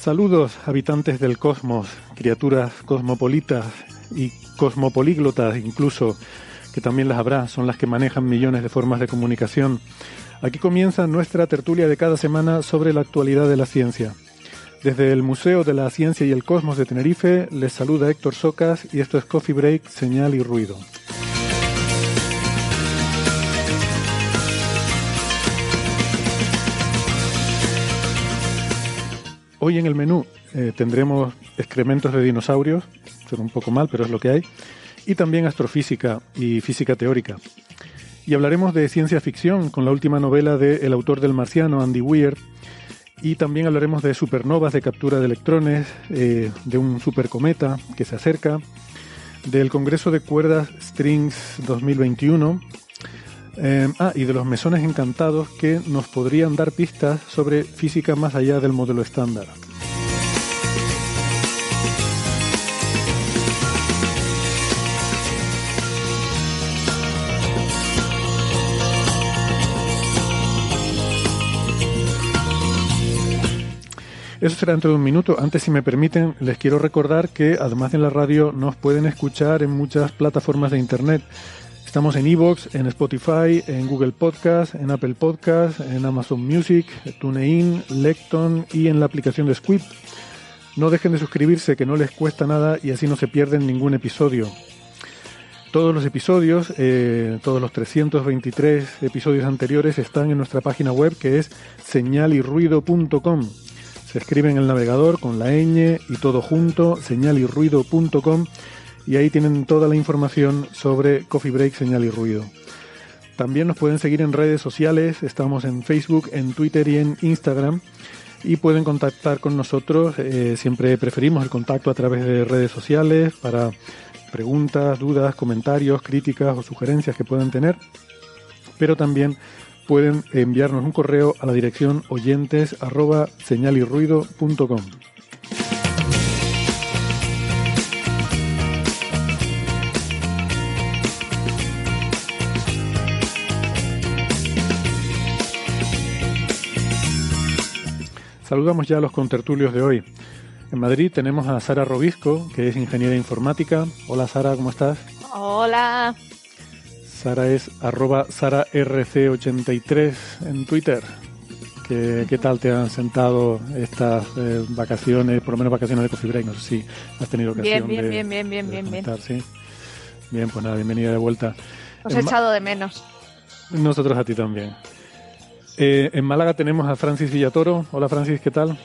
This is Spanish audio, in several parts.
Saludos, habitantes del cosmos, criaturas cosmopolitas y cosmopolíglotas incluso, que también las habrá, son las que manejan millones de formas de comunicación. Aquí comienza nuestra tertulia de cada semana sobre la actualidad de la ciencia. Desde el Museo de la Ciencia y el Cosmos de Tenerife les saluda Héctor Socas y esto es Coffee Break, Señal y Ruido. Hoy en el menú eh, tendremos excrementos de dinosaurios, suena un poco mal, pero es lo que hay, y también astrofísica y física teórica. Y hablaremos de ciencia ficción con la última novela del autor del Marciano, Andy Weir, y también hablaremos de supernovas de captura de electrones, eh, de un supercometa que se acerca, del Congreso de Cuerdas Strings 2021, eh, ah, y de los mesones encantados que nos podrían dar pistas sobre física más allá del modelo estándar. Eso será dentro de un minuto. Antes, si me permiten, les quiero recordar que además de en la radio nos pueden escuchar en muchas plataformas de Internet. Estamos en Evox, en Spotify, en Google Podcast, en Apple Podcast, en Amazon Music, TuneIn, Lecton y en la aplicación de Squid. No dejen de suscribirse, que no les cuesta nada y así no se pierden ningún episodio. Todos los episodios, eh, todos los 323 episodios anteriores están en nuestra página web que es señalirruido.com. Se escribe en el navegador con la ñ y todo junto, señalirruido.com y ahí tienen toda la información sobre Coffee Break, Señal y Ruido. También nos pueden seguir en redes sociales, estamos en Facebook, en Twitter y en Instagram y pueden contactar con nosotros, eh, siempre preferimos el contacto a través de redes sociales para preguntas, dudas, comentarios, críticas o sugerencias que puedan tener, pero también pueden enviarnos un correo a la dirección oyentes arroba señalirruido.com. Saludamos ya a los contertulios de hoy. En Madrid tenemos a Sara Robisco, que es ingeniera informática. Hola Sara, ¿cómo estás? Hola. Sara es arroba sararc83 en Twitter. ¿Qué, qué tal te han sentado estas eh, vacaciones, por lo menos vacaciones de Coffee Break? No sé si has tenido ocasión Bien, bien, de, bien, bien, bien, bien, bien. ¿sí? Bien, pues nada, bienvenida de vuelta. Os he echado de menos. Nosotros a ti también. Eh, en Málaga tenemos a Francis Villatoro. Hola Francis, ¿qué tal?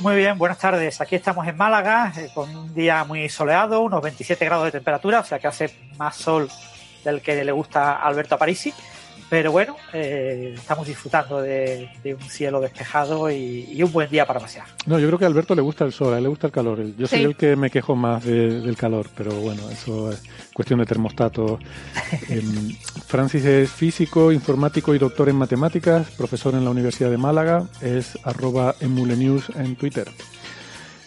Muy bien, buenas tardes. Aquí estamos en Málaga eh, con un día muy soleado, unos 27 grados de temperatura, o sea que hace más sol del que le gusta a Alberto Aparici. Pero bueno, eh, estamos disfrutando de, de un cielo despejado y, y un buen día para pasear. No, yo creo que a Alberto le gusta el sol, a él le gusta el calor. Yo soy Sí. el que me quejo más de- del calor, pero bueno, eso es cuestión de termostato. Em, Francis es físico, informático y doctor en matemáticas, profesor en la Universidad de Málaga, es arroba emulenews en Twitter.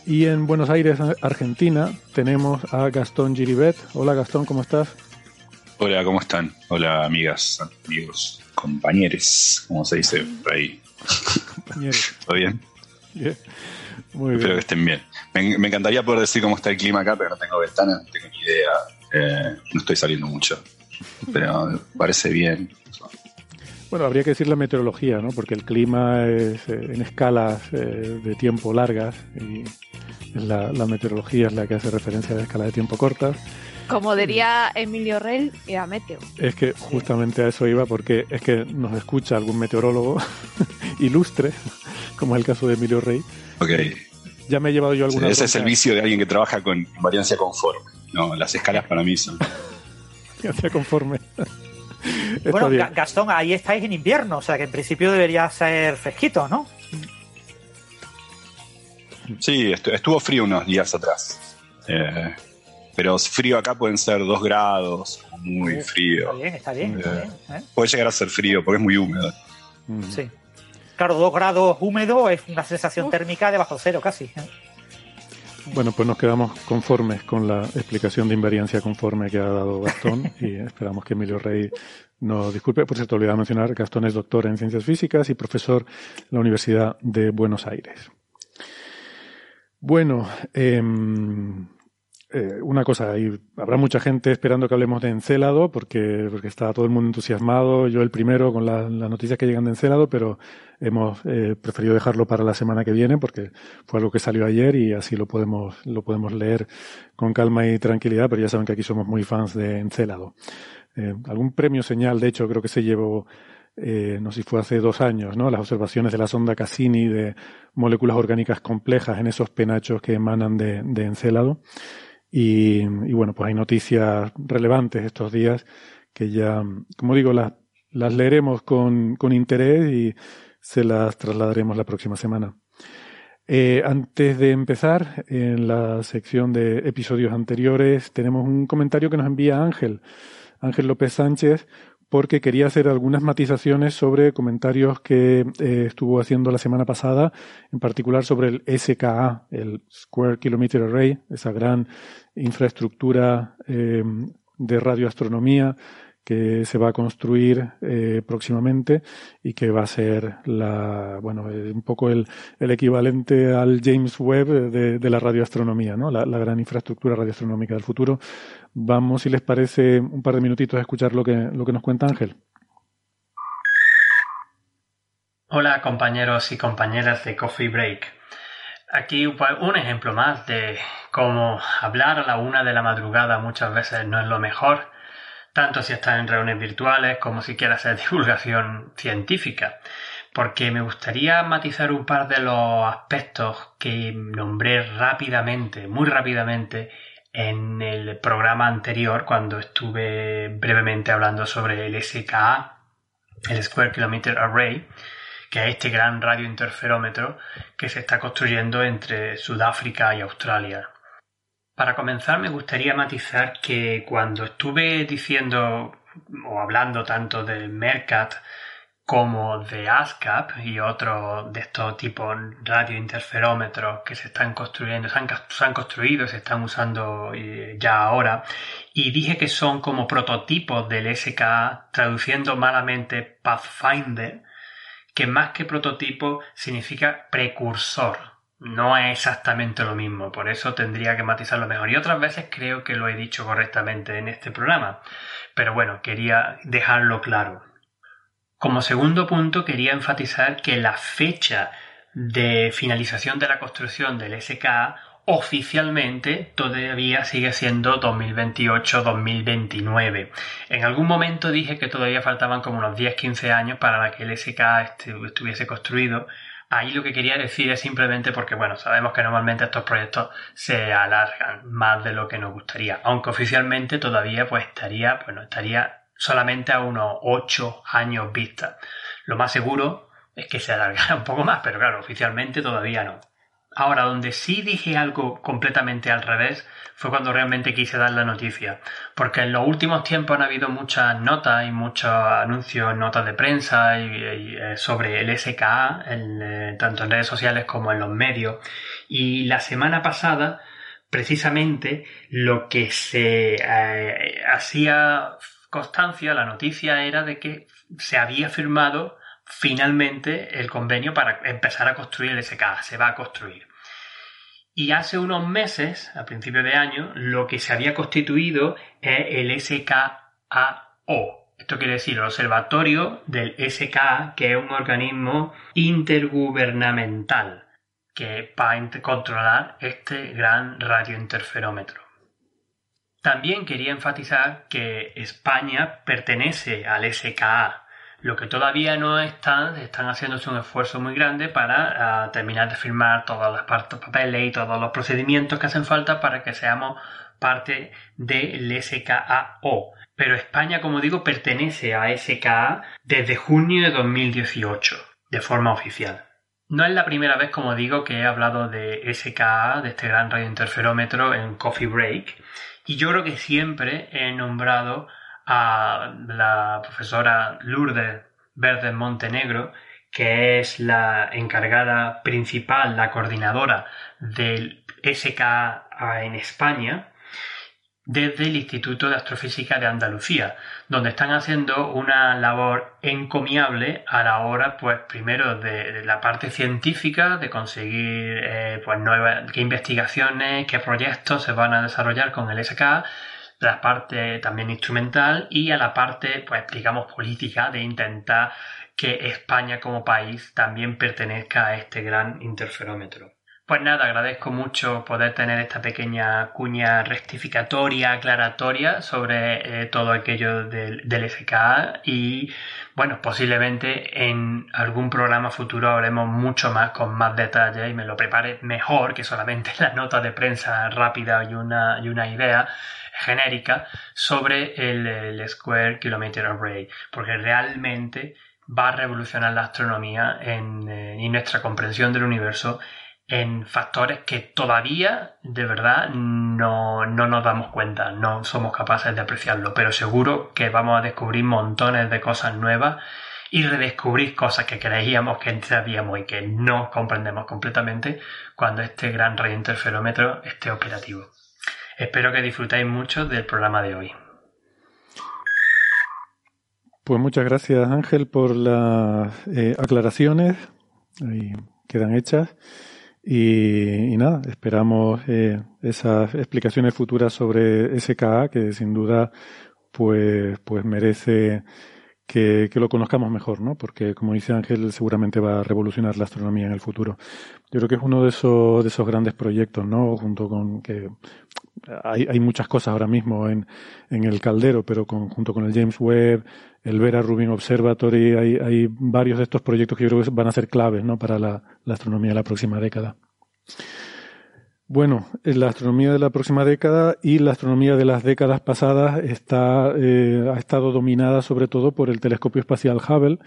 Y en Buenos Aires, Argentina, tenemos a Gastón Giribet. Hola Gastón, ¿cómo estás? Hola, ¿cómo están? Hola, amigas, amigos, compañeros, como se dice por ahí. ¿Todo bien? Bien. Muy Espero que bien. estén bien. Me, me encantaría poder decir cómo está el clima acá, pero no tengo ventana, no tengo ni idea. Eh, no estoy saliendo mucho. Pero parece bien. Bueno, habría que decir la meteorología, ¿no? Porque el clima es eh, en escalas eh, de tiempo largas y la, la meteorología es la que hace referencia a la escala de tiempo cortas. Como diría Emilio Rell, era meteo. Es que justamente a eso iba porque es que nos escucha algún meteorólogo ilustre, como es el caso de Emilio Rey. Ok. Ya me he llevado yo Sí, alguna ese es el vicio de alguien que trabaja con variancia conforme. No, las escalas para mí son. hacía conforme. Bueno, bien. Gastón, ahí estáis en invierno, o sea que en principio debería ser fresquito, ¿no? Sí, estu- estuvo frío unos días atrás. Eh, pero frío acá pueden ser 2 grados, muy Está frío. bien, está bien. está bien, ¿eh? Puede llegar a ser frío porque es muy húmedo. Mm. Sí. Claro, dos grados húmedo es una sensación térmica de bajo cero casi. ¿eh? Bueno, pues nos quedamos conformes con la explicación de invariancia conforme que ha dado Gastón y esperamos que Emilio Rey nos disculpe. Por cierto, olvidaba mencionar, Gastón es doctor en ciencias físicas y profesor en la Universidad de Buenos Aires. Bueno, em, eh, una cosa, y habrá mucha gente esperando que hablemos de Encélado porque, porque está todo el mundo entusiasmado, yo el primero con la- las noticias que llegan de Encélado, pero hemos eh, preferido dejarlo para la semana que viene porque fue algo que salió ayer y así lo podemos, lo podemos leer con calma y tranquilidad, pero ya saben que aquí somos muy fans de Encélado. Eh, algún premio señal, de hecho, creo que se llevó, eh, no sé si fue hace dos años, ¿no? Las observaciones de la sonda Cassini de moléculas orgánicas complejas en esos penachos que emanan de, de Encélado. Y, y bueno, pues hay noticias relevantes estos días que ya, como digo, las, leeremos con, con interés y se las trasladaremos la próxima semana. Eh, antes de empezar, en la sección de episodios anteriores, tenemos un comentario que nos envía Ángel, Ángel López Sánchez, porque quería hacer algunas matizaciones sobre comentarios que eh, estuvo haciendo la semana pasada, en particular sobre el SKA, el Square Kilometer Array, esa gran infraestructura eh, de radioastronomía que se va a construir eh, próximamente y que va a ser la bueno un poco el, el equivalente al James Webb de, la radioastronomía, ¿no? La gran infraestructura radioastronómica del futuro. Vamos, si les parece, un par de minutitos a escuchar lo que, lo que nos cuenta Ángel. Hola compañeros y compañeras de Coffee Break. Aquí pues, un ejemplo más de cómo hablar a la una de la madrugada muchas veces no es lo mejor, tanto si estás en reuniones virtuales como si quieres hacer divulgación científica, porque me gustaría matizar un par de los aspectos que nombré rápidamente, muy rápidamente, en el programa anterior cuando estuve brevemente hablando sobre el SKA, el Square Kilometer Array, que es este gran radiointerferómetro que se está construyendo entre Sudáfrica y Australia. Para comenzar, me gustaría matizar que cuando estuve diciendo o hablando tanto de MERCAT como de ASCAP y otros de estos tipos radiointerferómetros que se están construyendo, se han, construido, se están usando eh, ya ahora, y dije que son como prototipos del SKA, traduciendo malamente Pathfinder, que más que prototipo significa precursor. No es exactamente lo mismo, por eso tendría que matizarlo mejor. Y otras veces creo que lo he dicho correctamente en este programa. Pero bueno, quería dejarlo claro. Como segundo punto, quería enfatizar que la fecha de finalización de la construcción del SKA oficialmente todavía sigue siendo 2028-2029. En algún momento dije que todavía faltaban como unos 10-15 años para que el SKA estuviese construido. Ahí lo que quería decir es simplemente porque, bueno, sabemos que normalmente estos proyectos se alargan más de lo que nos gustaría, aunque oficialmente todavía pues estaría, bueno, estaría solamente a unos 8 años vista. Lo más seguro es que se alargara un poco más, pero claro, oficialmente todavía no. Ahora, donde sí dije algo completamente al revés fue cuando realmente quise dar la noticia, porque en los últimos tiempos han habido muchas notas y muchos anuncios, notas de prensa y, eh, sobre el SKA, eh, tanto en redes sociales como en los medios, y la semana pasada, precisamente, lo que se eh, hacía constancia, la noticia era de que se había firmado finalmente el convenio para empezar a construir el SKA, se va a construir. Y hace unos meses, a principios de año, lo que se había constituido es el SKAO. Esto quiere decir el Observatorio del SKA, que es un organismo intergubernamental que va a controlar este gran radiointerferómetro. También quería enfatizar que España pertenece al SKA, lo que todavía no están, están haciéndose un esfuerzo muy grande para ah, terminar de firmar todas las partes, papeles y todos los procedimientos que hacen falta para que seamos parte del SKAO. Pero España, como digo, pertenece a SKA desde junio de 2018, de forma oficial. No es la primera vez, como digo, que he hablado de SKA, de este gran radiointerferómetro, en Coffee Break, y yo creo que siempre he nombrado a la profesora Lourdes Verde Montenegro, que es la encargada principal, la coordinadora del SKA en España, desde el Instituto de Astrofísica de Andalucía, donde están haciendo una labor encomiable a la hora, pues primero de, la parte científica, de conseguir eh, pues nuevas, qué investigaciones, qué proyectos se van a desarrollar con el SKA, la parte también instrumental y a la parte, pues digamos, política de intentar que España como país también pertenezca a este gran interferómetro. Pues nada, agradezco mucho poder tener esta pequeña cuña rectificatoria, aclaratoria sobre eh, todo aquello del, del, FKA y bueno, posiblemente en algún programa futuro haremos mucho más con más detalle y me lo prepare mejor que solamente la nota de prensa rápida y una, y una idea genérica sobre el, Square Kilometer Array, porque realmente va a revolucionar la astronomía en, eh, y nuestra comprensión del universo en factores que todavía de verdad no, no, nos damos cuenta, no somos capaces de apreciarlo, pero seguro que vamos a descubrir montones de cosas nuevas y redescubrir cosas que creíamos que sabíamos y que no comprendemos completamente cuando este gran radiointerferómetro esté operativo. Espero que disfrutéis mucho del programa de hoy. Pues muchas gracias Ángel por las eh, aclaraciones. Ahí quedan hechas. Y, nada, esperamos eh, esas explicaciones futuras sobre SKA, que sin duda pues, pues merece que, lo conozcamos mejor, ¿no? Porque, como dice Ángel, seguramente va a revolucionar la astronomía en el futuro. Yo creo que es uno de esos, de esos grandes proyectos, ¿no? Junto con que hay, hay muchas cosas ahora mismo en, en el caldero, pero con, junto con el James Webb, el Vera Rubin Observatory, hay, varios de estos proyectos que yo creo que van a ser claves, ¿no? Para la, astronomía de la próxima década. Bueno, la astronomía de la próxima década y la astronomía de las décadas pasadas está, eh, ha estado dominada sobre todo por el telescopio espacial Hubble,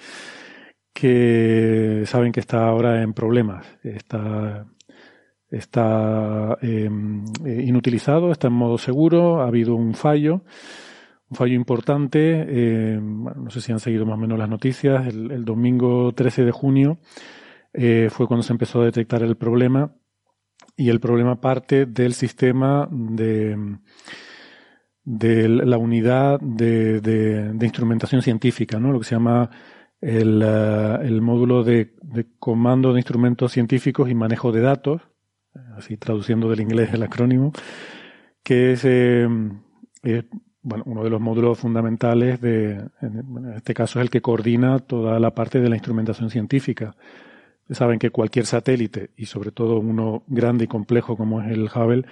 que saben que está ahora en problemas. Está, está em, eh, inutilizado, está en modo seguro, ha habido un fallo, fallo importante. Eh, no sé si han seguido más o menos las noticias. El, domingo 13 de junio eh, fue cuando se empezó a detectar el problema y el problema parte del sistema de, de la unidad de, de, instrumentación científica, ¿no? lo que se llama el, eh, el módulo de, comando de instrumentos científicos y manejo de datos, así traduciendo del inglés el acrónimo, que es, bueno, uno de los módulos fundamentales de, en este caso es el que coordina toda la parte de la instrumentación científica saben que cualquier satélite, y sobre todo uno grande y complejo como es el Hubble,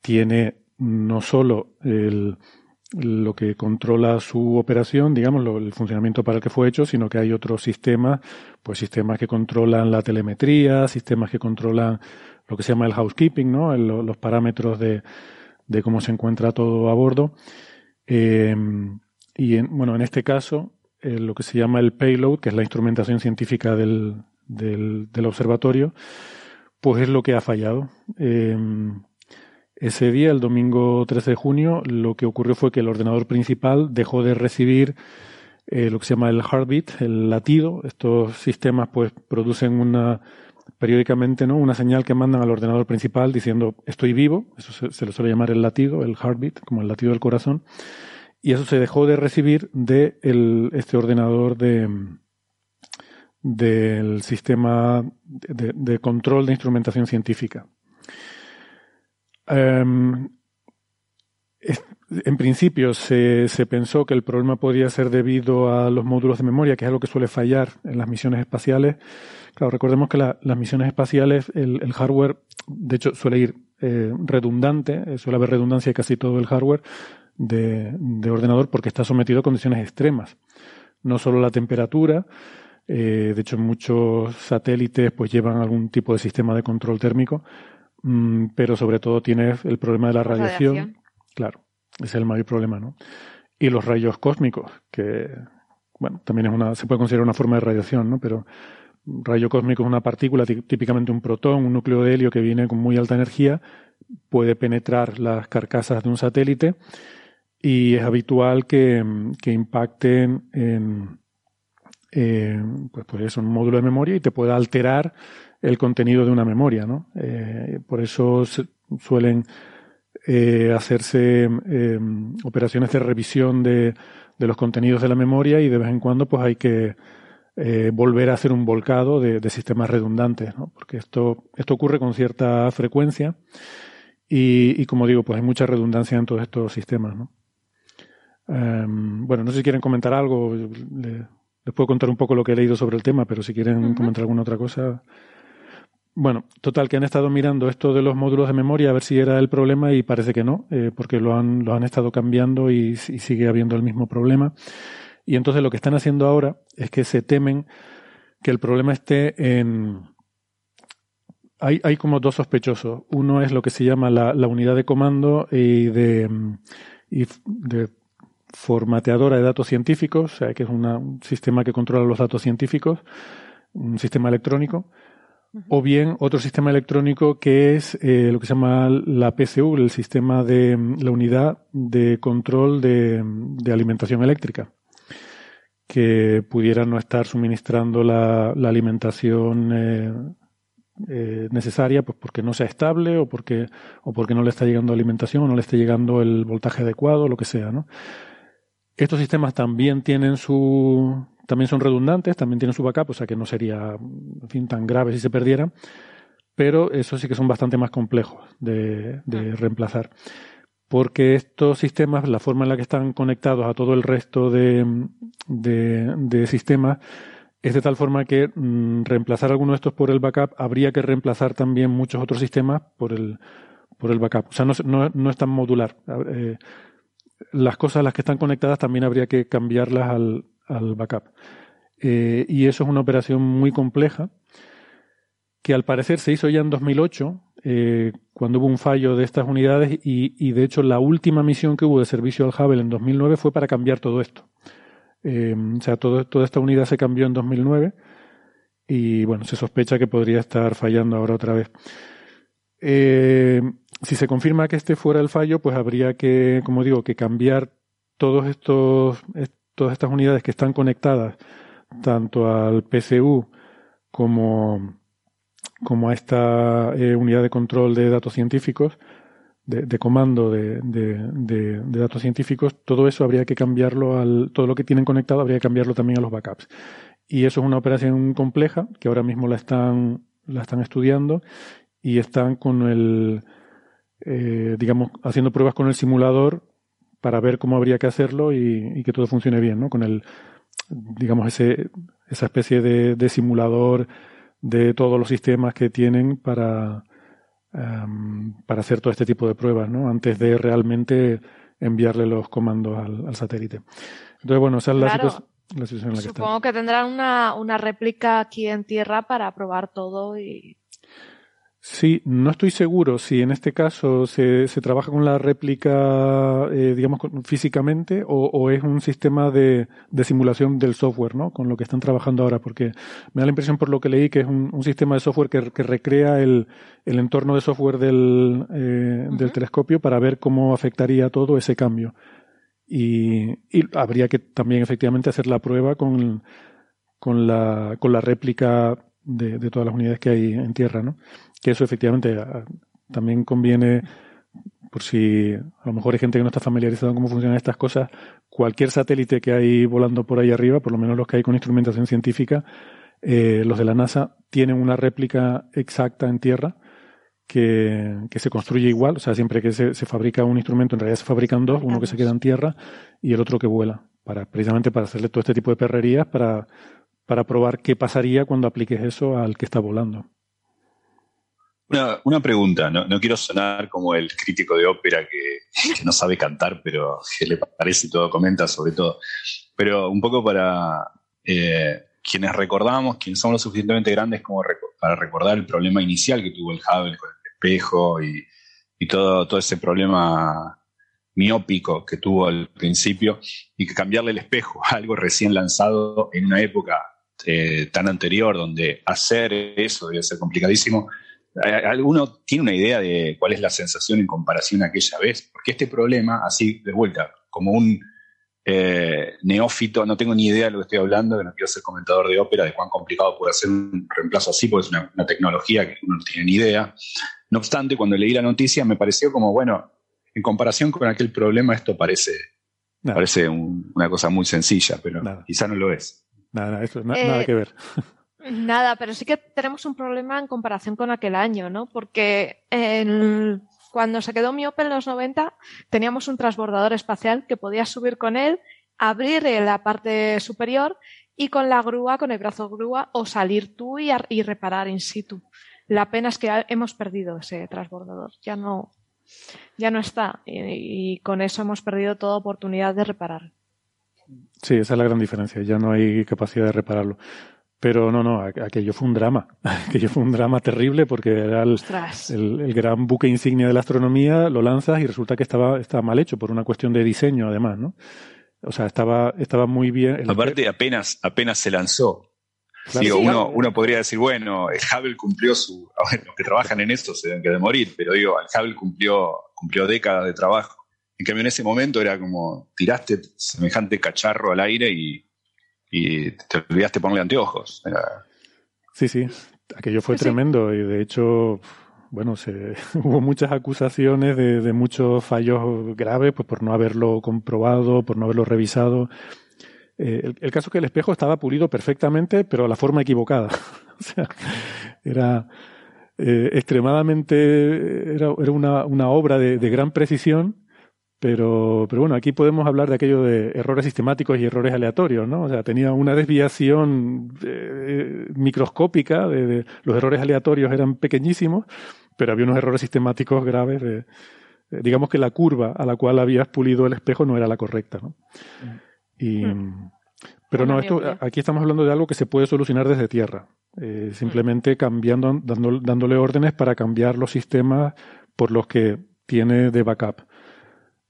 tiene no solo el, lo que controla su operación, digamos, el funcionamiento para el que fue hecho, sino que hay otros sistemas, pues sistemas que controlan la telemetría, sistemas que controlan lo que se llama el housekeeping, ¿no? los parámetros de, de, cómo se encuentra todo a bordo. Eh, y en, bueno, en este caso, eh, lo que se llama el payload, que es la instrumentación científica del, del, observatorio, pues es lo que ha fallado. Eh, ese día, el domingo 13 de junio, lo que ocurrió fue que el ordenador principal dejó de recibir eh, lo que se llama el heartbeat, el latido. Estos sistemas pues producen una periódicamente no una señal que mandan al ordenador principal diciendo estoy vivo, eso se, se le suele llamar el latido, el heartbeat, como el latido del corazón y eso se dejó de recibir de este ordenador de del sistema de, de control de instrumentación científica. Em, en principio se, se, pensó que el problema podía ser debido a los módulos de memoria, que es algo que suele fallar en las misiones espaciales. Claro, recordemos que la, las misiones espaciales, el, el, hardware, de hecho, suele ir eh, redundante, eh, suele haber redundancia en casi todo el hardware de, de, ordenador porque está sometido a condiciones extremas. No solo la temperatura, eh, de hecho muchos satélites pues llevan algún tipo de sistema de control térmico, Mm, pero sobre todo tienes el problema de la radiación. radiación. Claro, ese es el mayor problema, ¿no? Y los rayos cósmicos, que, bueno, también es una, se puede considerar una forma de radiación, ¿no? Pero rayo cósmico es una partícula, típicamente un protón, un núcleo de helio que viene con muy alta energía, puede penetrar las carcasas de un satélite y es habitual que, que impacten en, en pues, pues un módulo de memoria y te pueda alterar el contenido de una memoria, ¿no? Eh, por eso suelen eh, hacerse eh, operaciones de revisión de, de, los contenidos de la memoria y de vez en cuando pues hay que eh, volver a hacer un volcado de, de, sistemas redundantes, ¿no? Porque esto, esto ocurre con cierta frecuencia y, y, como digo, pues hay mucha redundancia en todos estos sistemas, ¿no? Um, bueno, no sé si quieren comentar algo, les, les puedo contar un poco lo que he leído sobre el tema, pero si quieren uh -huh. comentar alguna otra cosa. Bueno, total, que han estado mirando esto de los módulos de memoria a ver si era el problema y parece que no, eh, porque lo han, lo han estado cambiando y, y, sigue habiendo el mismo problema. Y entonces lo que están haciendo ahora es que se temen que el problema esté en... Hay, hay como dos sospechosos. Uno es lo que se llama la, la unidad de comando y de, y de formateadora de datos científicos, o sea, que es una, un sistema que controla los datos científicos, un sistema electrónico. O bien otro sistema electrónico que es eh, lo que se llama la PCU, el sistema de la unidad de control de, de alimentación eléctrica, que pudiera no estar suministrando la, la alimentación eh, eh, necesaria, pues porque no sea estable o porque, o porque no le está llegando alimentación o no le está llegando el voltaje adecuado, lo que sea, ¿no? Estos sistemas también tienen su, también son redundantes, también tienen su backup, o sea que no sería en fin, tan grave si se perdiera, pero eso sí que son bastante más complejos de, de ah. reemplazar. Porque estos sistemas, la forma en la que están conectados a todo el resto de, de, sistemas, es de tal forma que mmm, reemplazar alguno de estos por el backup habría que reemplazar también muchos otros sistemas por el, por el backup. O sea, no, no, no es tan modular. Eh, las cosas las que están conectadas también habría que cambiarlas al, al backup. Eh, y eso es una operación muy compleja que al parecer se hizo ya en 2008, eh, cuando hubo un fallo de estas unidades y, de hecho la última misión que hubo de servicio al Hubble en 2009 fue para cambiar todo esto. Eh, o sea, toda esta unidad se cambió en 2009 y bueno, se sospecha que podría estar fallando ahora otra vez. Eh, si se confirma que este fuera el fallo, pues habría que, como digo, que cambiar todos estos, todas estas unidades que están conectadas tanto al PCU como, como a esta eh, unidad de control de datos científicos, de, de comando de, de, de, datos científicos, todo eso habría que cambiarlo al, todo lo que tienen conectado habría que cambiarlo también a los backups. Y eso es una operación compleja que ahora mismo la están, la están estudiando y están con el, eh, digamos, haciendo pruebas con el simulador para ver cómo habría que hacerlo y, y que todo funcione bien, ¿no? Con el, digamos, ese, esa especie de, de simulador de todos los sistemas que tienen para, um, para hacer todo este tipo de pruebas, ¿no? Antes de realmente enviarle los comandos al, al satélite. Entonces, bueno, esa es la, claro. situación, la situación en la que Supongo está. que tendrán una, una réplica aquí en tierra para probar todo y Sí, no estoy seguro si en este caso se, se trabaja con la réplica, eh, digamos, físicamente o, o, es un sistema de, de, simulación del software, ¿no? Con lo que están trabajando ahora, porque me da la impresión por lo que leí que es un, un sistema de software que, que recrea el, el, entorno de software del, eh, uh -huh. del telescopio para ver cómo afectaría todo ese cambio. Y, y habría que también efectivamente hacer la prueba con, con, la, con la réplica de, todas las unidades que hay en tierra, ¿no? que eso efectivamente también conviene por si a lo mejor hay gente que no está familiarizada con cómo funcionan estas cosas, cualquier satélite que hay volando por ahí arriba, por lo menos los que hay con instrumentación científica, eh, los de la NASA tienen una réplica exacta en tierra que, se construye igual, o sea, siempre que se, fabrica un instrumento, en realidad se fabrican dos, uno que se queda en tierra y el otro que vuela, para, precisamente para hacerle todo este tipo de perrerías, para, para probar qué pasaría cuando apliques eso al que está volando. Una, pregunta, no, quiero sonar como el crítico de ópera que, no sabe cantar, pero que le parece y todo comenta sobre todo. Pero un poco para eh, quienes recordamos, quienes somos lo suficientemente grandes como para recordar el problema inicial que tuvo el Hubble con el espejo y, todo, todo ese problema miópico que tuvo al principio y que cambiarle el espejo a algo recién lanzado en una época eh, tan anterior donde hacer eso debe ser complicadísimo ¿Alguno tiene una idea de cuál es la sensación en comparación a aquella vez? Porque este problema, así de vuelta, como un eh, neófito, no tengo ni idea de lo que estoy hablando, que no quiero ser comentador de ópera, de cuán complicado puede ser un reemplazo así, porque es una, tecnología que uno no tiene ni idea. No obstante, cuando leí la noticia me pareció como, bueno, en comparación con aquel problema, esto parece, parece una cosa muy sencilla, pero quizá no lo es. Nada, eso, nada eh, que ver. Nada, pero sí que tenemos un problema en comparación con aquel año, ¿no? Porque cuando se quedó miope en los 90 teníamos un transbordador espacial que podías subir con él, abrir la parte superior y con la grúa, con el brazo grúa, o salir tú y, reparar in situ. La pena es que hemos perdido ese transbordador. Ya no, ya no está. Y, y con eso hemos perdido toda oportunidad de reparar. Sí, esa es la gran diferencia. Ya no hay capacidad de repararlo. Pero no, no, aquello fue un drama. aquello fue un drama terrible porque era el, el, gran buque insignia de la astronomía, lo lanzas y resulta que estaba, estaba mal hecho por una cuestión de diseño, además, ¿no? O sea, estaba, estaba muy bien. Aparte, apenas, apenas se lanzó. digo, uno, uno podría decir, bueno, el Hubble cumplió su. los que trabajan en esto se deben que de morir, pero digo, el Hubble cumplió, cumplió décadas de trabajo. En cambio, en ese momento era como tiraste semejante cacharro al aire y y te olvidaste ponerle anteojos. Sí, sí, aquello fue tremendo y de hecho, bueno, se, hubo muchas acusaciones de, muchos fallos graves pues por no haberlo comprobado, por no haberlo revisado. Eh, el, caso es que el espejo estaba pulido perfectamente, pero a la forma equivocada. o sea, era eh, extremadamente, era, era una, una, obra de, de gran precisión pero, pero bueno, aquí podemos hablar de aquello de errores sistemáticos y errores aleatorios, ¿no? O sea, tenía una desviación eh, microscópica, de, los errores aleatorios eran pequeñísimos, pero había unos errores sistemáticos graves. De, digamos que la curva a la cual habías pulido el espejo no era la correcta, ¿no? Y, mm. Pero no, esto, aquí estamos hablando de algo que se puede solucionar desde tierra, eh, simplemente cambiando, dándole órdenes para cambiar los sistemas por los que tiene de backup.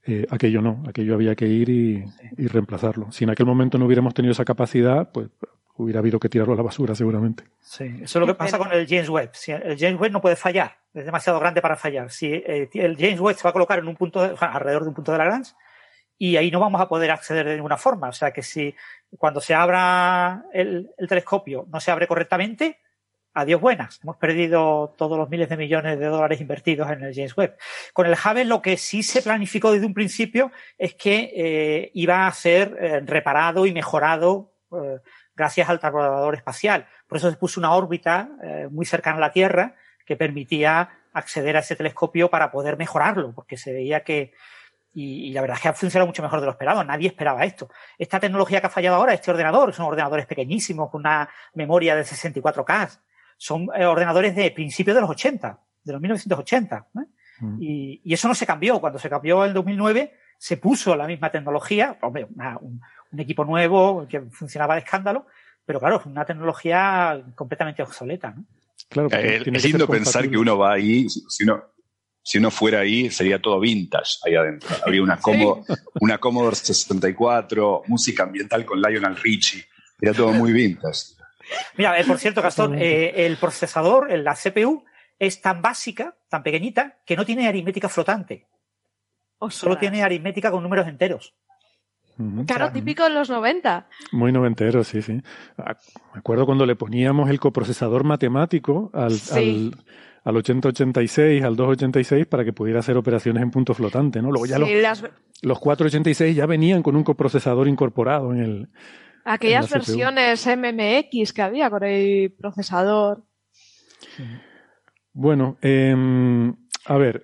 Eh, aquello no, aquello había que ir y, reemplazarlo. Si en aquel momento no hubiéramos tenido esa capacidad, pues hubiera habido que tirarlo a la basura seguramente. Sí, eso es lo que pasa con el James Webb. Si el James Webb no puede fallar, es demasiado grande para fallar. Si eh, el James Webb se va a colocar en un punto, alrededor de un punto de Lagrange, y ahí no vamos a poder acceder de ninguna forma. O sea que si cuando se abra el telescopio no se abre correctamente, adiós buenas. Hemos perdido todos los miles de millones de dólares invertidos en el James Webb. Con el Hubble lo que sí se planificó desde un principio es que eh, iba a ser eh, reparado y mejorado eh, gracias al transbordador espacial. Por eso se puso una órbita muy cercana a la Tierra que permitía acceder a ese telescopio para poder mejorarlo, porque se veía que, y, la verdad es que ha funcionado mucho mejor de lo esperado. Nadie esperaba esto. Esta tecnología que ha fallado ahora, este ordenador, son ordenadores pequeñísimos con una memoria de 64K, son eh, ordenadores de principios de los 80, de los 1980. Mm. Y, y, eso no se cambió. Cuando se cambió en 2009, se puso la misma tecnología, hombre, un, equipo nuevo que funcionaba de escándalo, pero claro, una tecnología completamente obsoleta. ¿no? Claro, eh, es lindo pensar que uno va ahí, si uno, si uno fuera ahí, sería todo vintage ahí adentro. Habría una, una Commodore 64, música ambiental con Lionel Richie. Era todo muy vintage. Mira, eh, por cierto, Gastón, eh, el procesador, la CPU, es tan básica, tan pequeñita, que no tiene aritmética flotante. Solo tiene aritmética con números enteros. Claro, típico en los 90. Muy noventero, sí, sí. Ah, me acuerdo cuando le poníamos el coprocesador matemático al, al 8086, al 286 para que pudiera hacer operaciones en punto flotante, ¿no? Luego ya Sí, los, las- los 486 ya venían con un coprocesador incorporado en el... aquellas versiones MMX que había con el procesador. Bueno, em, a ver,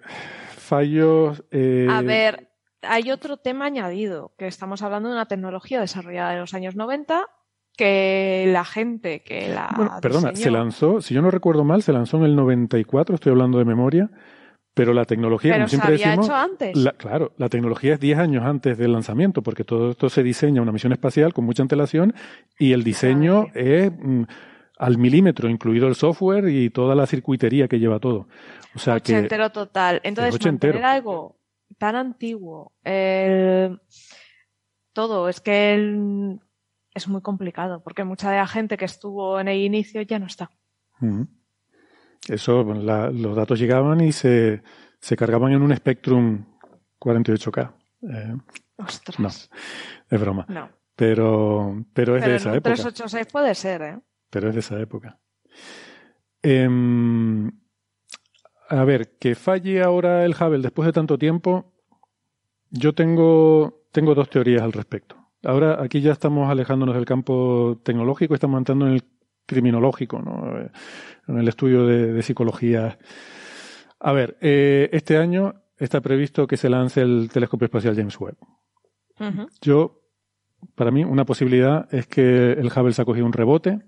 fallos... eh, A ver, hay otro tema añadido, que estamos hablando de una tecnología desarrollada en los años 90 que la gente que la Bueno, perdona, diseñó- se lanzó, si yo no recuerdo mal, se lanzó en el 94, estoy hablando de memoria, pero la tecnología, Pero como se siempre había decimos, hecho antes. la- claro, la tecnología es 10 años antes del lanzamiento, porque todo esto se diseña una misión espacial con mucha antelación y el diseño es mm, al milímetro, incluido el software y toda la circuitería que lleva todo. O sea que ochentero total. Entonces, ochentero. mantener algo tan antiguo, el- todo, es que el- es muy complicado, porque mucha de la gente que estuvo en el inicio ya no está. Ujú. Eso, la- los datos llegaban y se, se cargaban en un Spectrum 48K. Eh, Ostras. no, es broma. No. Pero, pero es Pero de en esa un época. 386 puede ser, ¿eh? Pero es de esa época. Em, a ver, que falle ahora el Hubble después de tanto tiempo, yo tengo, tengo dos teorías al respecto. Ahora aquí ya estamos alejándonos del campo tecnológico, estamos entrando en el criminológico, ¿no? Eh, en el estudio de, de psicología. A ver, eh, este año está previsto que se lance el telescopio espacial James Webb. Yo, para mí, una posibilidad es que el Hubble se ha cogido un rebote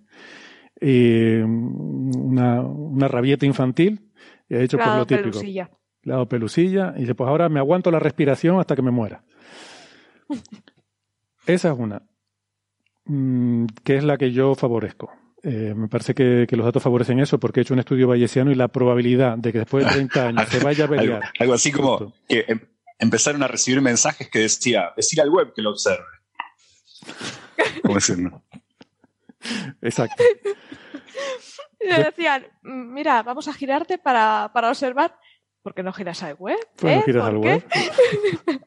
y una, una rabieta infantil y ha hecho por lo típico. pelusilla. Le ha dado pelusilla y dice, pues ahora me aguanto la respiración hasta que me muera. Esa es una, mm, que es la que yo favorezco. Eh, me parece que, que los datos favorecen eso porque he hecho un estudio bayesiano y la probabilidad de que después de 30 años se vaya a Algo, averiar. algo así como Justo. que em- empezaron a recibir mensajes que decía, decir al web que lo observe. Como diciendo, Exacto. Y le decían, "Mm, mira, vamos a girarte para, para observar. ¿Por qué no giras al web? Pues no ¿Eh? giras ¿Por al qué? web.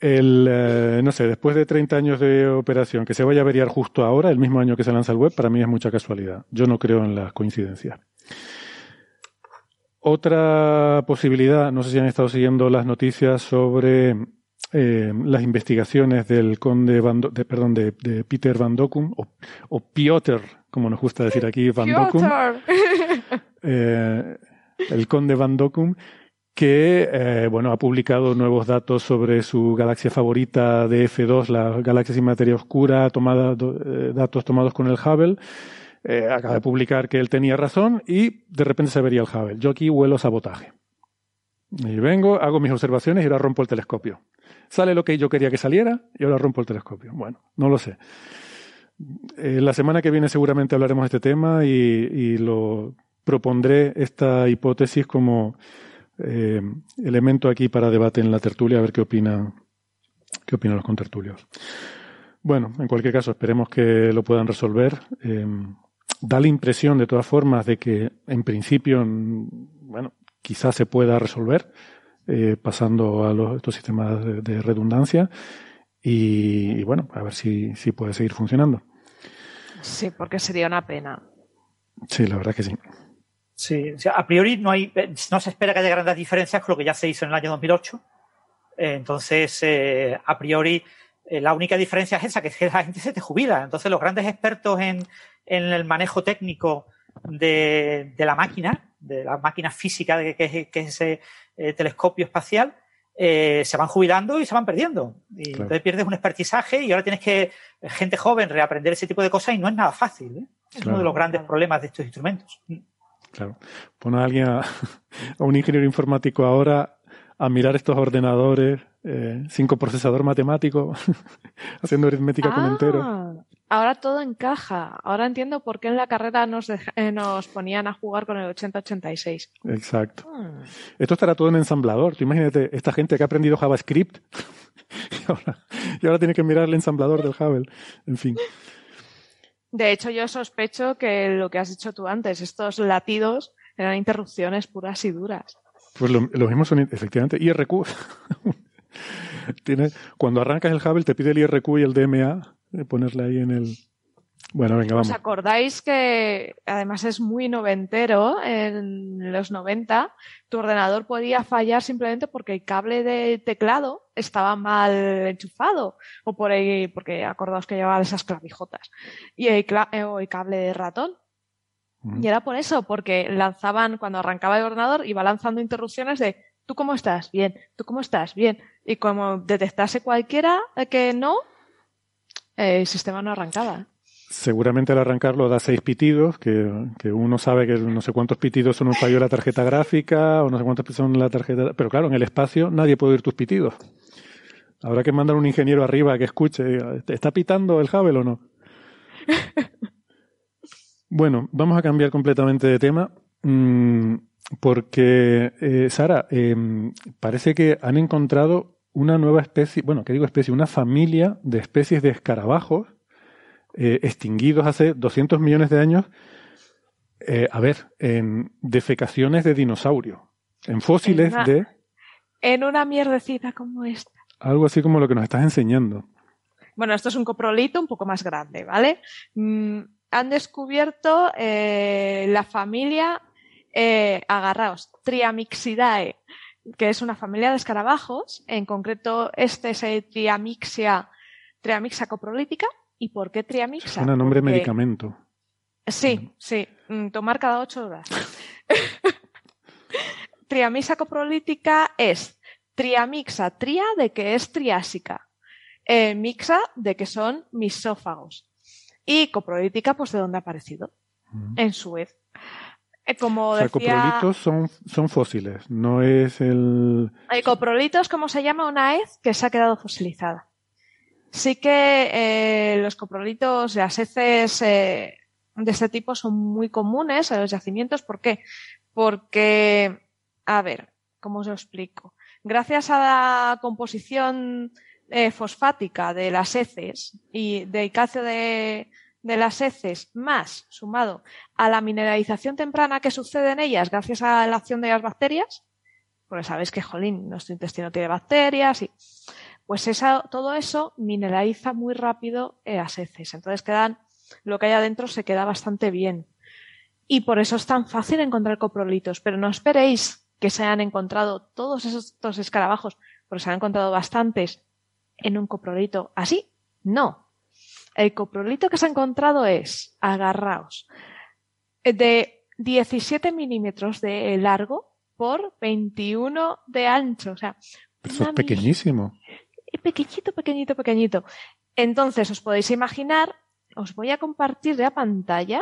El, eh, no sé, después de 30 años de operación, que se vaya a averiar justo ahora, el mismo año que se lanza el web, para mí es mucha casualidad. Yo no creo en las coincidencias. Otra posibilidad, no sé si han estado siguiendo las noticias sobre eh, las investigaciones del conde Van de, perdón, de, de Peter Van Dockum, o, o Piotr, como nos gusta decir aquí, Van Piotr. eh, el conde Van Dockum, que eh, bueno, ha publicado nuevos datos sobre su galaxia favorita de F2, la galaxia sin materia oscura, tomada, eh, datos tomados con el Hubble. Eh, acaba de publicar que él tenía razón y de repente se vería el Hubble. Yo aquí huelo sabotaje. Y vengo, hago mis observaciones y ahora rompo el telescopio. Sale lo que yo quería que saliera y ahora rompo el telescopio. Bueno, no lo sé. La semana que viene seguramente hablaremos de este tema y, y lo propondré esta hipótesis como eh, elemento aquí para debate en la tertulia, a ver qué opina, qué opinan los contertulios. Bueno, en cualquier caso, esperemos que lo puedan resolver. Eh, da la impresión, de todas formas, de que en principio, bueno, quizás se pueda resolver eh, pasando a los, estos sistemas de, de redundancia y, y, bueno, a ver si, si puede seguir funcionando. Sí, porque sería una pena. Sí, la verdad que sí. Sí, o sea, a priori no hay, eh, no se espera que haya grandes diferencias con lo que ya se hizo en el año 2008. Eh, entonces, eh, a priori, eh, la única diferencia es esa, que es que la gente se te jubila. Entonces, los grandes expertos en, en el manejo técnico de, de la máquina, de la máquina física de que, es- que es ese eh, telescopio espacial, eh, se van jubilando y se van perdiendo. Y Claro. entonces pierdes un expertizaje y ahora tienes que, gente joven, reaprender ese tipo de cosas y no es nada fácil. ¿eh? Es Claro. uno de los grandes problemas de estos instrumentos. Claro. Pon a alguien, a, a un ingeniero informático ahora a mirar estos ordenadores, eh, sin coprocesador matemático, haciendo aritmética con entero. Ah, ahora todo encaja. Ahora entiendo por qué en la carrera nos, deja- eh, nos ponían a jugar con el 8086. Exacto. Hmm. Esto estará todo en ensamblador. Tú imagínate, esta gente que ha aprendido JavaScript y ahora, y ahora tiene que mirar el ensamblador del Hubble. En fin. De hecho, yo sospecho que lo que has dicho tú antes, estos latidos eran interrupciones puras y duras. Pues lo, lo mismo son, efectivamente, IRQ. Tiene, cuando arrancas el Hubble te pide el IRQ y el DMA, eh, ponerle ahí en el, Bueno, venga, vamos. ¿Os acordáis que además es muy noventero en los 90? Tu ordenador podía fallar simplemente porque el cable de teclado estaba mal enchufado o por ahí, porque acordaos que llevaba esas clavijotas y el, eh, o el cable de ratón. Mm. Y era por eso, porque lanzaban, cuando arrancaba el ordenador, iba lanzando interrupciones de ¿tú cómo estás? Bien, ¿tú cómo estás? Bien. Y como detectase cualquiera que no, el sistema no arrancaba. Seguramente al arrancarlo da seis pitidos, que, que, uno sabe que no sé cuántos pitidos son un fallo de la tarjeta gráfica, o no sé cuántos son la tarjeta. Pero claro, en el espacio nadie puede oír tus pitidos. Habrá que mandar un ingeniero arriba que escuche. ¿Está pitando el Hubble o no? bueno, vamos a cambiar completamente de tema. Mmm, porque, eh, Sara, eh, parece que han encontrado una nueva especie, bueno, ¿qué digo especie? Una familia de especies de escarabajos eh, extinguidos hace 200 millones de años, eh, a ver, en defecaciones de dinosaurio, en fósiles En una- de En una mierdecita como esta. algo así como lo que nos estás enseñando. Bueno, esto es un coprolito un poco más grande, ¿vale? Mm, han descubierto eh, la familia, agarraos, Triamixidae, que es una familia de escarabajos. En concreto, este es el Triamixia, Triamixa coprolítica. ¿Y por qué Triamixa? Suena nombre Porque- medicamento. Sí, sí. Mm, Tomar cada ocho horas. Triamixa coprolítica es triamixa tria de que es triásica, eh, mixa de que son misófagos y coprolítica pues de dónde ha aparecido Mm. en Suez. Eh, como O sea, decía, coprolitos son, son fósiles, no es el... el coprolito es como se llama una hez que se ha quedado fosilizada. Sí que eh, los coprolitos, las heces eh, de este tipo son muy comunes en los yacimientos. ¿Por qué? Porque, a ver, ¿cómo os lo explico? Gracias a la composición eh, fosfática de las heces y del calcio de, de las heces, más sumado a la mineralización temprana que sucede en ellas gracias a la acción de las bacterias, porque sabéis que, jolín, nuestro intestino tiene bacterias y pues esa, todo eso mineraliza muy rápido eh, las heces. Entonces quedan, lo que hay adentro se queda bastante bien. Y por eso es tan fácil encontrar coprolitos. Pero no esperéis que se hayan encontrado todos estos escarabajos, porque se han encontrado bastantes en un coprolito así. No. El coprolito que se ha encontrado es, agarraos, de 17 milímetros de largo por 21 de ancho. O sea, Eso es pequeñísimo. Pequeñito, pequeñito, pequeñito. Entonces, os podéis imaginar, os voy a compartir la pantalla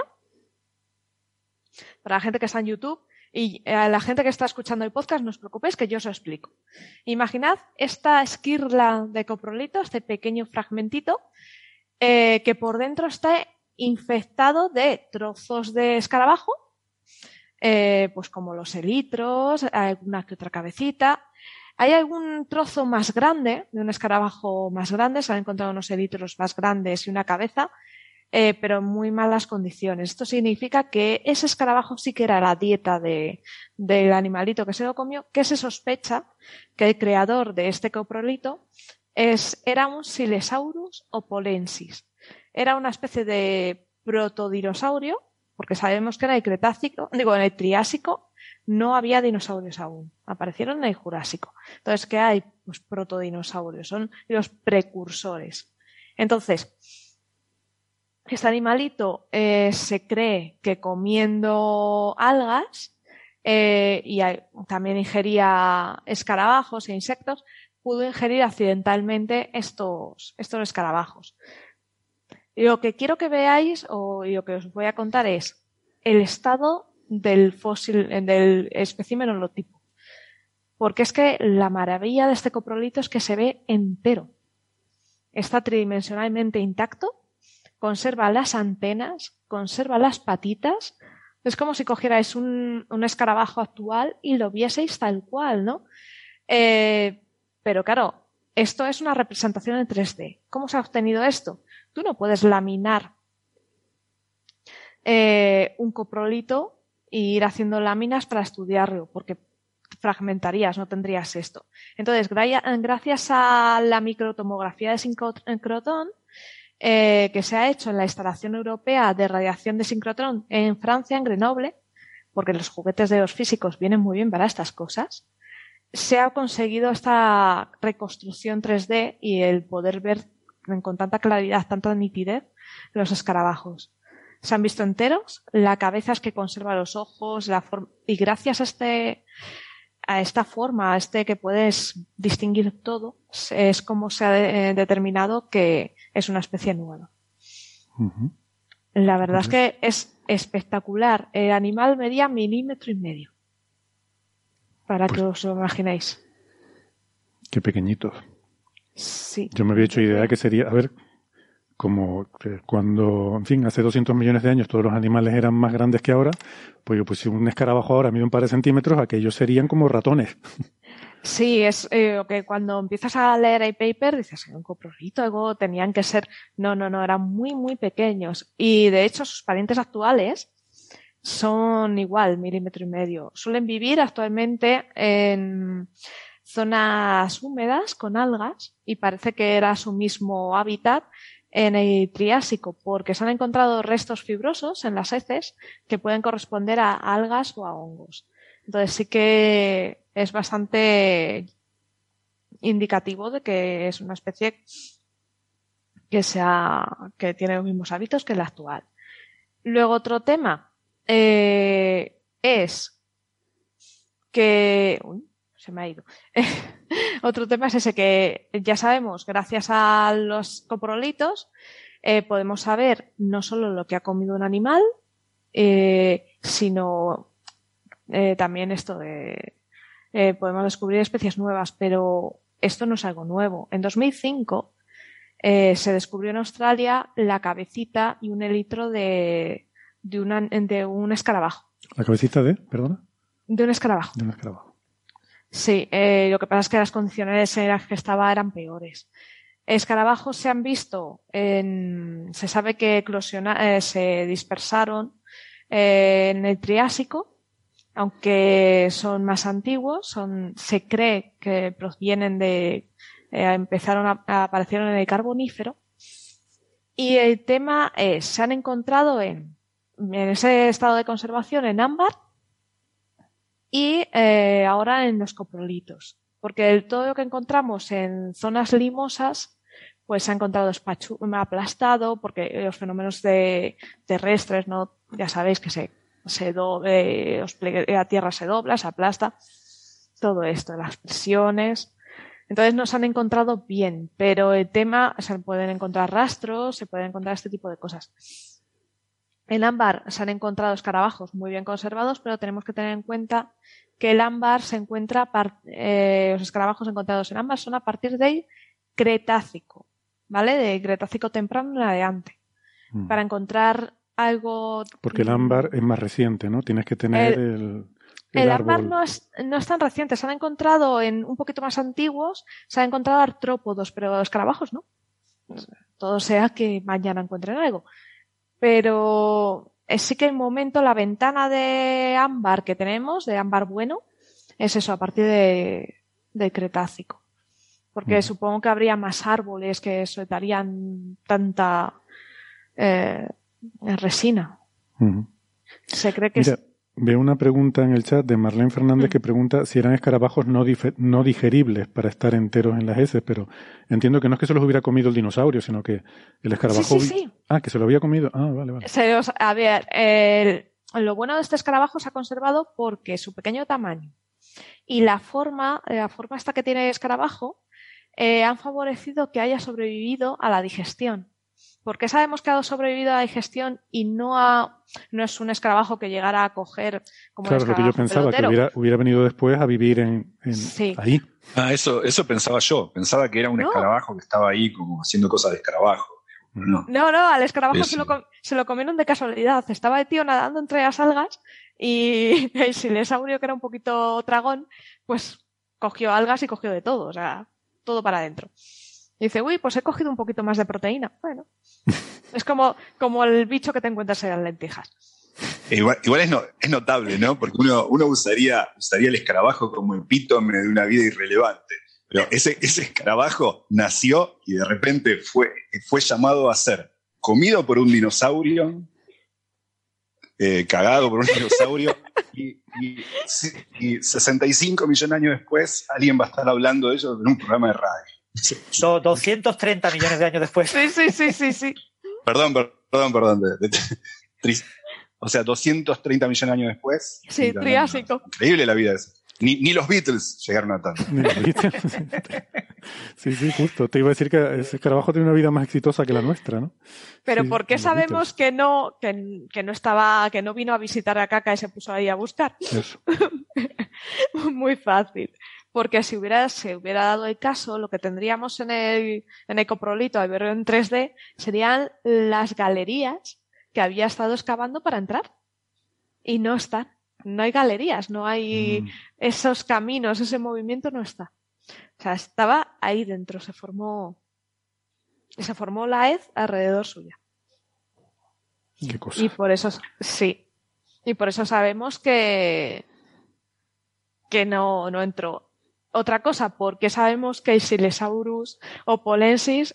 para la gente que está en YouTube y a la gente que está escuchando el podcast, no os preocupéis que yo os explico. Imaginad esta esquirla de coprolito, este pequeño fragmentito, eh, que por dentro está infectado de trozos de escarabajo, eh, pues como los elitros, alguna que otra cabecita, hay algún trozo más grande, de un escarabajo más grande, se han encontrado unos elitros más grandes y una cabeza, eh, pero en muy malas condiciones. Esto significa que ese escarabajo sí que era la dieta de, del animalito que se lo comió, que se sospecha que el creador de este coprolito es, era un Silesaurus opolensis. Era una especie de protodinosaurio, porque sabemos que en el Cretácico, digo, en el Triásico no había dinosaurios aún. Aparecieron en el Jurásico. Entonces, ¿qué hay? Pues protodinosaurios, son los precursores. Entonces, este animalito eh, se cree que comiendo algas eh, y también ingería escarabajos e insectos, pudo ingerir accidentalmente estos, estos escarabajos. Y lo que quiero que veáis, o lo que os voy a contar es el estado del fósil, del espécimen holotipo. Porque es que la maravilla de este coprolito es que se ve entero. Está tridimensionalmente intacto, conserva las antenas, conserva las patitas. Es como si cogierais un, un escarabajo actual y lo vieseis tal cual, ¿no? Eh, pero claro, esto es una representación en 3D. ¿Cómo se ha obtenido esto? Tú no puedes laminar eh, un coprolito e ir haciendo láminas para estudiarlo, porque fragmentarías, no tendrías esto. Entonces, gra- gracias a la microtomografía de sincrotón, eh, que se ha hecho en la instalación europea de radiación de sincrotrón en Francia, en Grenoble, porque los juguetes de los físicos vienen muy bien para estas cosas, se ha conseguido esta reconstrucción 3D y el poder ver con tanta claridad, tanta nitidez, los escarabajos. Se han visto enteros, la cabeza es que conserva los ojos, la forma, y gracias a este, a esta forma, a este que puedes distinguir todo, es como se ha eh, determinado que es una especie nueva. La verdad es que es espectacular. El animal medía milímetro y medio. Para pues que os lo imaginéis. Qué pequeñitos. Sí. Yo me había hecho idea que sería, a ver, como cuando, en fin, hace 200 millones de años todos los animales eran más grandes que ahora, pues yo pues si un escarabajo ahora mide un par de centímetros, aquellos serían como ratones. Sí, es eh, que cuando empiezas a leer el paper dices, un coprolito, algo tenían que ser, no, no, no, eran muy, muy pequeños. Y de hecho sus parientes actuales son igual, milímetro y medio. Suelen vivir actualmente en zonas húmedas con algas y parece que era su mismo hábitat en el Triásico porque se han encontrado restos fibrosos en las heces que pueden corresponder a algas o a hongos. Entonces sí que es bastante indicativo de que es una especie que sea, que tiene los mismos hábitos que la actual. Luego otro tema eh, es que se me ha ido. Otro tema es ese que ya sabemos, gracias a los coprolitos, eh, podemos saber no solo lo que ha comido un animal, eh, sino eh, también esto de podemos descubrir especies nuevas, pero esto no es algo nuevo. En 2005 se descubrió en Australia la cabecita y un elitro de, de, de un escarabajo. ¿La cabecita de? Perdona. De un escarabajo. De un escarabajo. Sí, eh, lo que pasa es que las condiciones en las que estaba eran peores. Escarabajos se han visto, en, se sabe que eh, se dispersaron eh, en el Triásico, aunque son más antiguos, son, se cree que provienen de, eh, empezaron a, a, aparecieron en el Carbonífero. Y el tema es, se han encontrado en, en ese estado de conservación en ámbar, y eh, ahora en los coprolitos. Porque todo lo que encontramos en zonas limosas, pues se ha encontrado aplastado, porque los fenómenos de, terrestres, ¿no? Ya sabéis que se, se eh, la tierra se dobla, se aplasta, todo esto, las presiones. Entonces nos han encontrado bien, pero el tema, se pueden encontrar rastros, se pueden encontrar este tipo de cosas. En ámbar se han encontrado escarabajos muy bien conservados, pero tenemos que tener en cuenta que el ámbar se encuentra, eh, los escarabajos encontrados en ámbar son a partir del Cretácico, ¿vale? De Cretácico temprano en adelante. Mm. Para encontrar algo. Porque el ámbar es más reciente, ¿no? Tienes que tener el. el, ámbar no es, no es tan reciente. Se han encontrado en un poquito más antiguos, se han encontrado artrópodos, pero escarabajos no. Todo sea que mañana encuentren algo. Pero sí que el momento, la ventana de ámbar que tenemos, de ámbar bueno, es eso, a partir de, Cretácico. Porque supongo que habría más árboles que soltarían tanta eh, resina. Se cree que Veo una pregunta en el chat de Marlene Fernández mm. que pregunta si eran escarabajos no, no digeribles para estar enteros en las heces, pero entiendo que no es que se los hubiera comido el dinosaurio, sino que el escarabajo... Sí, sí, Ah, que se lo había comido. Ah, vale, vale. a ver, lo bueno de este escarabajo se ha conservado porque su pequeño tamaño y la forma, la forma esta que tiene el escarabajo, eh, han favorecido que haya sobrevivido a la digestión. ¿Por qué sabemos que ha sobrevivido a la digestión y no, ha, no es un escarabajo que llegara a coger como Claro, lo que yo pensaba, que hubiera, hubiera, venido después a vivir en, ahí. Ah, eso, eso pensaba yo. Pensaba que era un escarabajo que estaba ahí como haciendo cosas de escarabajo. No, no, no al escarabajo se lo, se lo, comieron de casualidad. Estaba el tío nadando entre las algas y el silesaurio, que era un poquito tragón, pues cogió algas y cogió de todo, o sea, todo para adentro. Y dice, uy, pues he cogido un poquito más de proteína. Bueno, es como, como el bicho que te encuentras en las lentejas. Igual, es, es, notable, ¿no? Porque uno, uno usaría, usaría el escarabajo como epítome de una vida irrelevante. Pero ese, ese escarabajo nació y de repente fue, fue llamado a ser comido por un dinosaurio, eh, cagado por un dinosaurio, y, y, y 65 millones de años después alguien va a estar hablando de ello en un programa de radio. Do- 230 millones de años después. Sí, sí, sí, sí, sí. Perdón, per- perdón, perdón. de- de- tris- o sea, 230 millones de años después. Sí, Triásico. Increíble la vida esa. Ni, ni los Beatles llegaron a tanto. ¿Viste? Sí, sí, justo. Te iba a decir que ese escarabajo tiene una vida más exitosa que la nuestra, ¿no? Pero Sí, ¿por qué los sabemos que no, que, que no estaba, que no vino a visitar a Caca y se puso ahí a buscar? Eso. Muy fácil. Porque si hubiera, se hubiera dado el caso, lo que tendríamos en el, en el coprolito de verlo en 3D serían las galerías que había estado excavando para entrar. Y no están. No hay galerías, no hay Mm, esos caminos, ese movimiento no está. O sea, estaba ahí dentro, se formó, se formó la hez alrededor suya. qué cosa. Y por eso, sí. Y por eso sabemos que, que no, no entró. Otra cosa, porque sabemos que el Silesaurus o Polensis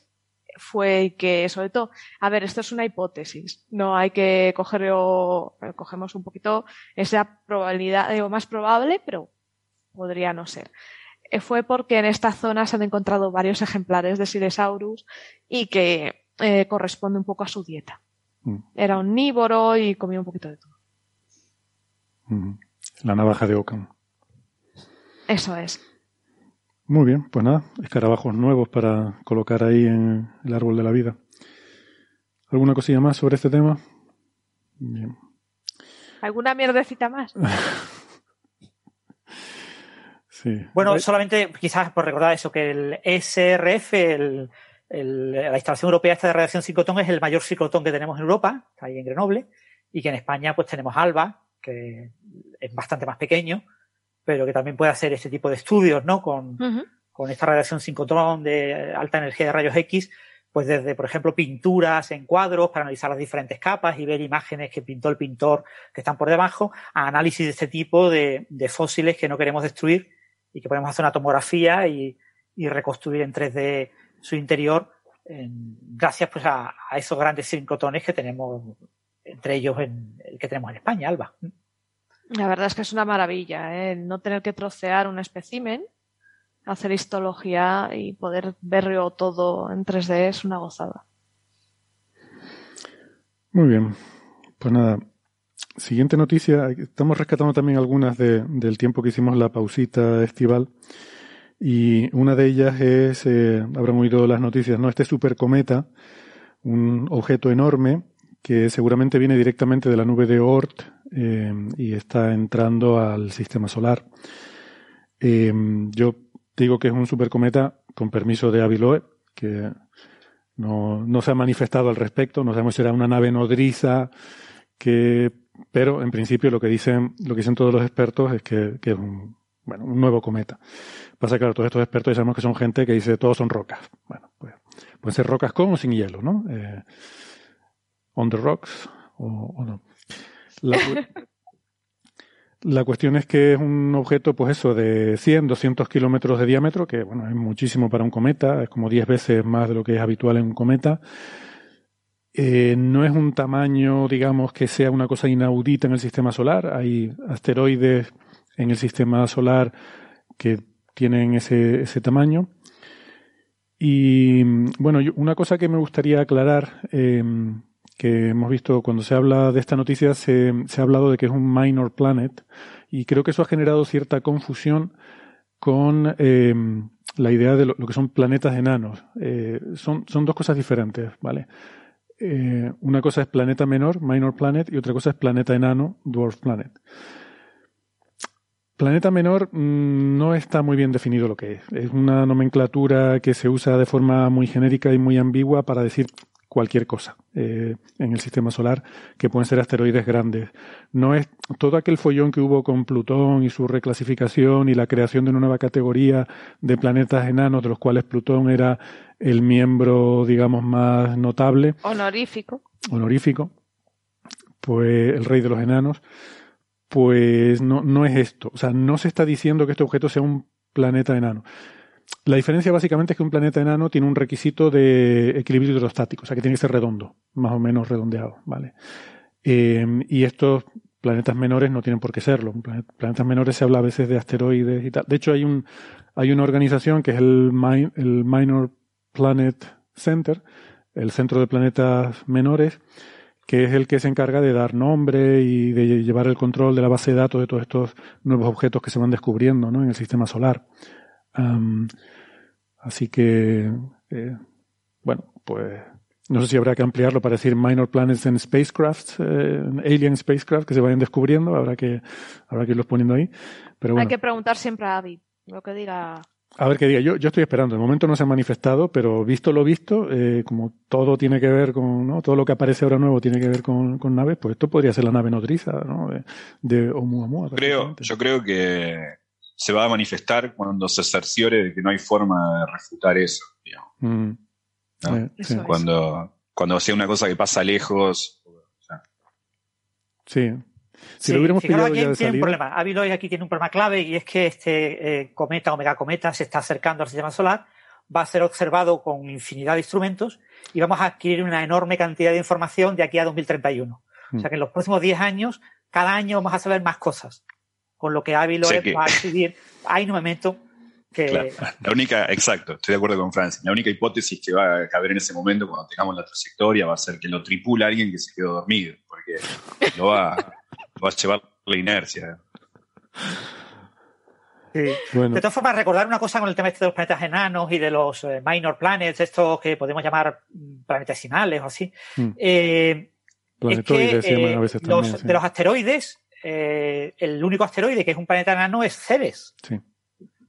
fue que, sobre todo, a ver, esto es una hipótesis. No hay que cogerlo, eh, cogemos un poquito esa probabilidad, digo, más probable, pero podría no ser. Eh, Fue porque en esta zona se han encontrado varios ejemplares de Silesaurus y que eh, corresponde un poco a su dieta. Mm, Era omnívoro y comía un poquito de todo. mm. La navaja de Ockham. Eso es. Muy bien, pues nada, escarabajos nuevos para colocar ahí en el árbol de la vida. ¿Alguna cosilla más sobre este tema? Bien. ¿Alguna mierdecita más? Sí. Bueno, solamente quizás por recordar eso, que el SRF, el- el- la instalación europea esta de radiación ciclotón, es el mayor ciclotón que tenemos en Europa, está ahí en Grenoble, y que en España pues tenemos ALBA, que es bastante más pequeño, pero que también puede hacer este tipo de estudios, ¿no? Con, con esta radiación ciclotón de alta energía de rayos X, pues desde, por ejemplo, pinturas en cuadros para analizar las diferentes capas y ver imágenes que pintó el pintor que están por debajo, a análisis de este tipo de, de fósiles que no queremos destruir y que podemos hacer una tomografía y, y reconstruir en 3D su interior en- gracias pues a, a esos grandes ciclotones que tenemos, entre ellos en, el que tenemos en España, Alba. La verdad es que es una maravilla, ¿eh? No tener que trocear un espécimen, hacer histología y poder verlo todo en 3D es una gozada. Muy bien. Pues nada, siguiente noticia. Estamos rescatando también algunas de- del tiempo que hicimos la pausita estival. Y una de ellas es, eh, habrán oído las noticias, ¿no? Este supercometa, un objeto enorme que seguramente viene directamente de la nube de Oort eh, y está entrando al sistema solar. Eh, yo digo que es un supercometa con permiso de Aviloe, que no, no se ha manifestado al respecto, no sabemos si era una nave nodriza, que, pero en principio lo que dicen, lo que dicen todos los expertos es que, que es un, bueno, un nuevo cometa. Pasa claro, todos estos expertos ya sabemos que son gente que dice todos son rocas. Bueno, pues pueden ser rocas con o sin hielo, ¿no? Eh, on the rocks o no. La, cu- la cuestión es que es un objeto, pues eso, de 100, 200 kilómetros de diámetro, que bueno, es muchísimo para un cometa, es como 10 veces más de lo que es habitual en un cometa. Eh, no es un tamaño, digamos, que sea una cosa inaudita en el sistema solar. Hay asteroides en el sistema solar que tienen ese, ese tamaño. Y bueno, una cosa que me gustaría aclarar, eh, que hemos visto cuando se habla de esta noticia, se, se ha hablado de que es un minor planet, y creo que eso ha generado cierta confusión con eh, la idea de lo, que son planetas enanos. Eh, son, son dos cosas diferentes, ¿vale? Eh, una cosa es planeta menor, minor planet, y otra cosa es planeta enano, dwarf planet. Planeta menor mm, no está muy bien definido lo que es. Es una nomenclatura que se usa de forma muy genérica y muy ambigua para decir cualquier cosa eh, en el sistema solar, que pueden ser asteroides grandes. No es todo aquel follón que hubo con Plutón y su reclasificación y la creación de una nueva categoría de planetas enanos, de los cuales Plutón era el miembro, digamos, más notable Honorífico. honorífico, pues el rey de los enanos, pues no, no es esto. O sea, no se está diciendo que este objeto sea un planeta enano. La diferencia básicamente es que un planeta enano tiene un requisito de equilibrio hidrostático, o sea que tiene que ser redondo, más o menos redondeado, ¿vale? Eh, y estos planetas menores no tienen por qué serlo. Planetas menores se habla a veces de asteroides y tal. De hecho, hay un hay una organización que es el, el Minor Planet Center, el Centro de Planetas Menores, que es el que se encarga de dar nombre y de llevar el control de la base de datos de todos estos nuevos objetos que se van descubriendo ¿no? en el sistema solar. Así que, eh, bueno, pues no sé si habrá que ampliarlo para decir minor planets en spacecraft, eh, alien spacecraft que se vayan descubriendo, habrá que, habrá que irlos poniendo ahí. Pero bueno. Hay que preguntar siempre a Avi, lo que diga. A ver qué diga. Yo, yo estoy esperando. De momento no se ha manifestado, pero visto lo visto, eh, como todo tiene que ver con, ¿no? Todo lo que aparece ahora nuevo tiene que ver con, con naves, pues esto podría ser la nave nodriza, ¿no? De, de Oumuamua. Creo, yo creo que se va a manifestar cuando se cerciore de que no hay forma de refutar eso, digamos. Mm. Cuando, cuando sea una cosa que pasa lejos. Sí. Si lo hubiéramos pillado ya de tiene un problema. aquí tiene un problema clave y es que este eh, cometa o megacometa se está acercando al sistema solar, va a ser observado con infinidad de instrumentos y vamos a adquirir una enorme cantidad de información de aquí a 2031. O sea mm. que en los próximos 10 años, cada año vamos a saber más cosas. Con lo que Avi va a decidir, hay un momento la única, exacto, estoy de acuerdo con Francia. La única hipótesis que va a caber en ese momento cuando tengamos la trayectoria va a ser que lo tripula alguien que se quedó dormido, porque lo va, va a llevar la inercia. De todas formas, recordar una cosa con el tema este de los planetas enanos y de los eh, minor planets, estos que podemos llamar mm, planetesimales o así. Mm. Eh, es que, eh, los, De los asteroides, el único asteroide que es un planeta enano es Ceres. Sí.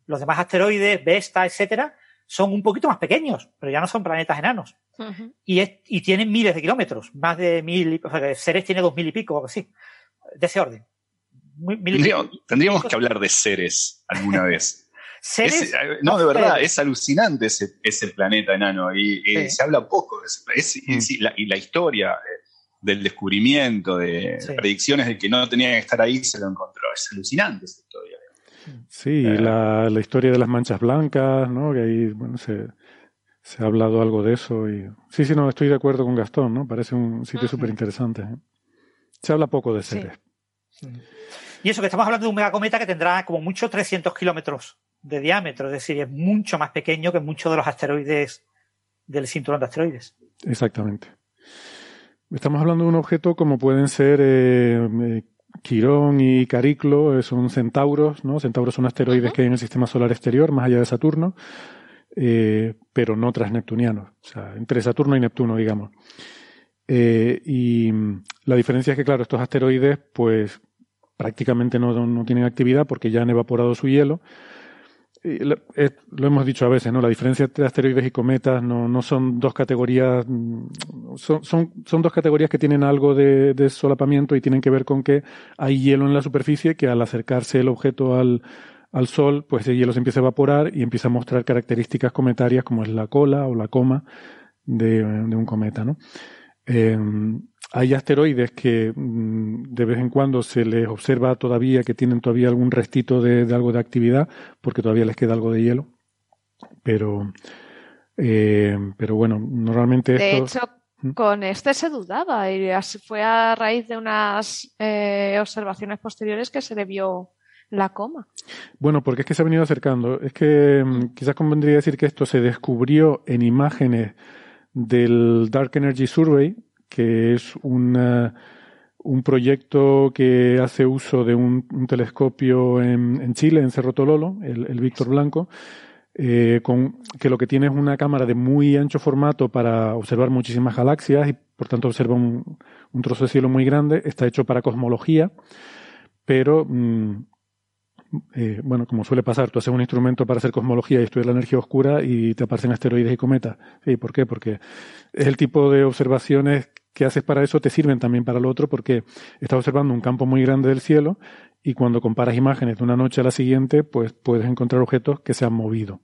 Los demás asteroides, Vesta, etcétera, son un poquito más pequeños, pero ya no son planetas enanos. y, y, tienen miles de kilómetros, más de mil, o sea, Ceres tiene dos mil y pico, o algo así, de ese orden. tendríamos, que hablar de Ceres alguna vez. ¿Ceres? Eh, no, de verdad, es alucinante ese, ese planeta enano y, se habla poco de ese, mm. la, y la historia eh, del descubrimiento, de predicciones de que no tenía que estar ahí, se lo encontró. Es alucinante esa historia. Sí, eh. la, la, historia de las manchas blancas, ¿no? Que ahí, bueno, se, se, ha hablado algo de eso. Y... Sí, sí, no, estoy de acuerdo con Gastón, ¿no? Parece un sitio súper interesante. ¿eh? Se habla poco de Ceres. Y eso, que estamos hablando de un megacometa que tendrá como mucho 300 kilómetros de diámetro, es decir, es mucho más pequeño que muchos de los asteroides del cinturón de asteroides. Exactamente. Estamos hablando de un objeto como pueden ser eh, Quirón y Cariclo son centauros, ¿no? Centauros son asteroides que hay en el sistema solar exterior, más allá de Saturno, eh, pero no transneptunianos, o sea, entre Saturno y Neptuno, digamos. Eh, y la diferencia es que, claro, estos asteroides, pues prácticamente no, no tienen actividad porque ya han evaporado su hielo lo, hemos dicho a veces, ¿no? La diferencia entre asteroides y cometas no, no son dos categorías, mm, son, son, son, dos categorías que tienen algo de, de, solapamiento y tienen que ver con que hay hielo en la superficie que al acercarse el objeto al, al Sol, pues ese hielo se empieza a evaporar y empieza a mostrar características cometarias como es la cola o la coma de, de un cometa, ¿no? Eh, hay asteroides que mm, de vez en cuando se les observa todavía que tienen todavía algún restito de, algo de actividad, porque todavía les queda algo de hielo. Pero, eh, pero bueno, normalmente. De hecho, ¿Mm? con este se dudaba y fue a raíz de unas eh, observaciones posteriores que se le vio la coma. Bueno, porque es que se ha venido acercando. Es que mm, quizás convendría decir que esto se descubrió en imágenes del Dark Energy Survey, que es una, un proyecto que hace uso de un, telescopio en, en, Chile, en Cerro Tololo, el, el Víctor Blanco, eh, con, que lo que tiene es una cámara de muy ancho formato para observar muchísimas galaxias y por tanto observa un, un trozo de cielo muy grande. Está hecho para cosmología, pero mm, eh, bueno, como suele pasar, tú haces un instrumento para hacer cosmología y estudiar la energía oscura y te aparecen asteroides y cometas. ¿Y ¿Por qué? Porque es el tipo de observaciones que haces para eso te sirven también para lo otro porque estás observando un campo muy grande del cielo y cuando comparas imágenes de una noche a la siguiente, pues puedes encontrar objetos que se han movido.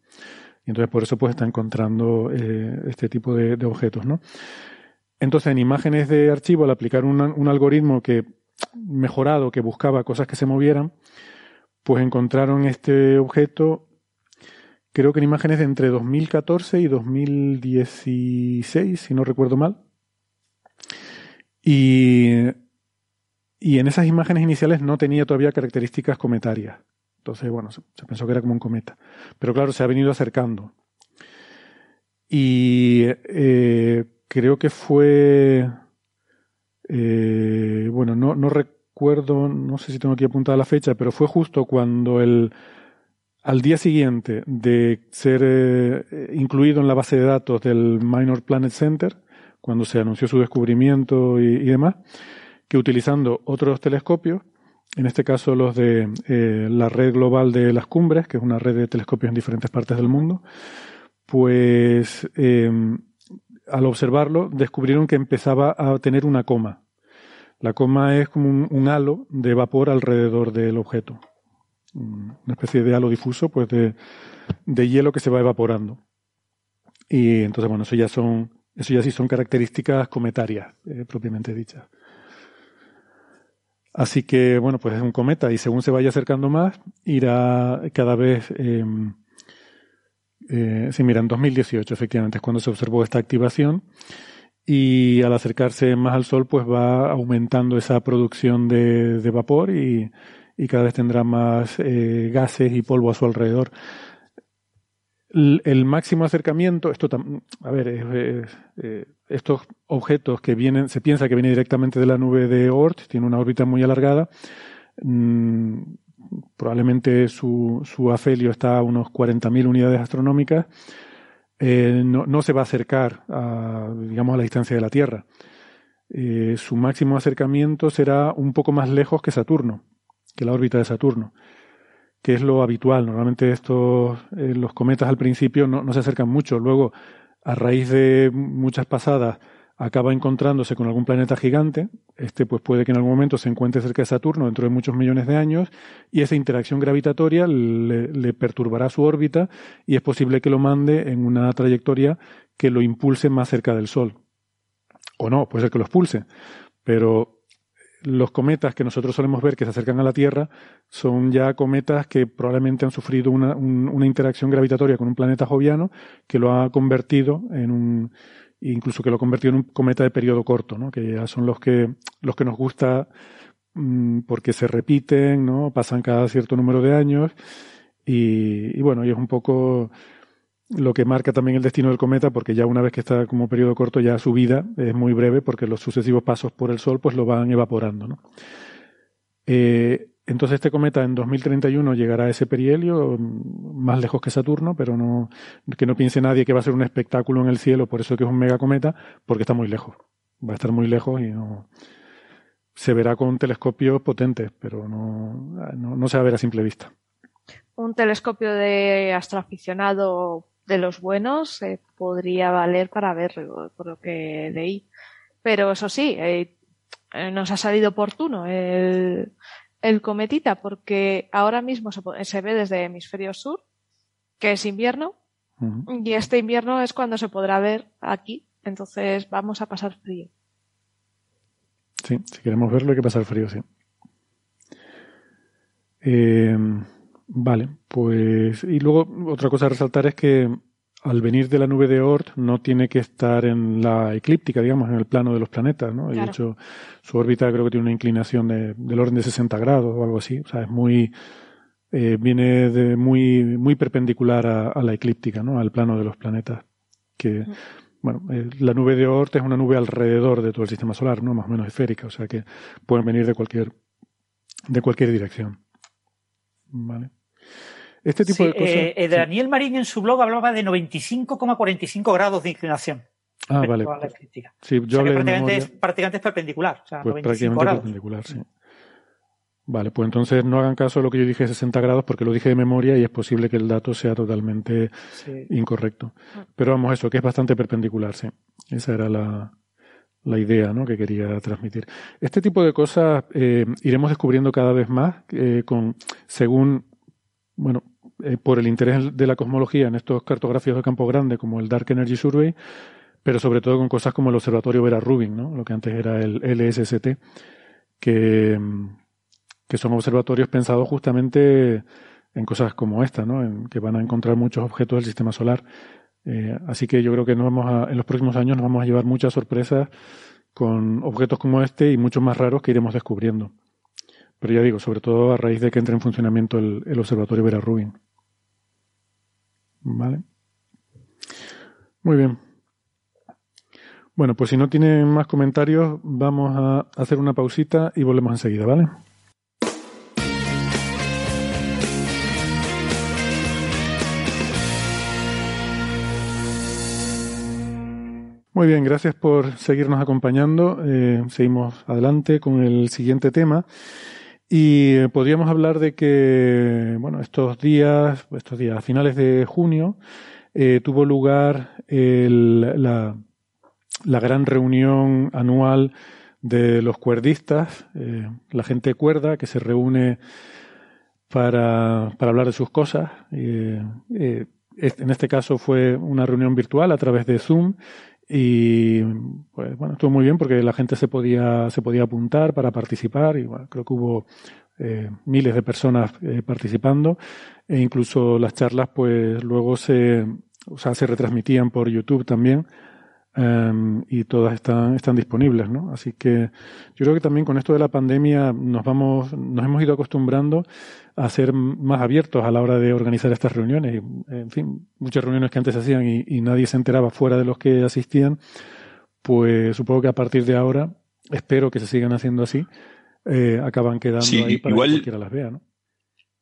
Y entonces por eso pues está encontrando eh, este tipo de, objetos, ¿no? Entonces en imágenes de archivo, al aplicar un algoritmo que mejorado que buscaba cosas que se movieran, pues encontraron este objeto creo que en imágenes de entre 2014 y 2016, si no recuerdo mal. Y, en esas imágenes iniciales no tenía todavía características cometarias. Entonces, bueno, se, pensó que era como un cometa. Pero claro, se ha venido acercando. Y eh, creo que fue. Eh, bueno, no, no recuerdo, no sé si tengo aquí apuntada la fecha, pero fue justo cuando el. Al día siguiente de ser eh, incluido en la base de datos del Minor Planet Center, cuando se anunció su descubrimiento y demás, que utilizando otros telescopios, en este caso los de eh, la red global de las cumbres, que es una red de telescopios en diferentes partes del mundo, pues em, al observarlo descubrieron que empezaba a tener una coma. La coma es como un, halo de vapor alrededor del objeto. Una especie de halo difuso, pues de, hielo que se va evaporando. Y entonces, bueno, eso ya son, eso ya sí son características cometarias, eh, propiamente dichas. Así que, bueno, pues es un cometa y según se vaya acercando más, irá cada vez... Eh, eh, sí, mira, en 2018 efectivamente es cuando se observó esta activación y al acercarse más al Sol pues va aumentando esa producción de, vapor y, cada vez tendrá más eh, gases y polvo a su alrededor el, máximo acercamiento, esto, a ver, eh, estos objetos que vienen, se piensa que viene directamente de la nube de Oort, tiene una órbita muy alargada, mm, probablemente su, su, afelio está a unos 40.000 unidades astronómicas, eh, no, se va a acercar a, digamos, a la distancia de la Tierra. Eh, su máximo acercamiento será un poco más lejos que Saturno, que la órbita de Saturno que es lo habitual. Normalmente estos, eh, los cometas al principio no, se acercan mucho. Luego, a raíz de muchas pasadas, acaba encontrándose con algún planeta gigante. Este, pues puede que en algún momento se encuentre cerca de Saturno dentro de muchos millones de años y esa interacción gravitatoria le, le perturbará su órbita y es posible que lo mande en una trayectoria que lo impulse más cerca del Sol. O no, puede ser que lo expulse. Pero los cometas que nosotros solemos ver que se acercan a la Tierra son ya cometas que probablemente han sufrido una, interacción gravitatoria con un planeta joviano que lo ha convertido en un incluso que lo ha convertido en un cometa de periodo corto, ¿no? que ya son los que los que nos gusta mm, porque se repiten, ¿no? pasan cada cierto número de años y, y bueno, y es un poco lo que marca también el destino del cometa, porque ya una vez que está como periodo corto, ya su vida es muy breve, porque los sucesivos pasos por el Sol pues lo van evaporando. ¿no? Eh, entonces este cometa en 2031 llegará a ese perihelio, más lejos que Saturno, pero no que no piense nadie que va a ser un espectáculo en el cielo, por eso que es un megacometa, porque está muy lejos. Va a estar muy lejos y no se verá con telescopios potentes, pero no, no, no se va a ver a simple vista. Un telescopio de astroaficionado de los buenos eh, podría valer para verlo, por lo que leí. Pero eso sí, eh, eh, nos ha salido oportuno el, el cometita porque ahora mismo se, ve desde hemisferio sur, que es invierno, y este invierno es cuando se podrá ver aquí, entonces vamos a pasar frío. Sí, si queremos verlo hay que pasar frío, sí. Vale, pues y luego otra cosa a resaltar es que al venir de la nube de Oort no tiene que estar en la eclíptica, digamos, en el plano de los planetas, ¿no? De hecho, su órbita creo que tiene una inclinación de, del orden de 60 grados o algo así, o sea, es muy eh, viene de muy muy perpendicular a, la eclíptica, ¿no? Al plano de los planetas, que bueno, eh, la nube de Oort es una nube alrededor de todo el sistema solar, ¿no? Más o menos esférica, o sea que pueden venir de cualquier de cualquier dirección. Vale. Este tipo de cosas. Eh, eh, Daniel Marín en su blog hablaba de 95,45 grados de inclinación. Ah, vale. Sí, yo prácticamente, es, prácticamente, es, perpendicular. O sea, pues prácticamente perpendicular, sí. Vale, pues entonces no hagan caso de lo que yo dije 60 grados porque lo dije de memoria y es posible que el dato sea totalmente incorrecto. Pero vamos, eso, que es bastante perpendicular, sí. Esa era la, la idea ¿no? que quería transmitir. Este tipo de cosas eh, iremos descubriendo cada vez más con según bueno, eh, por el interés de la cosmología en estos cartografías de campo grande como el Dark Energy Survey, pero sobre todo con cosas como el Observatorio Vera Rubin, ¿no? lo que antes era el LSST, que, que son observatorios pensados justamente en cosas como esta, ¿no? En que van a encontrar muchos objetos del sistema solar. Eh, así que yo creo que nos vamos a, en los próximos años nos vamos a llevar muchas sorpresas con objetos como este y muchos más raros que iremos descubriendo. Pero ya digo, sobre todo a raíz de que entre en funcionamiento el, observatorio Vera Rubin. ¿Vale? Muy bien. Bueno, pues si no tienen más comentarios, vamos a hacer una pausita y volvemos enseguida, ¿vale? Muy bien, gracias por seguirnos acompañando. Eh, seguimos adelante con el siguiente tema. Y podríamos hablar de que, bueno, estos días, estos días, a finales de junio, eh, tuvo lugar la, la, gran reunión anual de los cuerdistas, eh, la gente cuerda que se reúne para, para hablar de sus cosas. Eh, en este caso fue una reunión virtual a través de Zoom y pues bueno, estuvo muy bien porque la gente se podía, se podía apuntar para participar y bueno, creo que hubo eh, miles de personas eh, participando e incluso las charlas pues luego se, o sea, se retransmitían por YouTube también um, y todas están, están disponibles, ¿no? Así que yo creo que también con esto de la pandemia nos vamos, nos hemos ido acostumbrando a ser más abiertos a la hora de organizar estas reuniones. En fin, muchas reuniones que antes se hacían y, y nadie se enteraba fuera de los que asistían, pues supongo que a partir de ahora, espero que se sigan haciendo así, eh, acaban quedando Sí, ahí para igual- que cualquiera las vea, ¿no?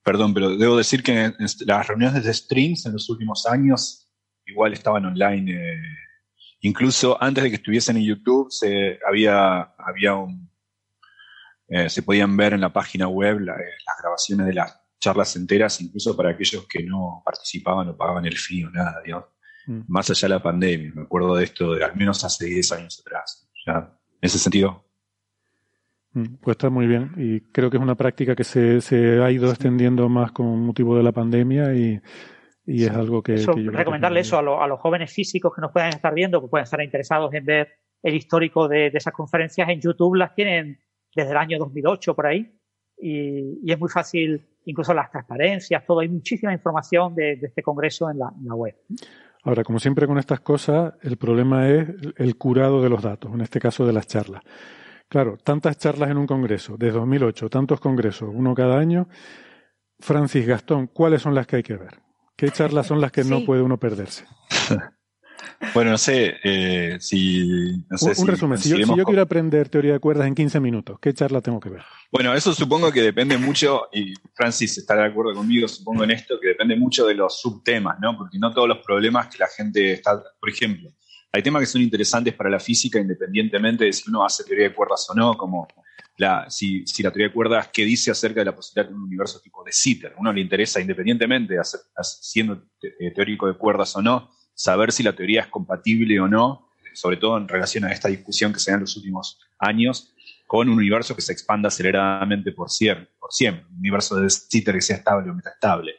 Perdón, pero debo decir que en las reuniones de streams en los últimos años igual estaban online. eh, incluso antes de que estuviesen en YouTube, se, había, había un, eh, se podían ver en la página web la- eh, las grabaciones de las charlas enteras, incluso para aquellos que no participaban o pagaban el fee o nada, digamos. Mm. Más allá de la pandemia, me acuerdo de esto de al menos hace 10 años atrás. Ya, en ese sentido, Mm, Pues está muy bien y creo que es una práctica que se, se ha ido extendiendo más con motivo de la pandemia y, y es algo que, Eso, que yo recomendarle eso a, lo- a los jóvenes físicos que nos puedan estar viendo, que pueden estar interesados en ver el histórico de, de esas conferencias en YouTube, las tienen desde el año 2008 por ahí y, y es muy fácil, incluso las transparencias, todo, hay muchísima información de, de este congreso en la, en la web. Ahora, como siempre con estas cosas, el problema es el curado de los datos, en este caso de las charlas. Claro, tantas charlas en un congreso, desde 2008, tantos congresos, uno cada año. Francis Gastón, ¿cuáles son las que hay que ver? ¿Qué charlas son las que no puede uno perderse? bueno, no sé eh, si. No sé un, un si resumen, si yo, si yo quiero aprender teoría de cuerdas en 15 minutos, ¿qué charla tengo que ver? Bueno, eso supongo que depende mucho, y Francis estará de acuerdo conmigo, supongo en esto, que depende mucho de los subtemas, ¿no? Porque no todos los problemas que la gente está, por ejemplo, hay temas que son interesantes para la física independientemente de si uno hace teoría de cuerdas o no, como si, la teoría de cuerdas, qué dice acerca de la posibilidad de un universo tipo de Sitter. Uno le interesa, independientemente siendo eh, teórico de cuerdas o no, saber si la teoría es compatible o no, sobre todo en relación a esta discusión que se da en los últimos años, con un universo que se expanda aceleradamente por siempre, por siempre, un universo de Sitter que sea estable o metaestable.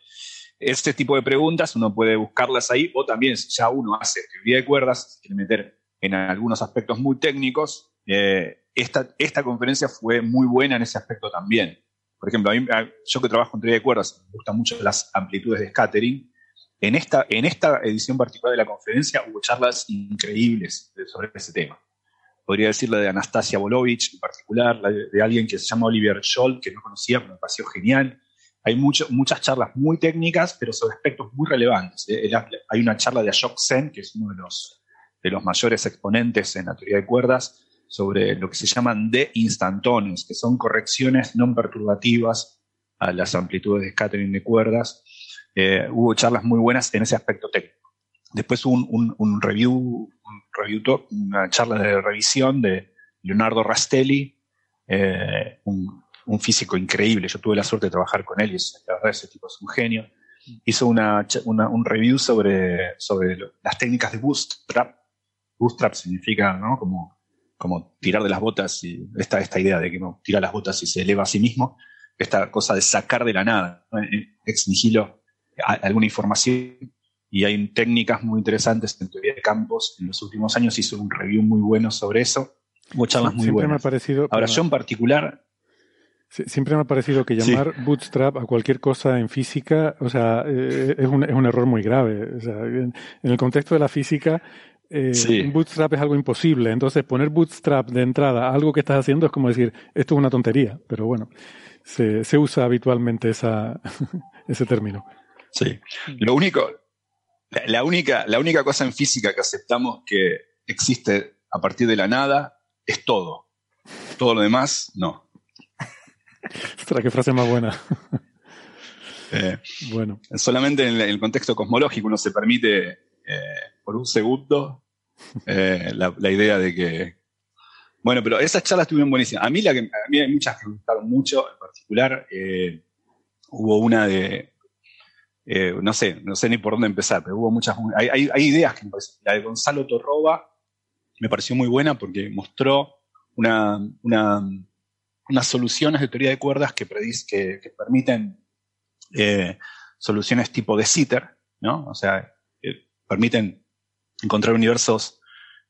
Este tipo de preguntas uno puede buscarlas ahí, o también si ya uno hace teoría de cuerdas, se quiere meter en algunos aspectos muy técnicos, eh, esta, esta conferencia fue muy buena en ese aspecto también. Por ejemplo, a mí, yo que trabajo en teoría de cuerdas, me gustan mucho las amplitudes de scattering. En esta, en esta edición particular de la conferencia hubo charlas increíbles sobre ese tema podría decir la de Anastasia Bolovich en particular, la de, de alguien que se llama Oliver Scholl, que no conocía, pero me pareció genial. Hay mucho, muchas charlas muy técnicas, pero sobre aspectos muy relevantes. Eh, Hay una charla de Ashok Sen, que es uno de los, de los mayores exponentes en la teoría de cuerdas, sobre lo que se llaman de instantáneos, que son correcciones no perturbativas a las amplitudes de scattering de cuerdas. Eh, hubo charlas muy buenas en ese aspecto técnico. Después un, un- un review, un review talk, una charla de revisión de Leonardo Rastelli, eh, un, físico increíble. Yo tuve la suerte de trabajar con él y es- la verdad ese tipo es un genio. Hizo una, una- un review sobre, sobre las técnicas de bootstrap. Bootstrap significa ¿no? como, como tirar de las botas y esta, esta idea de que uno tira las botas y se eleva a sí mismo. Esta cosa de sacar de la nada, ¿no? ex nihilo, a- alguna información y hay técnicas muy interesantes en teoría de campos. En los últimos años hizo un review muy bueno sobre eso. Hubo charlas muy Siempre me ha buenas. parecido. Ahora, yo en particular, Siempre me ha parecido que llamar bootstrap a cualquier cosa en física, o sea, eh, es, un, es, un, error muy grave. O sea, en, el contexto de la física, eh, un bootstrap es algo imposible. Entonces, poner bootstrap de entrada a algo que estás haciendo es como decir, esto es una tontería. Pero bueno, se, se usa habitualmente esa, ese término. Sí. Lo único, la única, la única cosa en física que aceptamos que existe a partir de la nada es todo. Todo lo demás, no. Ostras, qué frase más buena. Eh, bueno. Solamente en el contexto cosmológico uno se permite eh, por un segundo eh, la, idea de que. Bueno, pero esas charlas estuvieron buenísimas. A mí, la que, a mí hay muchas que me gustaron mucho, en particular hubo una de. no sé, no sé ni por dónde empezar, pero hubo muchas. Hay, hay, ideas que me La de Gonzalo Torroba me pareció muy buena porque mostró una, una unas soluciones de teoría de cuerdas que, que, permiten eh, soluciones tipo de Sitter, ¿no? O sea, permiten encontrar universos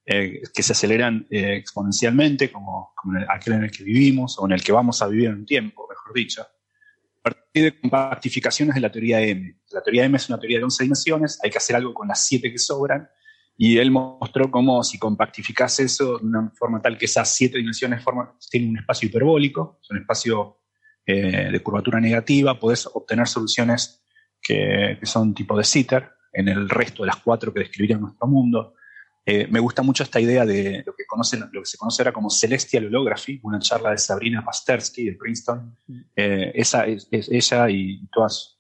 eh, que se aceleran eh, exponencialmente, como, como aquel en el que vivimos o en el que vamos a vivir en un tiempo, mejor dicho. A partir de compactificaciones de la teoría M. La teoría M es una teoría de 11 dimensiones, hay que hacer algo con las 7 que sobran, y él mostró cómo si compactificas eso de una forma tal que esas siete dimensiones tienen un espacio hiperbólico, es un espacio eh, de curvatura negativa, podés obtener soluciones que, son tipo de Sitter en el resto de las cuatro que describirían nuestro mundo. Eh, me gusta mucho esta idea de lo que, conocen, lo que se conoce ahora como Celestial Holography, una charla de Sabrina Pastersky de Princeton. Eh, esa es, ella y todas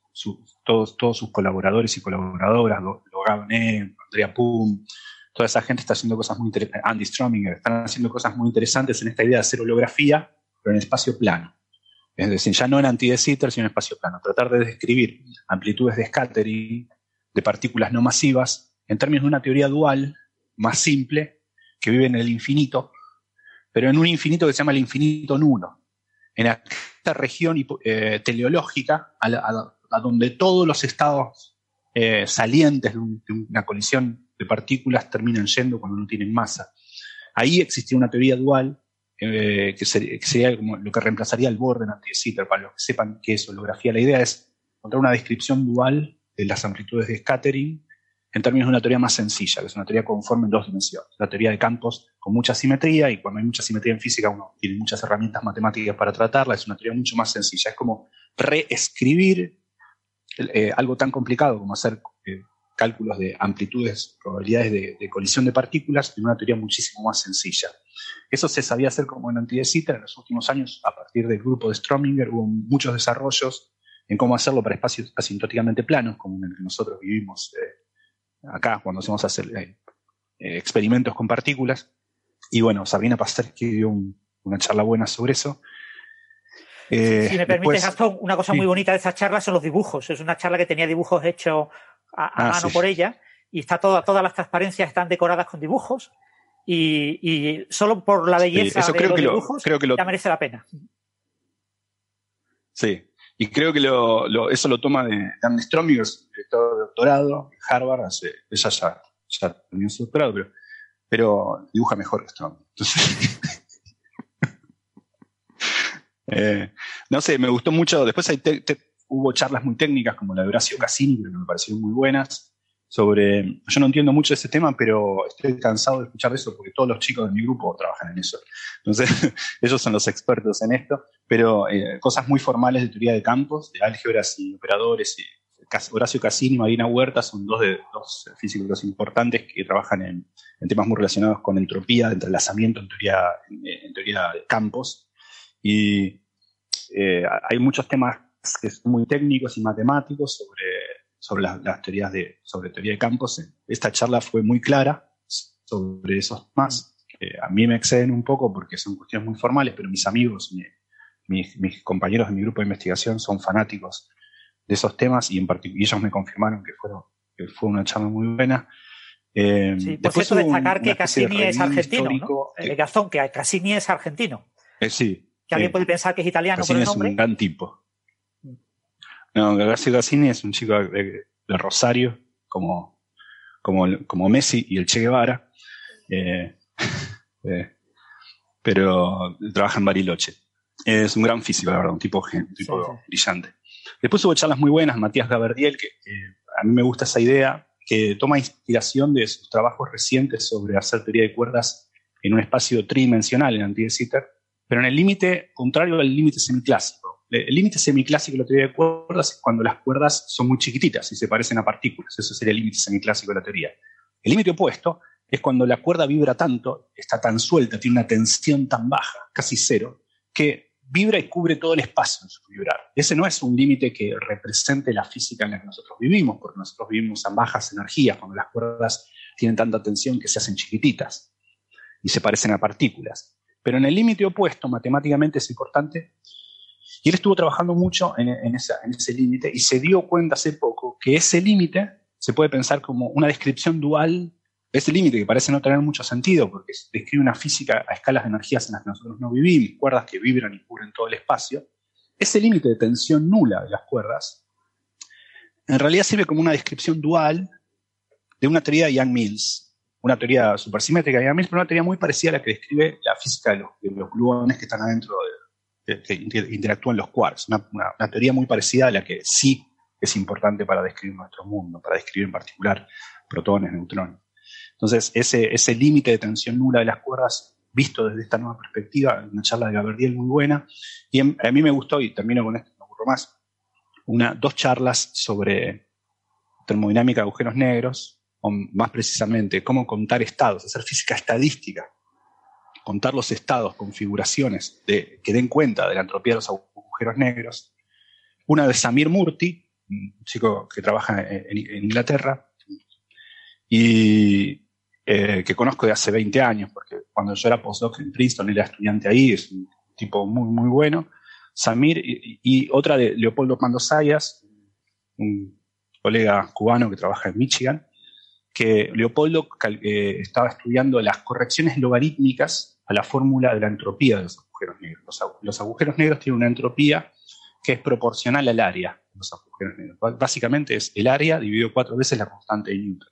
todos, todos sus colaboradores y colaboradoras, Logané, Andrea Pum, toda esa gente está haciendo cosas muy interesantes, Andy Strominger, están haciendo cosas muy interesantes en esta idea de hacer holografía, pero en espacio plano. Es decir, ya no en anti sino en espacio plano. Tratar de describir amplitudes de scattering de partículas no masivas en términos de una teoría dual más simple que vive en el infinito, pero en un infinito que se llama el infinito nulo. En esta región eh, teleológica, a, donde todos los estados eh, salientes de, una colisión de partículas terminan yendo cuando no tienen masa. Ahí existía una teoría dual eh, que, sería, como lo que reemplazaría el borde en anti para los que sepan qué es holografía. La idea es encontrar una descripción dual de las amplitudes de scattering en términos de una teoría más sencilla, que es una teoría conforme en dos dimensiones. La teoría de campos con mucha simetría, y cuando hay mucha simetría en física uno tiene muchas herramientas matemáticas para tratarla, es una teoría mucho más sencilla. Es como reescribir eh, algo tan complicado como hacer eh, cálculos de amplitudes, probabilidades de, colisión de partículas en una teoría muchísimo más sencilla. Eso se sabía hacer como en antidesita en los últimos años, a partir del grupo de Strominger, hubo muchos desarrollos en cómo hacerlo para espacios asintóticamente planos, como en el que nosotros vivimos eh, acá, cuando hacemos hacer experimentos con partículas. Y bueno, Sabrina que dio una charla buena sobre eso. Eh, si me permites, Gastón, una cosa muy bonita de esa charla son los dibujos. Es una charla que tenía dibujos hechos a, ah, mano por ella y está toda, todas las transparencias están decoradas con dibujos y, solo por la belleza de los dibujos ya merece la pena. Sí, y creo que eso lo toma de Dan Strominger, director de doctorado en Harvard, hace, ella ya, ya terminó su doctorado, pero, pero dibuja mejor que Strominger. Entonces, Eh, no sé, me gustó mucho. Después hubo charlas muy técnicas, como la de Horacio Cassini, que me parecieron muy buenas. Sobre. Yo no entiendo mucho ese tema, pero estoy cansado de escuchar eso porque todos los chicos de mi grupo trabajan en eso. Entonces, ellos son los expertos en esto. Pero eh, cosas muy formales de teoría de campos, de álgebras y operadores. Y, Horacio Cassini y Marina Huerta son dos, de, dos físicos importantes que trabajan en, temas muy relacionados con entropía, de entrelazamiento en teoría, en teoría de campos y eh, hay muchos temas que son muy técnicos y matemáticos sobre, sobre las, teorías de, sobre teoría de campos. Esta charla fue muy clara sobre esos temas. a mí me exceden un poco porque son cuestiones muy formales, pero mis amigos, mis, compañeros de mi grupo de investigación son fanáticos de esos temas y, en y ellos me confirmaron que, fueron, que fue una charla muy buena. Eh, sí, por cierto, destacar que Cassini es argentino, ¿no? Eh, Gastón, que Cassini es argentino. Eh, sí, que alguien puede pensar que es italiano por el nombre. es un gran tipo. No, García Cassini es un chico de, Rosario, como, como, como, Messi y el Che Guevara, eh, eh, pero trabaja en Bariloche. Es un gran físico, la verdad, un tipo, un tipo brillante. Después hubo charlas muy buenas, Matías Gaberdiel, que a mí me gusta esa idea, que toma inspiración de sus trabajos recientes sobre hacer teoría de cuerdas en un espacio tridimensional en anti pero en el límite contrario al límite semiclásico. El límite semiclásico de la teoría de cuerdas es cuando las cuerdas son muy chiquititas y se parecen a partículas. Eso sería el límite semiclásico de la teoría. El límite opuesto es cuando la cuerda vibra tanto, está tan suelta, tiene una tensión tan baja, casi cero, que vibra y cubre todo el espacio en su vibrar. Ese no es un límite que represente la física en la que nosotros vivimos, porque nosotros vivimos a bajas energías, cuando las cuerdas tienen tanta tensión que se hacen chiquititas y se parecen a partículas. Pero en el límite opuesto, matemáticamente es importante, y él estuvo trabajando mucho en, ese límite y se dio cuenta hace poco que ese límite se puede pensar como una descripción dual ese límite que parece no tener mucho sentido porque describe una física a escalas de energías en las que nosotros no vivimos, cuerdas que vibran y cubren todo el espacio. Ese límite de tensión nula de las cuerdas en realidad sirve como una descripción dual de una teoría de Young Mills, una teoría supersimétrica de Mills, pero una teoría muy parecida a la que describe la física de los, gluones que están adentro, de, que interactúan los quarks. Una, teoría muy parecida a la que sí es importante para describir nuestro mundo, para describir en particular protones, neutrones. Entonces, ese, ese límite de tensión nula de las cuerdas, visto desde esta nueva perspectiva, una charla de Gabriel muy buena, y a mí me gustó, y termino con esto, no ocurro más, una, dos charlas sobre termodinámica de agujeros negros, o más precisamente, cómo contar estados, hacer física estadística, contar los estados, configuraciones que den cuenta de la entropía de los agujeros negros. Una de Samir Murti, un chico que trabaja en, Inglaterra, y eh, que conozco de hace 20 años, porque cuando yo era postdoc en Princeton, era estudiante ahí, es un tipo muy, muy bueno. Samir, y, otra de Leopoldo Pando Sayas, un colega cubano que trabaja en Michigan, que Leopoldo eh, estaba estudiando las correcciones logarítmicas a la fórmula de la entropía de los agujeros negros. Los, agujeros negros tienen una entropía que es proporcional al área de los agujeros negros. Básicamente es el área dividido cuatro veces la constante de Newton.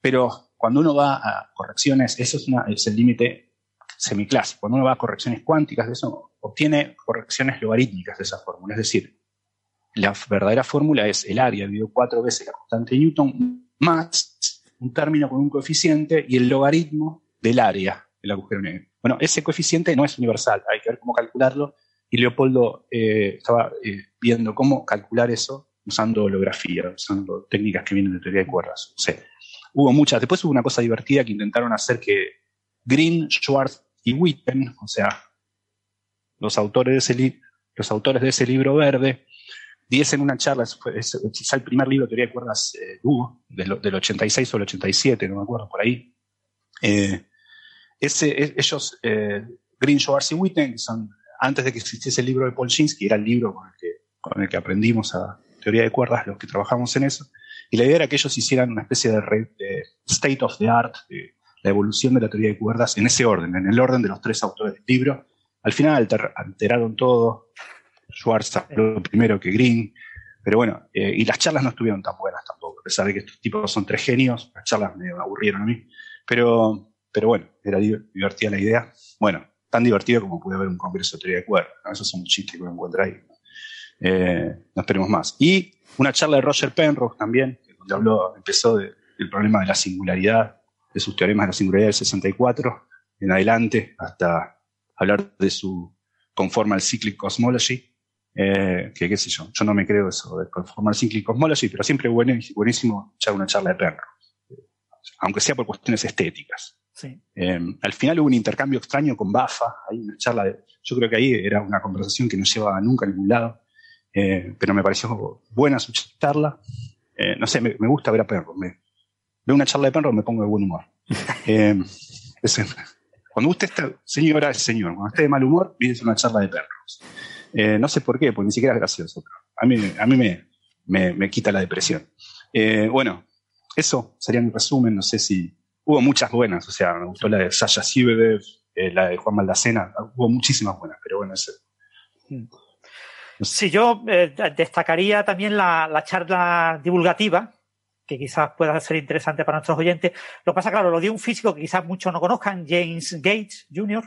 Pero cuando uno va a correcciones, eso es, el límite semiclásico. Cuando uno va a correcciones cuánticas de eso, obtiene correcciones logarítmicas de esa fórmula. Es decir, la verdadera fórmula es el área dividido cuatro veces la constante de Newton más un término con un coeficiente y el logaritmo del área del agujero negro. Bueno, ese coeficiente no es universal, hay que ver cómo calcularlo. Y Leopoldo eh, estaba eh, viendo cómo calcular eso usando holografía, usando técnicas que vienen de teoría de cuerdas. O sea, hubo muchas. Después hubo una cosa divertida que intentaron hacer que Green, Schwartz y Witten, o sea, los autores de ese, los autores de ese libro verde, diesen una charla, quizá el primer libro de teoría de cuerdas eh, del, del, 86 o el 87, no me acuerdo, por ahí. Ese, e, ellos, eh, Green, Schwartz y Witten, son, antes de que existiese el libro de Polchinski, era el libro con el que, con el que aprendimos a teoría de cuerdas, los que trabajamos en eso, y la idea era que ellos hicieran una especie de, de state of the art, de la evolución de la teoría de cuerdas en ese orden, en el orden de los tres autores del libro. Al final alteraron todo, Schwartz habló primero que Green, pero bueno, eh, y las charlas no estuvieron tan buenas tampoco, a pesar de que estos tipos son tres genios, las charlas me aburrieron a mí, pero, pero bueno, era divertida la idea. Bueno, tan divertido como puede haber un congreso de teoría de cuerdas, esos son chistes que uno encuentra ahí. Eh, no esperemos más. Y una charla de Roger Penrose también, donde habló, empezó del problema de la singularidad, de sus teoremas de la singularidad del 64 en adelante, hasta hablar de su conformal cyclic cosmology, eh, que qué sé yo, yo no me creo eso de conformar Cyclic Cosmology, pero siempre es buenísimo echar una charla de perro, aunque sea por cuestiones estéticas. Eh, al final hubo un intercambio extraño con Bafa, hay una charla de, yo creo que ahí era una conversación que no llevaba nunca a ningún lado, eh, pero me pareció buena su charla. no sé, me, gusta ver a perro. Me, veo una charla de perro me pongo de buen humor. cuando usted está, señora, es señor, cuando esté de mal humor, viene una charla de perros. Eh, no sé por qué, porque ni siquiera es gracioso. a mí, a mí me, me, quita la depresión. Eh, bueno, eso sería mi resumen. No sé si hubo muchas buenas. O sea, me gustó la de Sasha Sibedev, eh, la de Juan Maldacena. Hubo muchísimas buenas, pero bueno, ese. Sí, yo destacaría también la, la, charla divulgativa, que quizás pueda ser interesante para nuestros oyentes. Lo que pasa, claro, lo dio un físico que quizás muchos no conozcan, James Gates Jr.,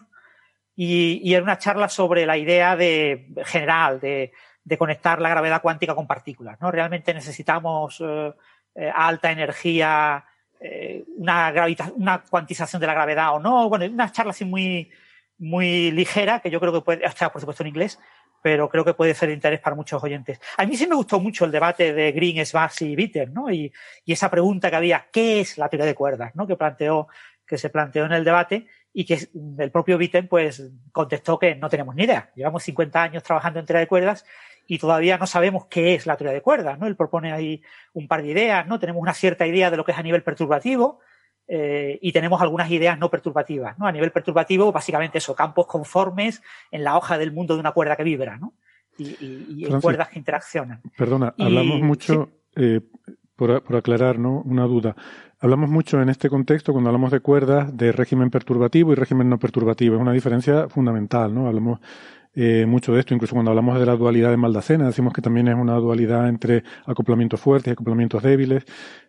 y, y era una charla sobre la idea de general de, de conectar la gravedad cuántica con partículas. ¿no? Realmente necesitamos eh, eh, alta energía, eh, una, una cuantización de la gravedad o no. Bueno, una charla así muy, muy ligera que yo creo que puede, está por supuesto en inglés, pero creo que puede ser de interés para muchos oyentes. A mí sí me gustó mucho el debate de Green, Schwarz y Bitter, ¿no? Y, y, esa pregunta que había, ¿qué es la teoría de cuerdas? ¿no? Que planteó, que se planteó en el debate y que el propio Witten pues contestó que no tenemos ni idea. Llevamos 50 años trabajando en teoría de cuerdas y todavía no sabemos qué es la teoría de cuerdas, ¿no? Él propone ahí un par de ideas, ¿no? Tenemos una cierta idea de lo que es a nivel perturbativo eh, y tenemos algunas ideas no perturbativas, ¿no? A nivel perturbativo, básicamente eso, campos conformes en la hoja del mundo de una cuerda que vibra, ¿no? Y, y, y cuerdas que interaccionan. Perdona, hablamos mucho, ¿sí? eh, por, por, aclarar, ¿no? Una duda. Hablamos mucho en este contexto, cuando hablamos de cuerdas, de régimen perturbativo y régimen no perturbativo. Es una diferencia fundamental, ¿no? Hablamos eh, mucho de esto, incluso cuando hablamos de la dualidad de Maldacena, decimos que también es una dualidad entre acoplamientos fuertes y acoplamientos débiles.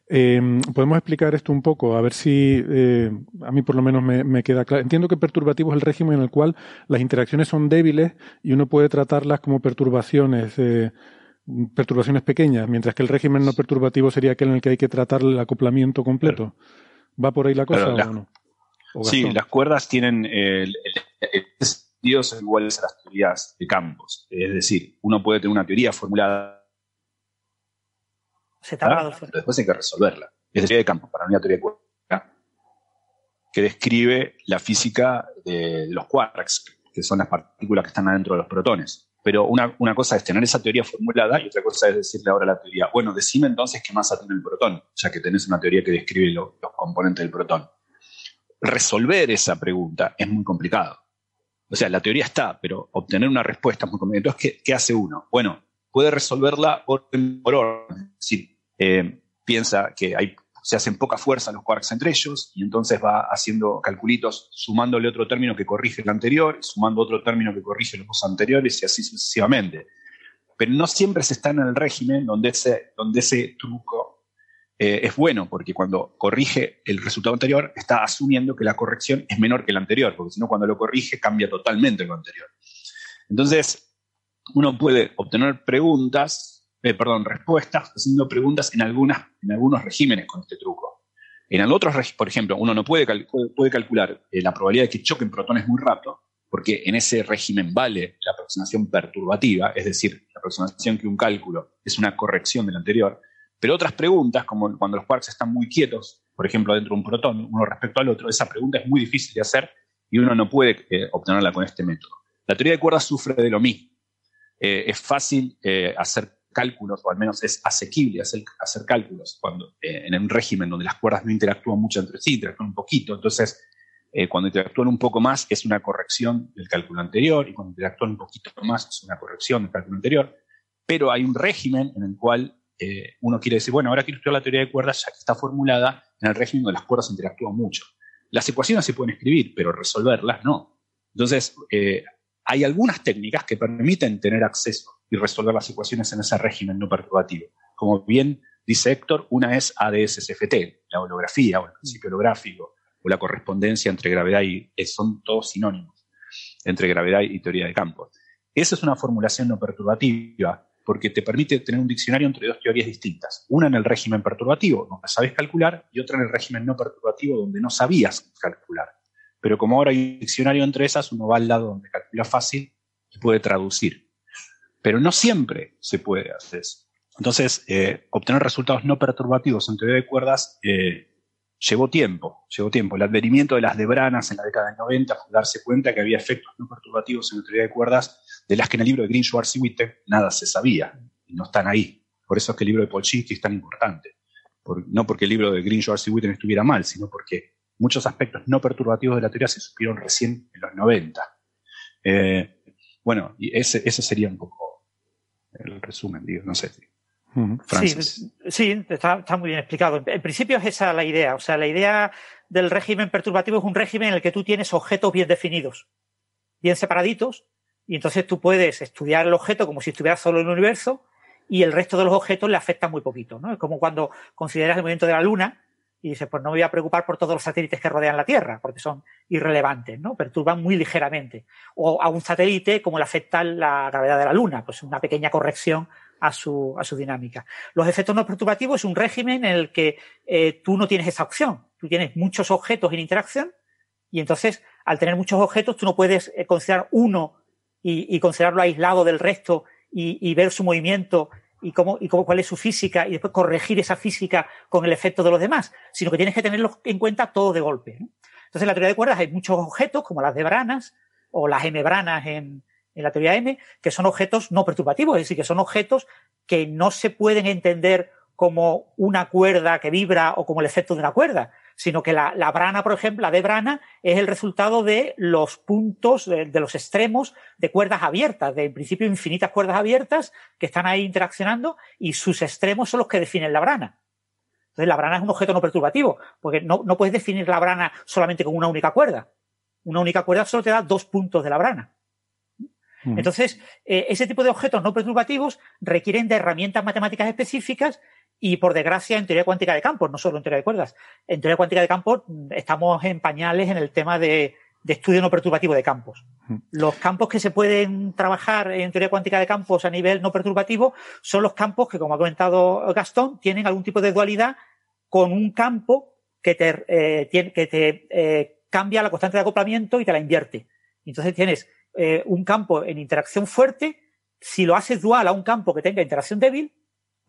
Eh, ¿Podemos explicar esto un poco? A ver si eh, a mí por lo menos me, me, queda claro. Entiendo que perturbativo es el régimen en el cual las interacciones son débiles y uno puede tratarlas como perturbaciones. Eh, perturbaciones pequeñas, mientras que el régimen no perturbativo sería aquel en el que hay que tratar el acoplamiento completo. ¿Va por ahí la cosa o no? ¿O sí, las cuerdas tienen el, el, el sentidos son iguales a las teorías de campos. Es decir, uno puede tener una teoría formulada. Se pero después hay que resolverla. Es teoría de campos para una teoría cuerdas que describe la física de los quarks, que son las partículas que están adentro de los protones. Pero una, una, cosa es tener esa teoría formulada y otra cosa es decirle ahora a la teoría, bueno, decime entonces qué masa tiene el protón, ya que tenés una teoría que describe lo, los componentes del protón. Resolver esa pregunta es muy complicado. O sea, la teoría está, pero obtener una respuesta es muy complicado. Entonces, ¿qué, ¿qué, hace uno? Bueno, puede resolverla por orden. Es decir, eh, piensa que se hacen poca fuerza los quarks entre ellos y entonces va haciendo calculitos sumándole otro término que corrige el anterior, sumando otro término que corrige los dos anteriores y así sucesivamente. Pero no siempre se está en el régimen donde ese, donde ese truco eh, es bueno, porque cuando corrige el resultado anterior, está asumiendo que la corrección es menor que la anterior, porque si no, cuando lo corrige, cambia totalmente lo anterior. Entonces, uno puede obtener preguntas, eh, perdón, respuestas haciendo preguntas en, algunas, en algunos regímenes con este truco. En otros, por ejemplo, uno no puede, puede calcular eh, la probabilidad de que choquen protones muy rápido, porque en ese régimen vale la aproximación perturbativa, es decir, la aproximación que un cálculo es una corrección del anterior, pero otras preguntas, como cuando los quarks están muy quietos, por ejemplo, dentro de un protón, uno respecto al otro, esa pregunta es muy difícil de hacer y uno no puede eh, obtenerla con este método. La teoría de cuerdas sufre de lo mismo. Eh, es fácil eh, hacer cálculos, o al menos es asequible hacer, hacer cálculos cuando, en un régimen donde las cuerdas no interactúan mucho entre sí, interactúan un poquito. Entonces, cuando interactúan un poco más es una corrección del cálculo anterior y cuando interactúan un poquito más es una corrección del cálculo anterior. Pero hay un régimen en el cual eh, uno quiere decir, bueno, ahora quiero estudiar la teoría de cuerdas ya que está formulada en el régimen donde las cuerdas interactúan mucho. Las ecuaciones se pueden escribir, pero resolverlas no. Entonces, eh, hay algunas técnicas que permiten tener acceso y resolver las ecuaciones en ese régimen no perturbativo. Como bien dice Héctor, una es ADS-CFT, la holografía o el principio holográfico, o la correspondencia entre gravedad y... Eh, son todos sinónimos, entre gravedad y teoría de campos. Esa es una formulación no perturbativa porque te permite tener un diccionario entre dos teorías distintas. Una en el régimen perturbativo, donde sabes calcular, y otra en el régimen no perturbativo, donde no sabías calcular. Pero como ahora hay un diccionario entre esas, uno va al lado donde calcula fácil y puede traducir. Pero no siempre se puede hacer eso. Entonces, eh, obtener resultados no perturbativos en teoría de cuerdas eh, llevó tiempo, llevó tiempo. El advenimiento de las debranas en la década del 90 fue darse cuenta que había efectos no perturbativos en la teoría de cuerdas de las que en el libro de Green, Schwartz y Witte nada se sabía, y no están ahí. Por eso es que el libro de Polchinski es tan importante. Por, no porque el libro de Green, Schwartz y Witte estuviera mal, sino porque muchos aspectos no perturbativos de la teoría se supieron recién en los 90. Eh, bueno, y ese, ese sería un poco el resumen, digo, no sé. Sí, sí está, está, muy bien explicado. En principio es esa la idea. O sea, la idea del régimen perturbativo es un régimen en el que tú tienes objetos bien definidos, bien separaditos, y entonces tú puedes estudiar el objeto como si estuviera solo en el universo y el resto de los objetos le afecta muy poquito. ¿no? Es como cuando consideras el movimiento de la Luna y dice, pues no me voy a preocupar por todos los satélites que rodean la Tierra, porque son irrelevantes, ¿no? Perturban muy ligeramente. O a un satélite como le afecta la gravedad de la Luna, pues una pequeña corrección a su, a su dinámica. Los efectos no perturbativos es un régimen en el que eh, tú no tienes esa opción. Tú tienes muchos objetos en interacción y entonces, al tener muchos objetos, tú no puedes eh, considerar uno y, y considerarlo aislado del resto y, y ver su movimiento y cómo, y cómo, cuál es su física y después corregir esa física con el efecto de los demás, sino que tienes que tenerlo en cuenta todo de golpe. Entonces, en la teoría de cuerdas hay muchos objetos, como las de branas o las m-branas en, en la teoría M, que son objetos no perturbativos, es decir, que son objetos que no se pueden entender como una cuerda que vibra o como el efecto de una cuerda, sino que la, la, brana, por ejemplo, la de brana, es el resultado de los puntos, de, de, los extremos de cuerdas abiertas, de en principio infinitas cuerdas abiertas que están ahí interaccionando y sus extremos son los que definen la brana. Entonces la brana es un objeto no perturbativo, porque no, no puedes definir la brana solamente con una única cuerda. Una única cuerda solo te da dos puntos de la brana. Entonces, eh, ese tipo de objetos no perturbativos requieren de herramientas matemáticas específicas y, por desgracia, en teoría cuántica de campos, no solo en teoría de cuerdas. En teoría cuántica de campos mm, estamos en pañales en el tema de, de estudio no perturbativo de campos. Los campos que se pueden trabajar en teoría cuántica de campos a nivel no perturbativo son los campos que, como ha comentado Gastón, tienen algún tipo de dualidad con un campo que te, eh, tiene, que te eh, cambia la constante de acoplamiento y te la invierte. Entonces tienes eh, un campo en interacción fuerte, si lo haces dual a un campo que tenga interacción débil,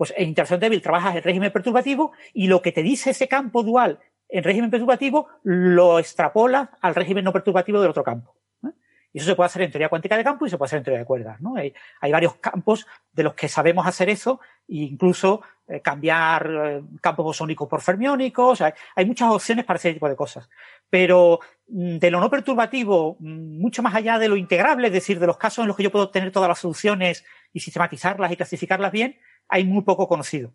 pues en interacción débil trabajas en régimen perturbativo y lo que te dice ese campo dual en régimen perturbativo lo extrapolas al régimen no perturbativo del otro campo. Y eso se puede hacer en teoría cuántica de campo y se puede hacer en teoría de cuerdas. hay varios campos de los que sabemos hacer eso e incluso eh, cambiar eh, campos bosónicos por fermiónicos. Hay, hay, muchas opciones para ese tipo de cosas. Pero mm, de lo no perturbativo, mm, mucho más allá de lo integrable, es decir, de los casos en los que yo puedo obtener todas las soluciones y sistematizarlas y clasificarlas bien, hay muy poco conocido.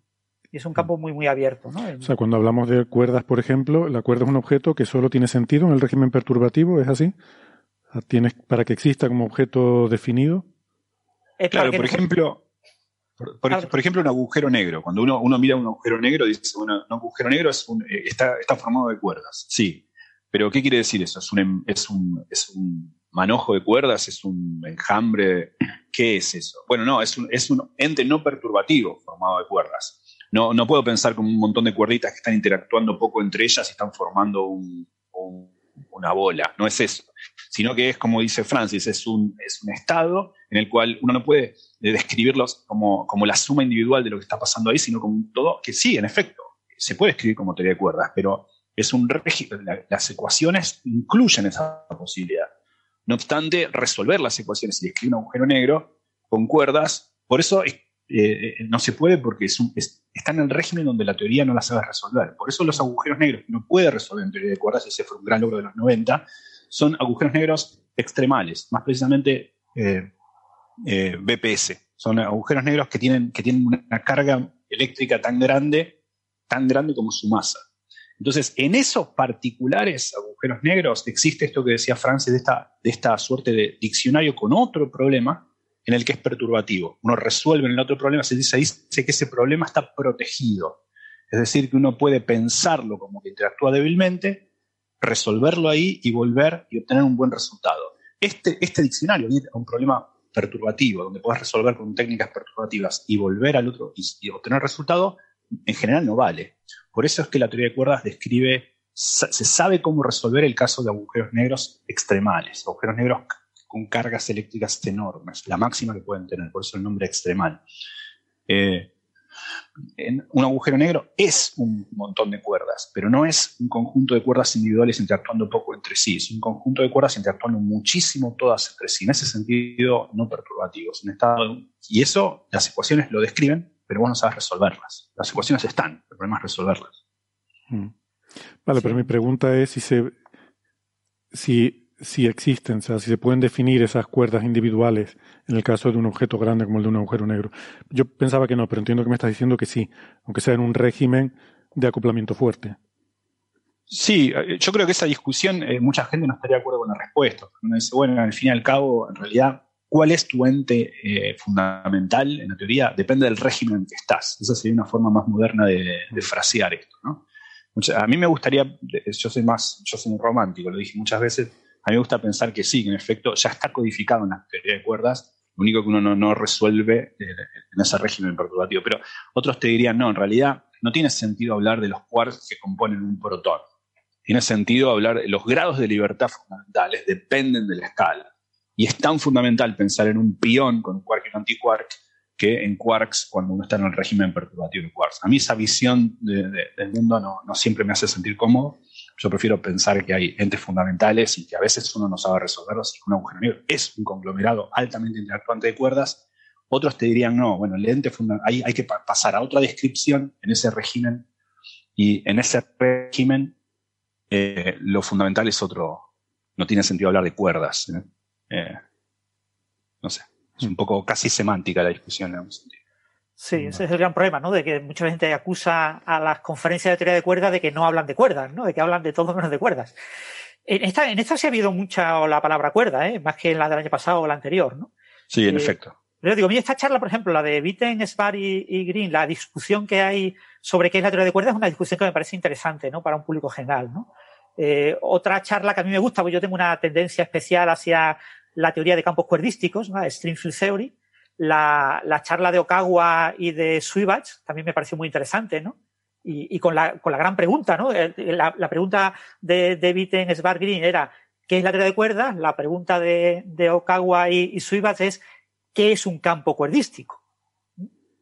Y es un campo muy, muy abierto. ¿no? O sea, cuando hablamos de cuerdas, por ejemplo, la cuerda es un objeto que solo tiene sentido en el régimen perturbativo, ¿es así? ¿Tienes para que exista como objeto definido? Es claro, por ejemplo, por, por, por, ejemplo, un agujero negro. Cuando uno, uno mira un agujero negro, dice, bueno, un agujero negro es un, eh, está, está formado de cuerdas. Sí. Pero, ¿qué quiere decir eso? ¿Es un, es un, es un manojo de cuerdas? ¿Es un enjambre? ¿Qué es eso? Bueno, no, es un, es un ente no perturbativo formado de cuerdas. No, no puedo pensar como un montón de cuerditas que están interactuando poco entre ellas y están formando un, un, una bola. No es eso. Sino que es, como dice Francis, es un, es un estado en el cual uno no puede describirlos como, la suma individual de lo que está pasando ahí, sino como todo que sí, en efecto, se puede escribir como teoría de cuerdas, pero es un régimen, la, las ecuaciones incluyen esa posibilidad. No obstante, resolver las ecuaciones y escribir un agujero negro con cuerdas, por eso es eh, no se puede porque es, está en el régimen donde la teoría no la sabe resolver. Por eso los agujeros negros que no puede resolver en teoría de cuerdas, ese fue un gran logro de los 90, son agujeros negros extremales, más precisamente eh, eh, BPS. Son agujeros negros que tienen, que tienen una carga eléctrica tan grande, tan grande como su masa. Entonces, en esos particulares agujeros negros existe esto que decía Francis de esta, de esta suerte de diccionario con otro problema, en el que es perturbativo. Uno resuelve en el otro problema, se dice, dice que ese problema está protegido. Es decir, que uno puede pensarlo como que interactúa débilmente, resolverlo ahí y volver y obtener un buen resultado. Este, este diccionario, un problema perturbativo, donde puedes resolver con técnicas perturbativas y volver al otro y, y obtener resultado, en general no vale. Por eso es que la teoría de cuerdas describe, se sabe cómo resolver el caso de agujeros negros extremales, agujeros negros con cargas eléctricas enormes, la máxima que pueden tener, por eso el nombre extremal. Eh, un agujero negro es un montón de cuerdas, pero no es un conjunto de cuerdas individuales interactuando poco entre sí, es un conjunto de cuerdas interactuando muchísimo todas entre sí, en ese sentido no perturbativos. En estado, y eso las ecuaciones lo describen, pero vos no sabes resolverlas. Las ecuaciones están, el problema es resolverlas. Hmm. Vale, sí. pero mi pregunta es si se si si existen, o sea, si se pueden definir esas cuerdas individuales en el caso de un objeto grande como el de un agujero negro. Yo pensaba que no, pero entiendo que me estás diciendo que sí, aunque sea en un régimen de acoplamiento fuerte. Sí, yo creo que esa discusión, eh, mucha gente no estaría de acuerdo con la respuesta. Uno dice, bueno, al fin y al cabo, en realidad, ¿cuál es tu ente eh, fundamental en la teoría? Depende del régimen en que estás. Esa sería una forma más moderna de, frasear esto, ¿no? a mí me gustaría, yo soy más, yo soy un romántico, lo dije muchas veces, a mí me gusta pensar que sí, que en efecto ya está codificado en la teoría de cuerdas, lo único que uno no, resuelve eh, en ese régimen perturbativo. Pero otros te dirían, no, en realidad no tiene sentido hablar de los quarks que componen un protón. Tiene sentido hablar de los grados de libertad fundamentales, dependen de la escala. Y es tan fundamental pensar en un pión con un quark y un antiquark que en quarks cuando uno está en el régimen perturbativo de quarks. A mí esa visión del mundo no, siempre me hace sentir cómodo. Yo prefiero pensar que hay entes fundamentales y que a veces uno no sabe resolverlos que un agujero negro es un conglomerado altamente interactuante de cuerdas. Otros te dirían, no, bueno, el ente hay, hay que pasar a otra descripción en ese régimen y en ese régimen eh, lo fundamental es otro, no tiene sentido hablar de cuerdas. ¿eh? Eh, no sé. Es un poco casi semántica la discusión en Sí, ese es el gran problema, ¿no? De que mucha gente acusa a las conferencias de teoría de cuerdas de que no hablan de cuerdas, ¿no? De que hablan de todo menos de cuerdas. En esta, en esta sí ha habido mucha la palabra cuerda, ¿eh? Más que en la del año pasado o la anterior, ¿no? Sí, en eh, efecto. Pero digo, a mí esta charla, por ejemplo, la de Witten, Sbar y, Green, la discusión que hay sobre qué es la teoría de cuerdas es una discusión que me parece interesante, ¿no? Para un público general, ¿no? Eh, otra charla que a mí me gusta, porque yo tengo una tendencia especial hacia la teoría de campos cuerdísticos, ¿no? Stringfield Theory. La, la, charla de Okawa y de Suibach también me pareció muy interesante, ¿no? Y, con, la, con, la, gran pregunta, ¿no? La, pregunta de David en Green era ¿qué es la teoría de cuerdas? La pregunta de, Okawa y, y es ¿qué es un campo cuerdístico?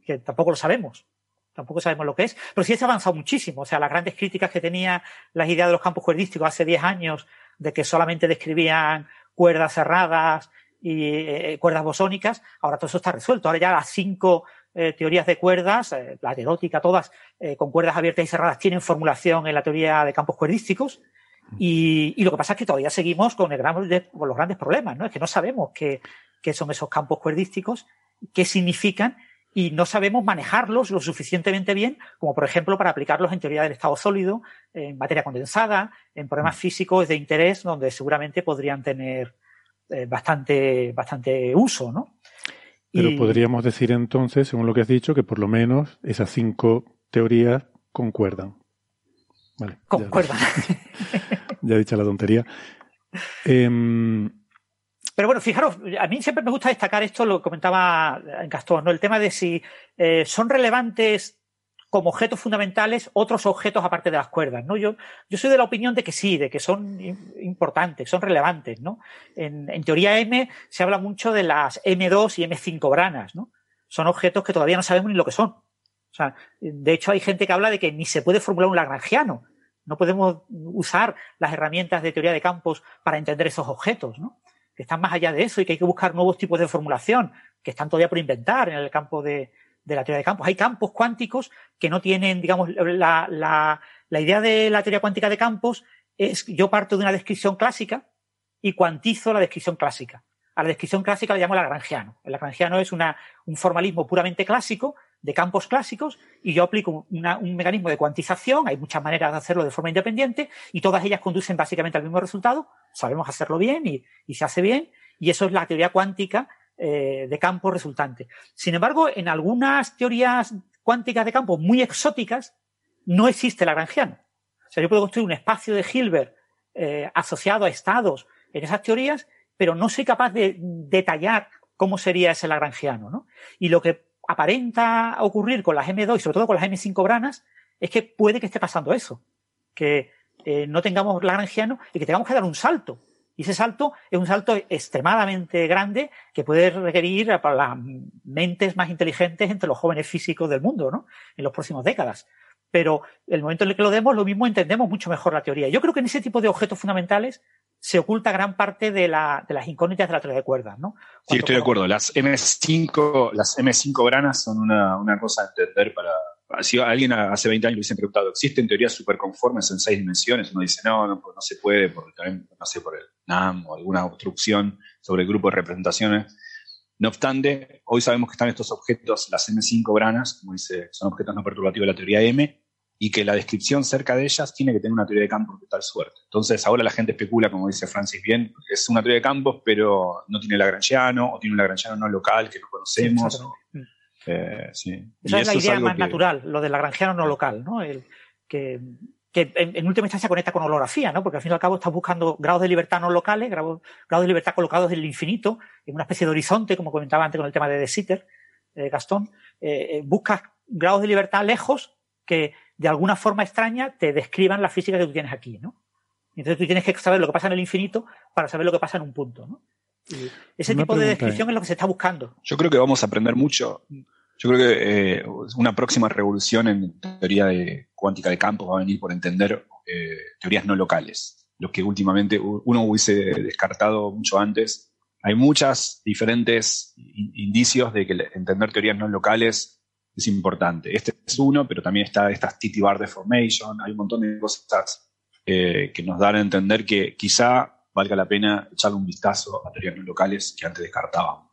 Que tampoco lo sabemos tampoco sabemos lo que es, pero sí se ha avanzado muchísimo. O sea, las grandes críticas que tenía las ideas de los campos cuerdísticos hace 10 años, de que solamente describían cuerdas cerradas y eh, cuerdas bosónicas, ahora todo eso está resuelto. Ahora ya las cinco eh, teorías de cuerdas, eh, la erótica, todas, con cuerdas abiertas y cerradas, tienen formulación en la teoría de campos cuerdísticos. Y, lo que pasa es que todavía seguimos con, el gran, con los grandes problemas, ¿no? Es que no sabemos qué son esos campos cuerdísticos, qué significan y no sabemos manejarlos lo suficientemente bien como, por ejemplo, para aplicarlos en teoría del estado sólido, en materia condensada, en problemas mm. físicos de interés donde seguramente podrían tener eh, bastante, bastante uso, ¿no? Pero podríamos decir entonces, según lo que has dicho, que por lo menos esas cinco teorías concuerdan. Vale, concuerdan. Ya, he dicho la tontería. Eh, pero bueno, fijaros, a mí siempre me gusta destacar esto, lo comentaba en Gastón, ¿no? El tema de si eh, son relevantes como objetos fundamentales otros objetos aparte de las cuerdas, ¿no? Yo, yo soy de la opinión de que sí, de que son importantes, son relevantes, ¿no? En, en teoría M se habla mucho de las M2 y M5 branas, ¿no? Son objetos que todavía no sabemos ni lo que son. O sea, de hecho hay gente que habla de que ni se puede formular un lagrangiano. No podemos usar las herramientas de teoría de campos para entender esos objetos, ¿no? Que están más allá de eso y que hay que buscar nuevos tipos de formulación que están todavía por inventar en el campo de, la teoría de campos. Hay campos cuánticos que no tienen, digamos, la, la, la idea de la teoría cuántica de campos es yo parto de una descripción clásica y cuantizo la descripción clásica. A la descripción clásica le llamo lagrangiano. El lagrangiano es una, un formalismo puramente clásico de campos clásicos y yo aplico un mecanismo de cuantización, hay muchas maneras de hacerlo de forma independiente y todas ellas conducen básicamente al mismo resultado, sabemos hacerlo bien y, se hace bien y eso es la teoría cuántica eh, de campos resultante. Sin embargo, en algunas teorías cuánticas de campos muy exóticas no existe Lagrangiano. O sea, yo puedo construir un espacio de Hilbert eh, asociado a estados en esas teorías, pero no soy capaz de detallar cómo sería ese Lagrangiano. ¿no? Y lo que aparenta ocurrir con las M2 y sobre todo con las M5 branas es que puede que esté pasando eso, que eh, no tengamos Lagrangiano y que tengamos que dar un salto. Y ese salto es un salto extremadamente grande que puede requerir para las mentes más inteligentes entre los jóvenes físicos del mundo, ¿no? En las próximas décadas. Pero el momento en el que lo demos, lo mismo entendemos mucho mejor la teoría. Yo creo que en ese tipo de objetos fundamentales se oculta gran parte de, la, de las incógnitas de la teoría de cuerdas, ¿no? sí, estoy de acuerdo. Las M5, las M5 branas son una, una cosa a entender para, si alguien hace 20 años le hubiese preguntado, ¿existen teorías superconformes en seis dimensiones? Uno dice, no, no, no se puede, porque también, no sé, por el NAM o alguna obstrucción sobre el grupo de representaciones. No obstante, hoy sabemos que están estos objetos, las M5 branas, como dice, son objetos no perturbativos de la teoría M, y que la descripción cerca de ellas tiene que tener una teoría de campos de tal suerte. Entonces, ahora la gente especula, como dice Francis bien, es una teoría de campos, pero no tiene Lagrangiano, o tiene un Lagrangiano no local que no conocemos. Eh, Esa es la idea más natural, lo del Lagrangiano no local, ¿no? El, que, que en, última instancia conecta con holografía, ¿no? Porque al fin y al cabo estás buscando grados de libertad no locales, grados, de libertad colocados en el infinito, en una especie de horizonte, como comentaba antes con el tema de De Sitter, eh, Gastón. Eh, eh, buscas grados de libertad lejos que de alguna forma extraña te describan la física que tú tienes aquí, ¿no? Entonces tú tienes que saber lo que pasa en el infinito para saber lo que pasa en un punto, ¿no? ese tipo de descripción es lo que se está buscando. Yo creo que vamos a aprender mucho yo creo que eh, una próxima revolución en teoría de cuántica de campos va a venir por entender eh, teorías no locales, lo que últimamente uno hubiese descartado mucho antes. Hay muchos diferentes indicios de que entender teorías no locales es importante. Este es uno, pero también está esta TT bar deformation, hay un montón de cosas eh, que nos dan a entender que quizá valga la pena echarle un vistazo a teorías no locales que antes descartábamos.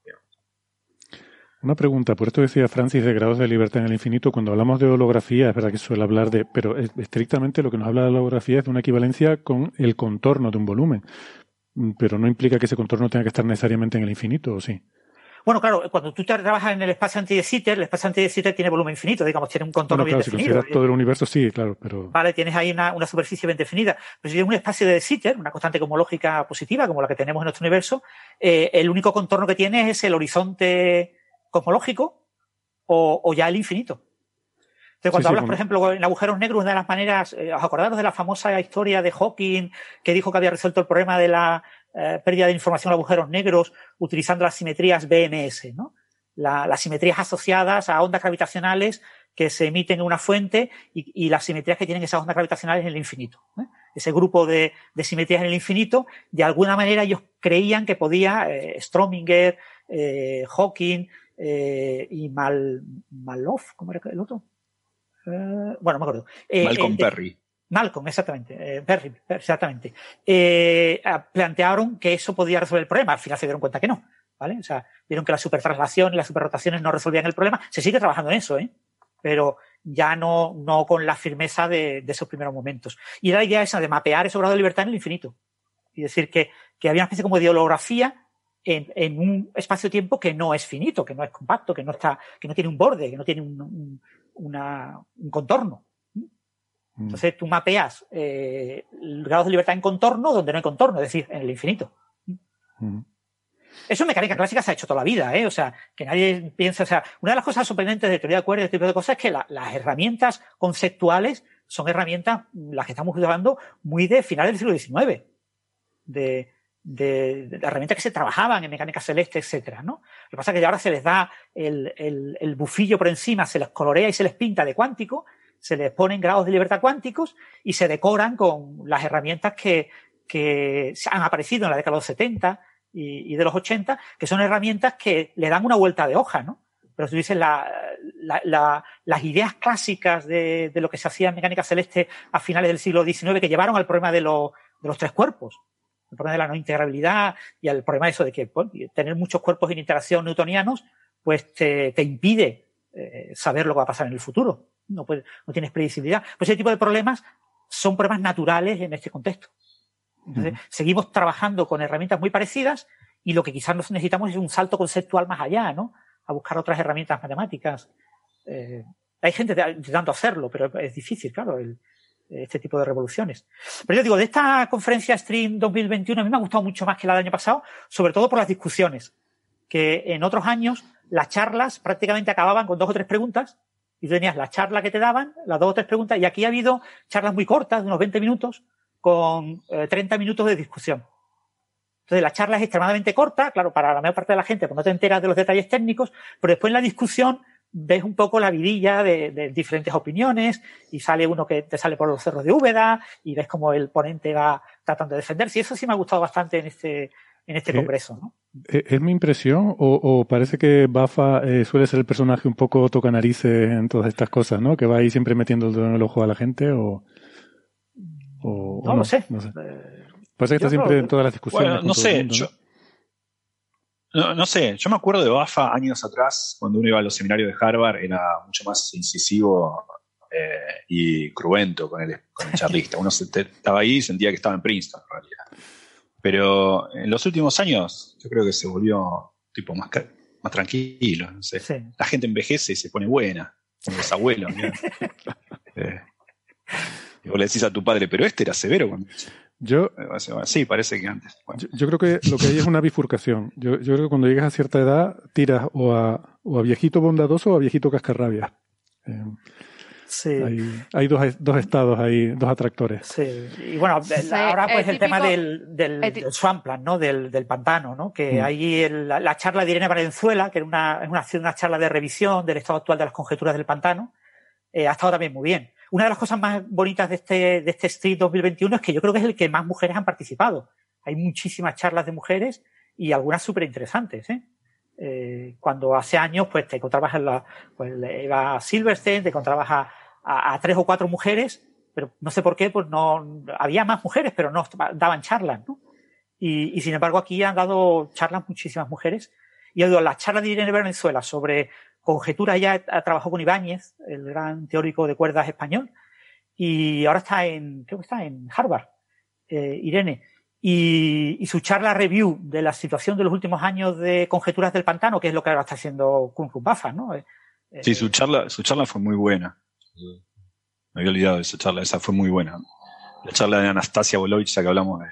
Una pregunta, por esto decía Francis de grados de libertad en el infinito, cuando hablamos de holografía, es verdad que suele hablar de, pero estrictamente lo que nos habla de holografía es de una equivalencia con el contorno de un volumen, mm, pero no implica que ese contorno tenga que estar necesariamente en el infinito, ¿o sí? Bueno, claro, cuando tú trabajas en el espacio anti de Sitter, el espacio anti de Sitter tiene volumen infinito, digamos, tiene un contorno bien definido. Si todo el universo, sí, claro, pero... Vale, tienes ahí una, superficie bien definida. Pero si tienes un espacio de Sitter, una constante cosmológica positiva, como la que tenemos en nuestro universo, eh, el único contorno que tiene es el horizonte cosmológico o, ya el infinito. Entonces, cuando hablas, por ejemplo, en agujeros negros, una de las maneras, eh, ¿os acordaros de la famosa historia de Hawking que dijo que había resuelto el problema de la eh, pérdida de información en agujeros negros utilizando las simetrías BMS, ¿no? las simetrías asociadas a ondas gravitacionales que se emiten en una fuente y, las simetrías que tienen esas ondas gravitacionales en el infinito. ¿eh? Ese grupo de, simetrías en el infinito, de alguna manera ellos creían que podía Strominger, Hawking, eh, y Mal, Maloff, ¿cómo era el otro? Eh, bueno, me acuerdo. Eh, Malcolm Perry. Malcolm, exactamente. Perry, exactamente. plantearon que eso podía resolver el problema. Al final se dieron cuenta que no. ¿Vale? O sea, vieron que la supertraslación y las superrotaciones no resolvían el problema. Se sigue trabajando en eso, ¿eh? Pero ya no, no con la firmeza de, esos primeros momentos. Y la idea esa de mapear ese grado de libertad en el infinito. Y decir que, que había una especie como de holografía en, un espacio-tiempo que no es finito, que no es compacto, que no está, que no tiene un borde, que no tiene un, contorno. Mm. Entonces tú mapeas eh, grados de libertad en contorno donde no hay contorno, es decir, en el infinito. Mm. Eso en mecánica clásica se ha hecho toda la vida, ¿eh? O sea, que nadie piensa, o sea, una de las cosas sorprendentes de teoría de cuerdas y este tipo de cosas es que las herramientas conceptuales son herramientas, las que estamos usando, muy de finales del siglo XIX. De, de, herramientas que se trabajaban en mecánica celeste, etcétera, ¿no? Lo que pasa es que ahora se les da el, el, bufillo por encima, se les colorea y se les pinta de cuántico, se les ponen grados de libertad cuánticos y se decoran con las herramientas que, que han aparecido en la década de los 70 y, de los 80, que son herramientas que le dan una vuelta de hoja, ¿no? Pero tú dices, la, la, las ideas clásicas de, de, lo que se hacía en mecánica celeste a finales del siglo XIX que llevaron al problema de, de los tres cuerpos, el problema de la no integrabilidad y el problema de eso de que tener muchos cuerpos en interacción newtonianos, pues te, impide eh, saber lo que va a pasar en el futuro. No, no tienes predecibilidad. Pues ese tipo de problemas son problemas naturales en este contexto. Entonces, seguimos trabajando con herramientas muy parecidas y lo que quizás necesitamos es un salto conceptual más allá, ¿no? A buscar otras herramientas matemáticas. Eh, hay gente intentando hacerlo, pero es difícil, claro. El, este tipo de revoluciones. Pero yo digo, de esta conferencia Stream 2021 a mí me ha gustado mucho más que la del año pasado, sobre todo por las discusiones, que en otros años las charlas prácticamente acababan con dos o tres preguntas y tenías la charla que te daban, las dos o tres preguntas, y aquí ha habido charlas muy cortas, de unos 20 minutos, con 30 eh, minutos de discusión. Entonces, la charla es extremadamente corta, claro, para la mayor parte de la gente, pues no te enteras de los detalles técnicos, pero después en la discusión ves un poco la vidilla de, diferentes opiniones y sale uno que te sale por los cerros de Úbeda y ves como el ponente va tratando de defenderse. Y eso sí me ha gustado bastante en este, en este eh, congreso. ¿no? Eh, ¿Es mi impresión o, parece que Bafa eh, suele ser el personaje un poco toca narices en todas estas cosas, ¿no? Que va ahí siempre metiendo el dedo en el ojo a la gente o... no, lo sé. Parece que está siempre en todas las discusiones. Bueno, no sé, yo, no, sé, yo me acuerdo de Bafa años atrás, cuando uno iba a los seminarios de Harvard, era mucho más incisivo eh, y cruento con el, con el charlista. Uno estaba ahí y sentía que estaba en Princeton, en realidad. Pero en los últimos años, yo creo que se volvió tipo más, más tranquilo. No sé. La gente envejece y se pone buena, como los abuelos. Eh. Y vos le decís a tu padre, pero este era severo cuando... Yo, sí, parece que antes. Yo, creo que lo que hay es una bifurcación. Yo, yo, creo que cuando llegas a cierta edad tiras o a, o a viejito bondadoso o a viejito cascarrabia. Eh, Sí. Hay, hay dos, dos, estados ahí, dos atractores. Sí. Y bueno, ahora pues el, tema del, del, del, swampland, ¿no? Del, del pantano, ¿no? Que mm. ahí el, la, la, charla de Irene Valenzuela, que era una, una, una, charla de revisión del estado actual de las conjeturas del pantano, eh, ha estado también muy bien. Una de las cosas más bonitas de este, este Street 2021 es que yo creo que es el que más mujeres han participado. Hay muchísimas charlas de mujeres y algunas súper interesantes, ¿eh? Eh, cuando hace años pues te encontrabas en la pues Eva Silverstein, te encontrabas a, tres o cuatro mujeres, pero no sé por qué, pues no había más mujeres, pero no daban charlas, ¿no? Y, sin embargo aquí han dado charlas muchísimas mujeres. Y ha dado la charla de Irene Venezuela sobre conjeturas, ya trabajó con Ibáñez, el gran teórico de cuerdas español, y ahora está en, creo que está en Harvard, eh, Irene. Y, y, su charla review de la situación de los últimos años de conjeturas del pantano, que es lo que ahora está haciendo Kun Bafa, ¿no? Eh, sí, su charla, su charla fue muy buena. Me había olvidado de esa charla, esa fue muy buena. La charla de Anastasia Bolovich, que hablamos de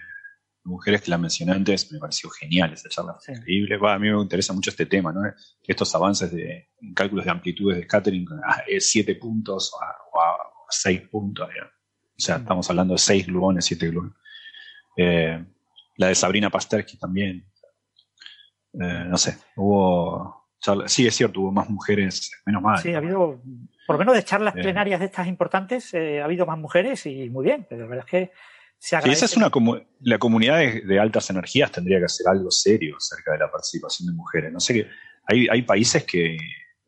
mujeres que la mencioné antes, me pareció genial esa charla, sí. increíble. A mí me interesa mucho este tema, ¿no? Estos avances de en cálculos de amplitudes de scattering a 7 puntos o a 6 puntos. O sea, estamos hablando de 6 gluones, 7 gluones. Eh, la de Sabrina Pasterski también. Eh, no sé, hubo charlas, sí es cierto, hubo más mujeres, menos mal. Sí, ha habido, por lo menos de charlas eh. plenarias de estas importantes, ha habido más mujeres y muy bien, pero la verdad es que se sí, esa es una la comunidad de, de, altas energías tendría que hacer algo serio acerca de la participación de mujeres. No sé que hay, hay países que,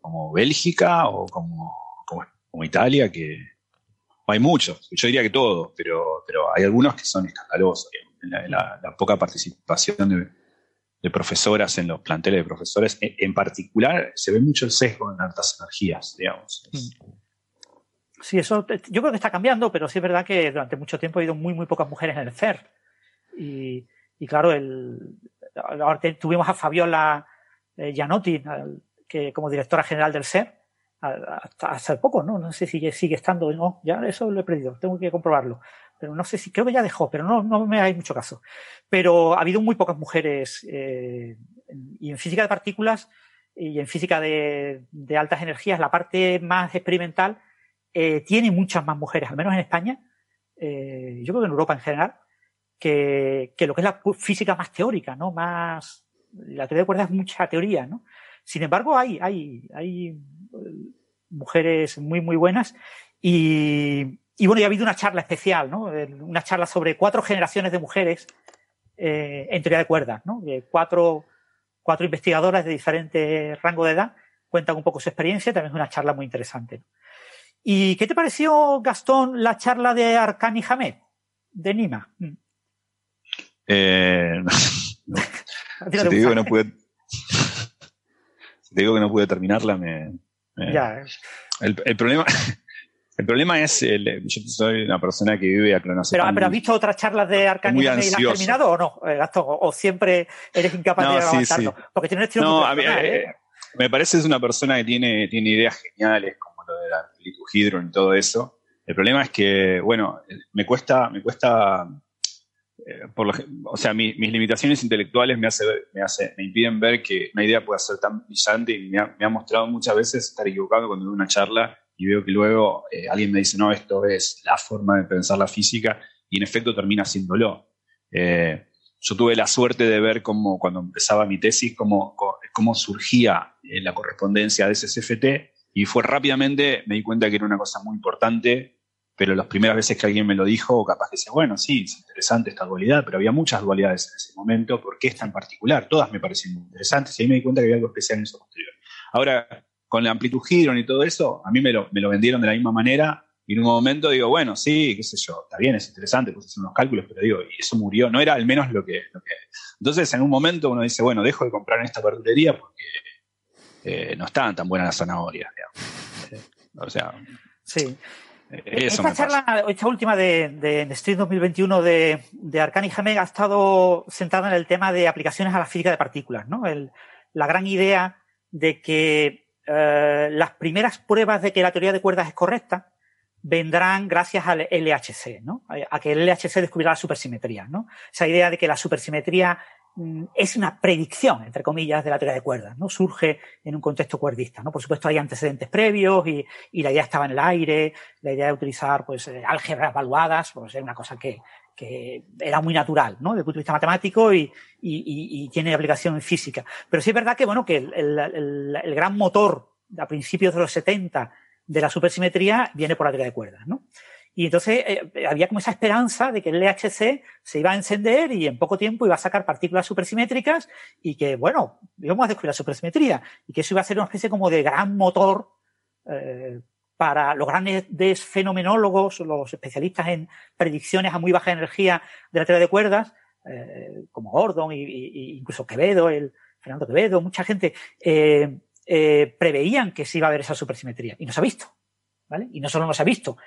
como Bélgica o como, como, como Italia, que hay muchos, yo diría que todos, pero, pero hay algunos que son escandalosos. La, la, la, poca participación de, de, profesoras en los planteles de profesores, en, en, particular, se ve mucho el sesgo en altas energías, digamos. Mm. Sí, eso yo creo que está cambiando, pero sí es verdad que durante mucho tiempo ha habido muy, muy pocas mujeres en el CER. Y, y claro, el, ahora tuvimos a Fabiola eh, Gianotti, que como directora general del CER, hasta hace poco, ¿no? No sé si sigue estando, no, ya eso lo he perdido, tengo que comprobarlo. Pero no sé si, creo que ya dejó, pero no, no me hay mucho caso. Pero ha habido muy pocas mujeres, eh, y en física de partículas y en física de, de altas energías, la parte más experimental eh, tiene muchas más mujeres, al menos en España, eh, yo creo que en Europa en general, que, que, lo que es la física más teórica, ¿no? Más, la teoría de cuerdas es mucha teoría, ¿no? Sin embargo, hay, hay, hay mujeres muy, muy buenas y, y bueno, y ha habido una charla especial, ¿no? Una charla sobre cuatro generaciones de mujeres eh, en teoría de cuerdas, ¿no? De cuatro, cuatro investigadoras de diferente rango de edad cuentan un poco su experiencia, también es una charla muy interesante. ¿no? ¿Y qué te pareció, Gastón, la charla de Arcani Hamed, de Nima? Eh, no. si te digo que no pude, si te digo que no pude terminarla, me, me ya. El, el, problema, el problema es, el, yo soy una persona que vive a Pero, pero ¿has visto otras charlas de Arcani y las has terminado o no, eh, Gastón? O, o, siempre eres incapaz no, de avanzarlo? Sí. Porque tiene un estilo no, muy a mí, personal, eh, ¿eh? Me parece que es una persona que tiene, tiene ideas geniales, como lo de la lituhidron y todo eso. El problema es que, bueno, me cuesta, me cuesta, eh, por lo, o sea, mi, mis limitaciones intelectuales me, hace, me, hace, me impiden ver que una idea pueda ser tan brillante y me ha, me ha mostrado muchas veces estar equivocado cuando veo una charla y veo que luego eh, alguien me dice, no, esto es la forma de pensar la física y en efecto termina haciéndolo. Eh, yo tuve la suerte de ver cómo, cuando empezaba mi tesis, cómo, cómo surgía eh, la correspondencia de SSFT y fue rápidamente, me di cuenta que era una cosa muy importante, pero las primeras veces que alguien me lo dijo, capaz que decía, bueno, sí, es interesante esta dualidad, pero había muchas dualidades en ese momento, ¿por qué esta en particular? Todas me parecían interesantes y ahí me di cuenta que había algo especial en eso posterior. Ahora, con la amplitud hidron y todo eso, a mí me lo, me lo vendieron de la misma manera, y en un momento digo, bueno, sí, qué sé yo, está bien, es interesante, pues hacer unos cálculos, pero digo, y eso murió, no era al menos lo que, lo que... Entonces, en un momento uno dice, bueno, dejo de comprar en esta verdulería porque eh, no estaban tan buenas las zanahorias, digamos. Eh, o sea... Sí. Eh, eso esta charla, esta última de, de, de Street 2021 de, de Arcani Jameg ha estado centrada en el tema de aplicaciones a la física de partículas, ¿no? El, la gran idea de que las primeras pruebas de que la teoría de cuerdas es correcta vendrán gracias al LHC, ¿no? A que el LHC descubrirá la supersimetría, ¿no? Esa idea de que la supersimetría es una predicción, entre comillas, de la teoría de cuerdas, ¿no? Surge en un contexto cuerdista, ¿no? Por supuesto hay antecedentes previos y, y la idea estaba en el aire, la idea de utilizar, pues, eh, álgebras evaluadas, pues era una cosa que, que era muy natural, ¿no? Desde el punto de vista matemático y, y, y, tiene aplicación física. Pero sí es verdad que, bueno, que el, el, el gran motor a principios de los 70 de la supersimetría viene por la teoría de cuerdas, ¿no? Y entonces eh, había como esa esperanza de que el LHC se iba a encender y en poco tiempo iba a sacar partículas supersimétricas y que, bueno, íbamos a descubrir la supersimetría y que eso iba a ser una especie como de gran motor eh, para los grandes fenomenólogos, los especialistas en predicciones a muy baja energía de la teoría de cuerdas, eh, como Gordon y, incluso Quevedo, el Fernando Quevedo, mucha gente, eh, eh, preveían que se iba a ver esa supersimetría y no se ha visto. ¿vale? Y no solo no se ha visto,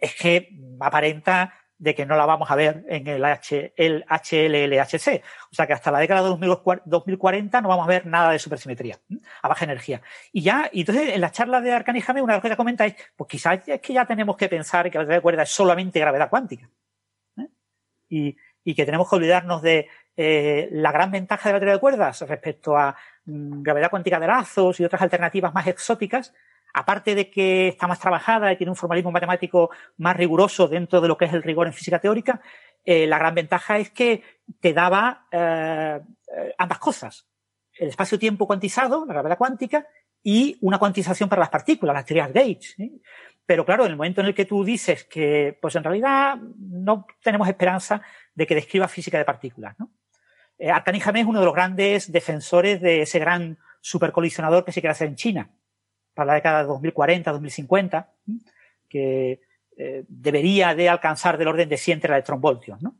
es que aparenta de que no la vamos a ver en el, H, el HLLHC. O sea que hasta la década de 2040 no vamos a ver nada de supersimetría a baja energía. Y ya, y entonces en la charla de Arcani Jame, una de las cosas que comenta es, pues quizás es que ya tenemos que pensar que la teoría de cuerda es solamente gravedad cuántica. ¿eh? Y, y, que tenemos que olvidarnos de eh, la gran ventaja de la teoría de cuerdas respecto a mm, gravedad cuántica de lazos y otras alternativas más exóticas, aparte de que está más trabajada y tiene un formalismo matemático más riguroso dentro de lo que es el rigor en física teórica, eh, la gran ventaja es que te daba eh, ambas cosas. El espacio-tiempo cuantizado, la gravedad cuántica, y una cuantización para las partículas, las teorías Gauge. ¿eh? Pero claro, en el momento en el que tú dices que, pues en realidad no tenemos esperanza de que describa física de partículas, ¿no? Eh, Arcani Jamé es uno de los grandes defensores de ese gran supercolisionador que se quiere hacer en China para la década de 2040, 2050, que eh, debería de alcanzar del orden de 100 electronvoltios, ¿no?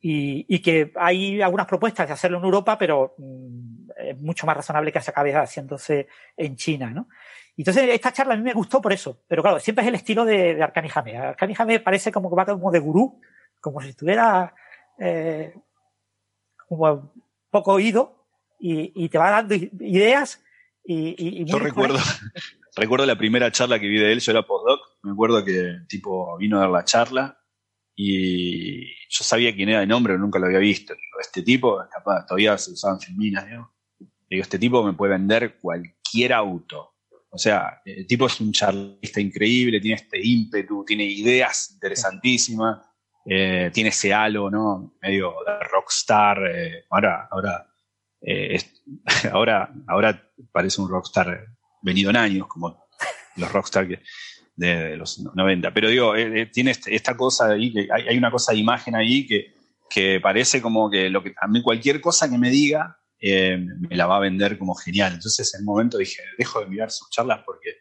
Y, y, que hay algunas propuestas de hacerlo en Europa, pero mm, es mucho más razonable que se acabe haciéndose en China, ¿no? Entonces, esta charla a mí me gustó por eso, pero claro, siempre es el estilo de, de Arcani Jamé. Arcani Jamé parece como que va como de gurú, como si estuviera eh, como poco oído y, y te va dando ideas y, y, y Yo recuerdo, recuerdo la primera charla que vi de él, yo era postdoc, me acuerdo que el tipo vino a dar la charla y yo sabía quién era de nombre, nunca lo había visto. Digo, este tipo, capaz, todavía se usaban filminas, digo. Digo, este tipo me puede vender cualquier auto. O sea, el tipo es un charlista increíble, tiene este ímpetu, tiene ideas interesantísimas eh, tiene ese halo, ¿no? Medio de rockstar. Eh, ahora, ahora, eh, ahora, ahora parece un rockstar venido en años, como los rockstar de, de, los 90. Pero digo, eh, eh, tiene este, esta cosa ahí, que hay, hay, una cosa de imagen ahí que, que parece como que, lo que a mí cualquier cosa que me diga me la va a vender como genial. Entonces en un momento dije, dejo de mirar sus charlas porque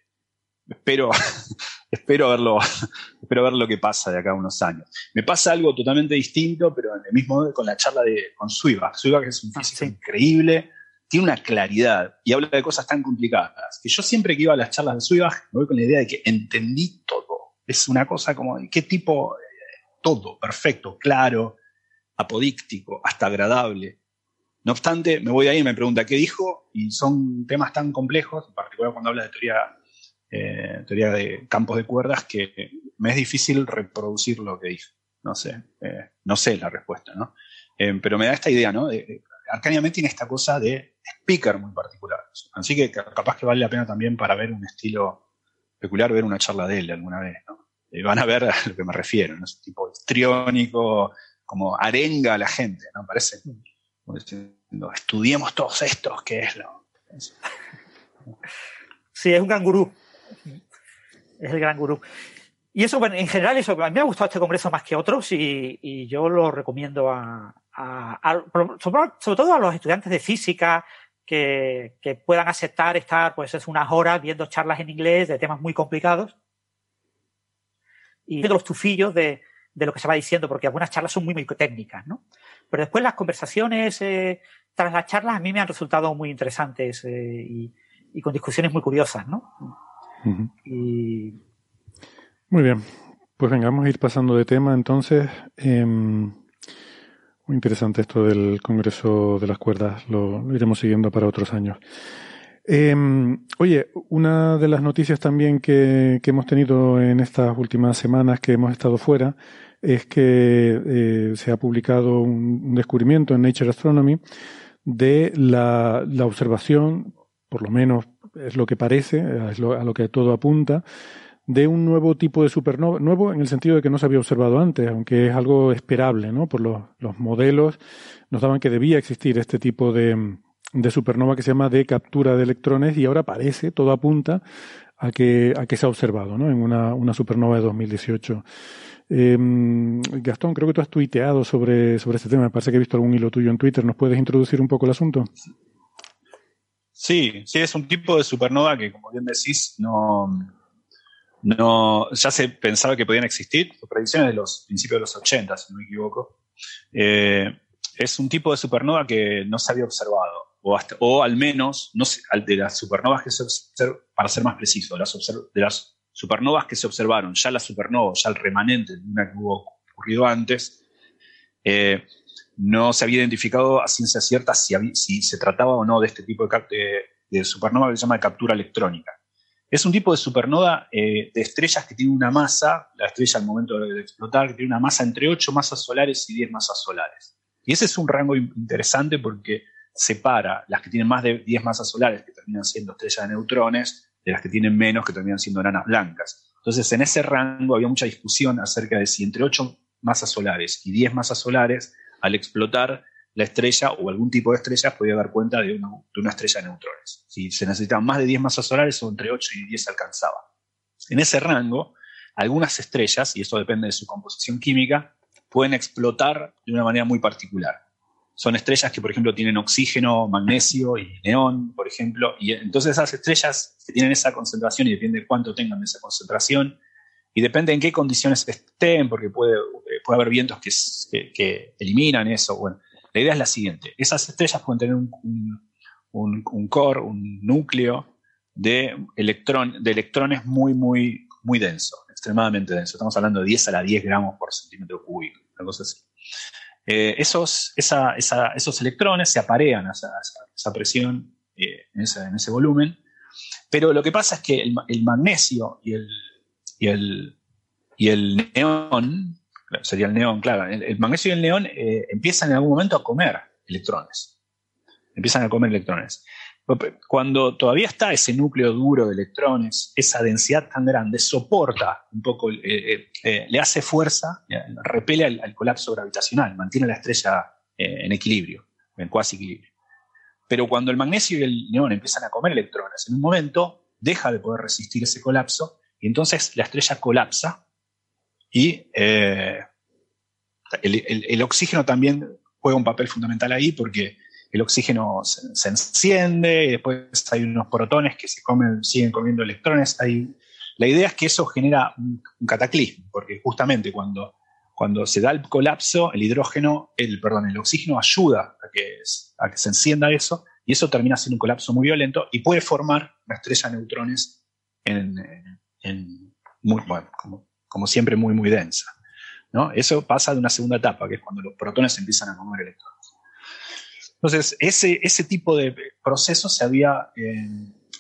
espero, espero verlo, espero ver lo que pasa de acá a unos años. Me pasa algo totalmente distinto, pero en el mismo con la charla de, con Suivak. Suivak es un físico ah, sí. increíble, tiene una claridad y habla de cosas tan complicadas que yo siempre que iba a las charlas de Suivak me voy con la idea de que entendí todo. Es una cosa como, ¿qué tipo? Todo, perfecto, claro, apodíctico, hasta agradable. No obstante, me voy ahí y me pregunta qué dijo, y son temas tan complejos, en particular cuando habla de teoría eh, teoría de campos de cuerdas, que me es difícil reproducir lo que dijo. No sé, eh, no sé la respuesta, ¿no? Eh, pero me da esta idea, ¿no? De, tiene esta cosa de speaker muy particular. Así que capaz que vale la pena también para ver un estilo peculiar, ver una charla de él alguna vez, ¿no? Van a ver a lo que me refiero, ¿no? Tipo histriónico, como arenga a la gente, ¿no? Parece diciendo, estudiemos todos estos, ¿qué es lo? Sí, es un cangurú. Es el gran gurú. Y eso, bueno, en general, eso, a mí me ha gustado este congreso más que otros y, yo lo recomiendo a, sobre, todo a los estudiantes de física que, puedan aceptar estar, pues, es unas horas viendo charlas en inglés de temas muy complicados y viendo los tufillos de, de lo que se va diciendo, porque algunas charlas son muy, muy técnicas, ¿no? Pero después las conversaciones eh, tras las charlas a mí me han resultado muy interesantes eh, y con discusiones muy curiosas, ¿no? Y... Muy bien. Pues venga, vamos a ir pasando de tema entonces. Eh, muy interesante esto del Congreso de las Cuerdas. Lo, lo, iremos siguiendo para otros años. Em, oye, una de las noticias también que, hemos tenido en estas últimas semanas que hemos estado fuera es que eh, se ha publicado un, descubrimiento en Nature Astronomy de la, observación, por lo menos es lo que parece, es a lo que todo apunta, de un nuevo tipo de supernova, nuevo en el sentido de que no se había observado antes, aunque es algo esperable, ¿no? Por los, los modelos nos daban que debía existir este tipo de, de supernova que se llama de captura de electrones y ahora parece, todo apunta a que, a que se ha observado ¿no? en una, una supernova de 2018. Em, Gastón, creo que tú has tuiteado sobre, sobre este tema. Me parece que he visto algún hilo tuyo en Twitter. ¿Nos puedes introducir un poco el asunto? Sí, sí, es un tipo de supernova que, como bien decís, no, no ya se pensaba que podían existir. Predicciones de los principios de los 80, si no me equivoco. Eh, es un tipo de supernova que no se había observado o, al menos no de las supernovas que se observan, para ser más preciso, de las supernovas que se observaron, ya la supernova, ya el remanente de una que hubo ocurrido antes, eh, no se había identificado a ciencia cierta si, se trataba o no de este tipo de, supernova que se llama captura electrónica. Es un tipo de supernova eh, de estrellas que tiene una masa, la estrella al momento de explotar, que tiene una masa entre 8 masas solares y 10 masas solares. Y ese es un rango interesante porque separa las que tienen más de 10 masas solares, que terminan siendo estrellas de neutrones, de las que tienen menos, que terminan siendo enanas blancas. Entonces, en ese rango había mucha discusión acerca de si entre 8 masas solares y 10 masas solares, al explotar la estrella o algún tipo de estrella, podía dar cuenta de una, estrella de neutrones. Si se necesitaban más de 10 masas solares, o entre 8 y 10 se alcanzaba. En ese rango, algunas estrellas, y eso depende de su composición química, pueden explotar de una manera muy particular son estrellas que, por ejemplo, tienen oxígeno, magnesio y neón, por ejemplo. Y entonces esas estrellas que tienen esa concentración y depende de cuánto tengan esa concentración y depende en qué condiciones estén, porque puede, puede haber vientos que, que, eliminan eso. Bueno, la idea es la siguiente. Esas estrellas pueden tener un, un, un, core, un núcleo de, electrón, de electrones muy, muy, muy denso, extremadamente denso. Estamos hablando de 10 a la 10 gramos por centímetro cúbico, una cosa así. Eh, esos, esos electrones se aparean a esa, presión eh, en, ese, volumen, pero lo que pasa es que el, magnesio y el, y el, y el neón, sería el neón, claro, el, magnesio y el neón eh, empiezan en algún momento a comer electrones, empiezan a comer electrones. Cuando todavía está ese núcleo duro de electrones, esa densidad tan grande, soporta un poco, eh, eh, le hace fuerza, repele al, colapso gravitacional, mantiene la estrella en equilibrio, en cuasi equilibrio. Pero cuando el magnesio y el neón empiezan a comer electrones, en un momento deja de poder resistir ese colapso y entonces la estrella colapsa y el oxígeno también juega un papel fundamental ahí porque el oxígeno se, enciende, y después hay unos protones que siguen comiendo electrones. la idea es que eso genera un, cataclismo, porque justamente cuando, cuando se da el colapso, el hidrógeno, el, perdón, el oxígeno ayuda a que, se encienda eso, y eso termina siendo un colapso muy violento y puede formar una estrella de neutrones en, muy, bueno, siempre muy, muy densa. ¿no? Eso pasa de una segunda etapa, que es cuando los protones empiezan a comer electrones. Entonces, ese, ese tipo de proceso se había, eh,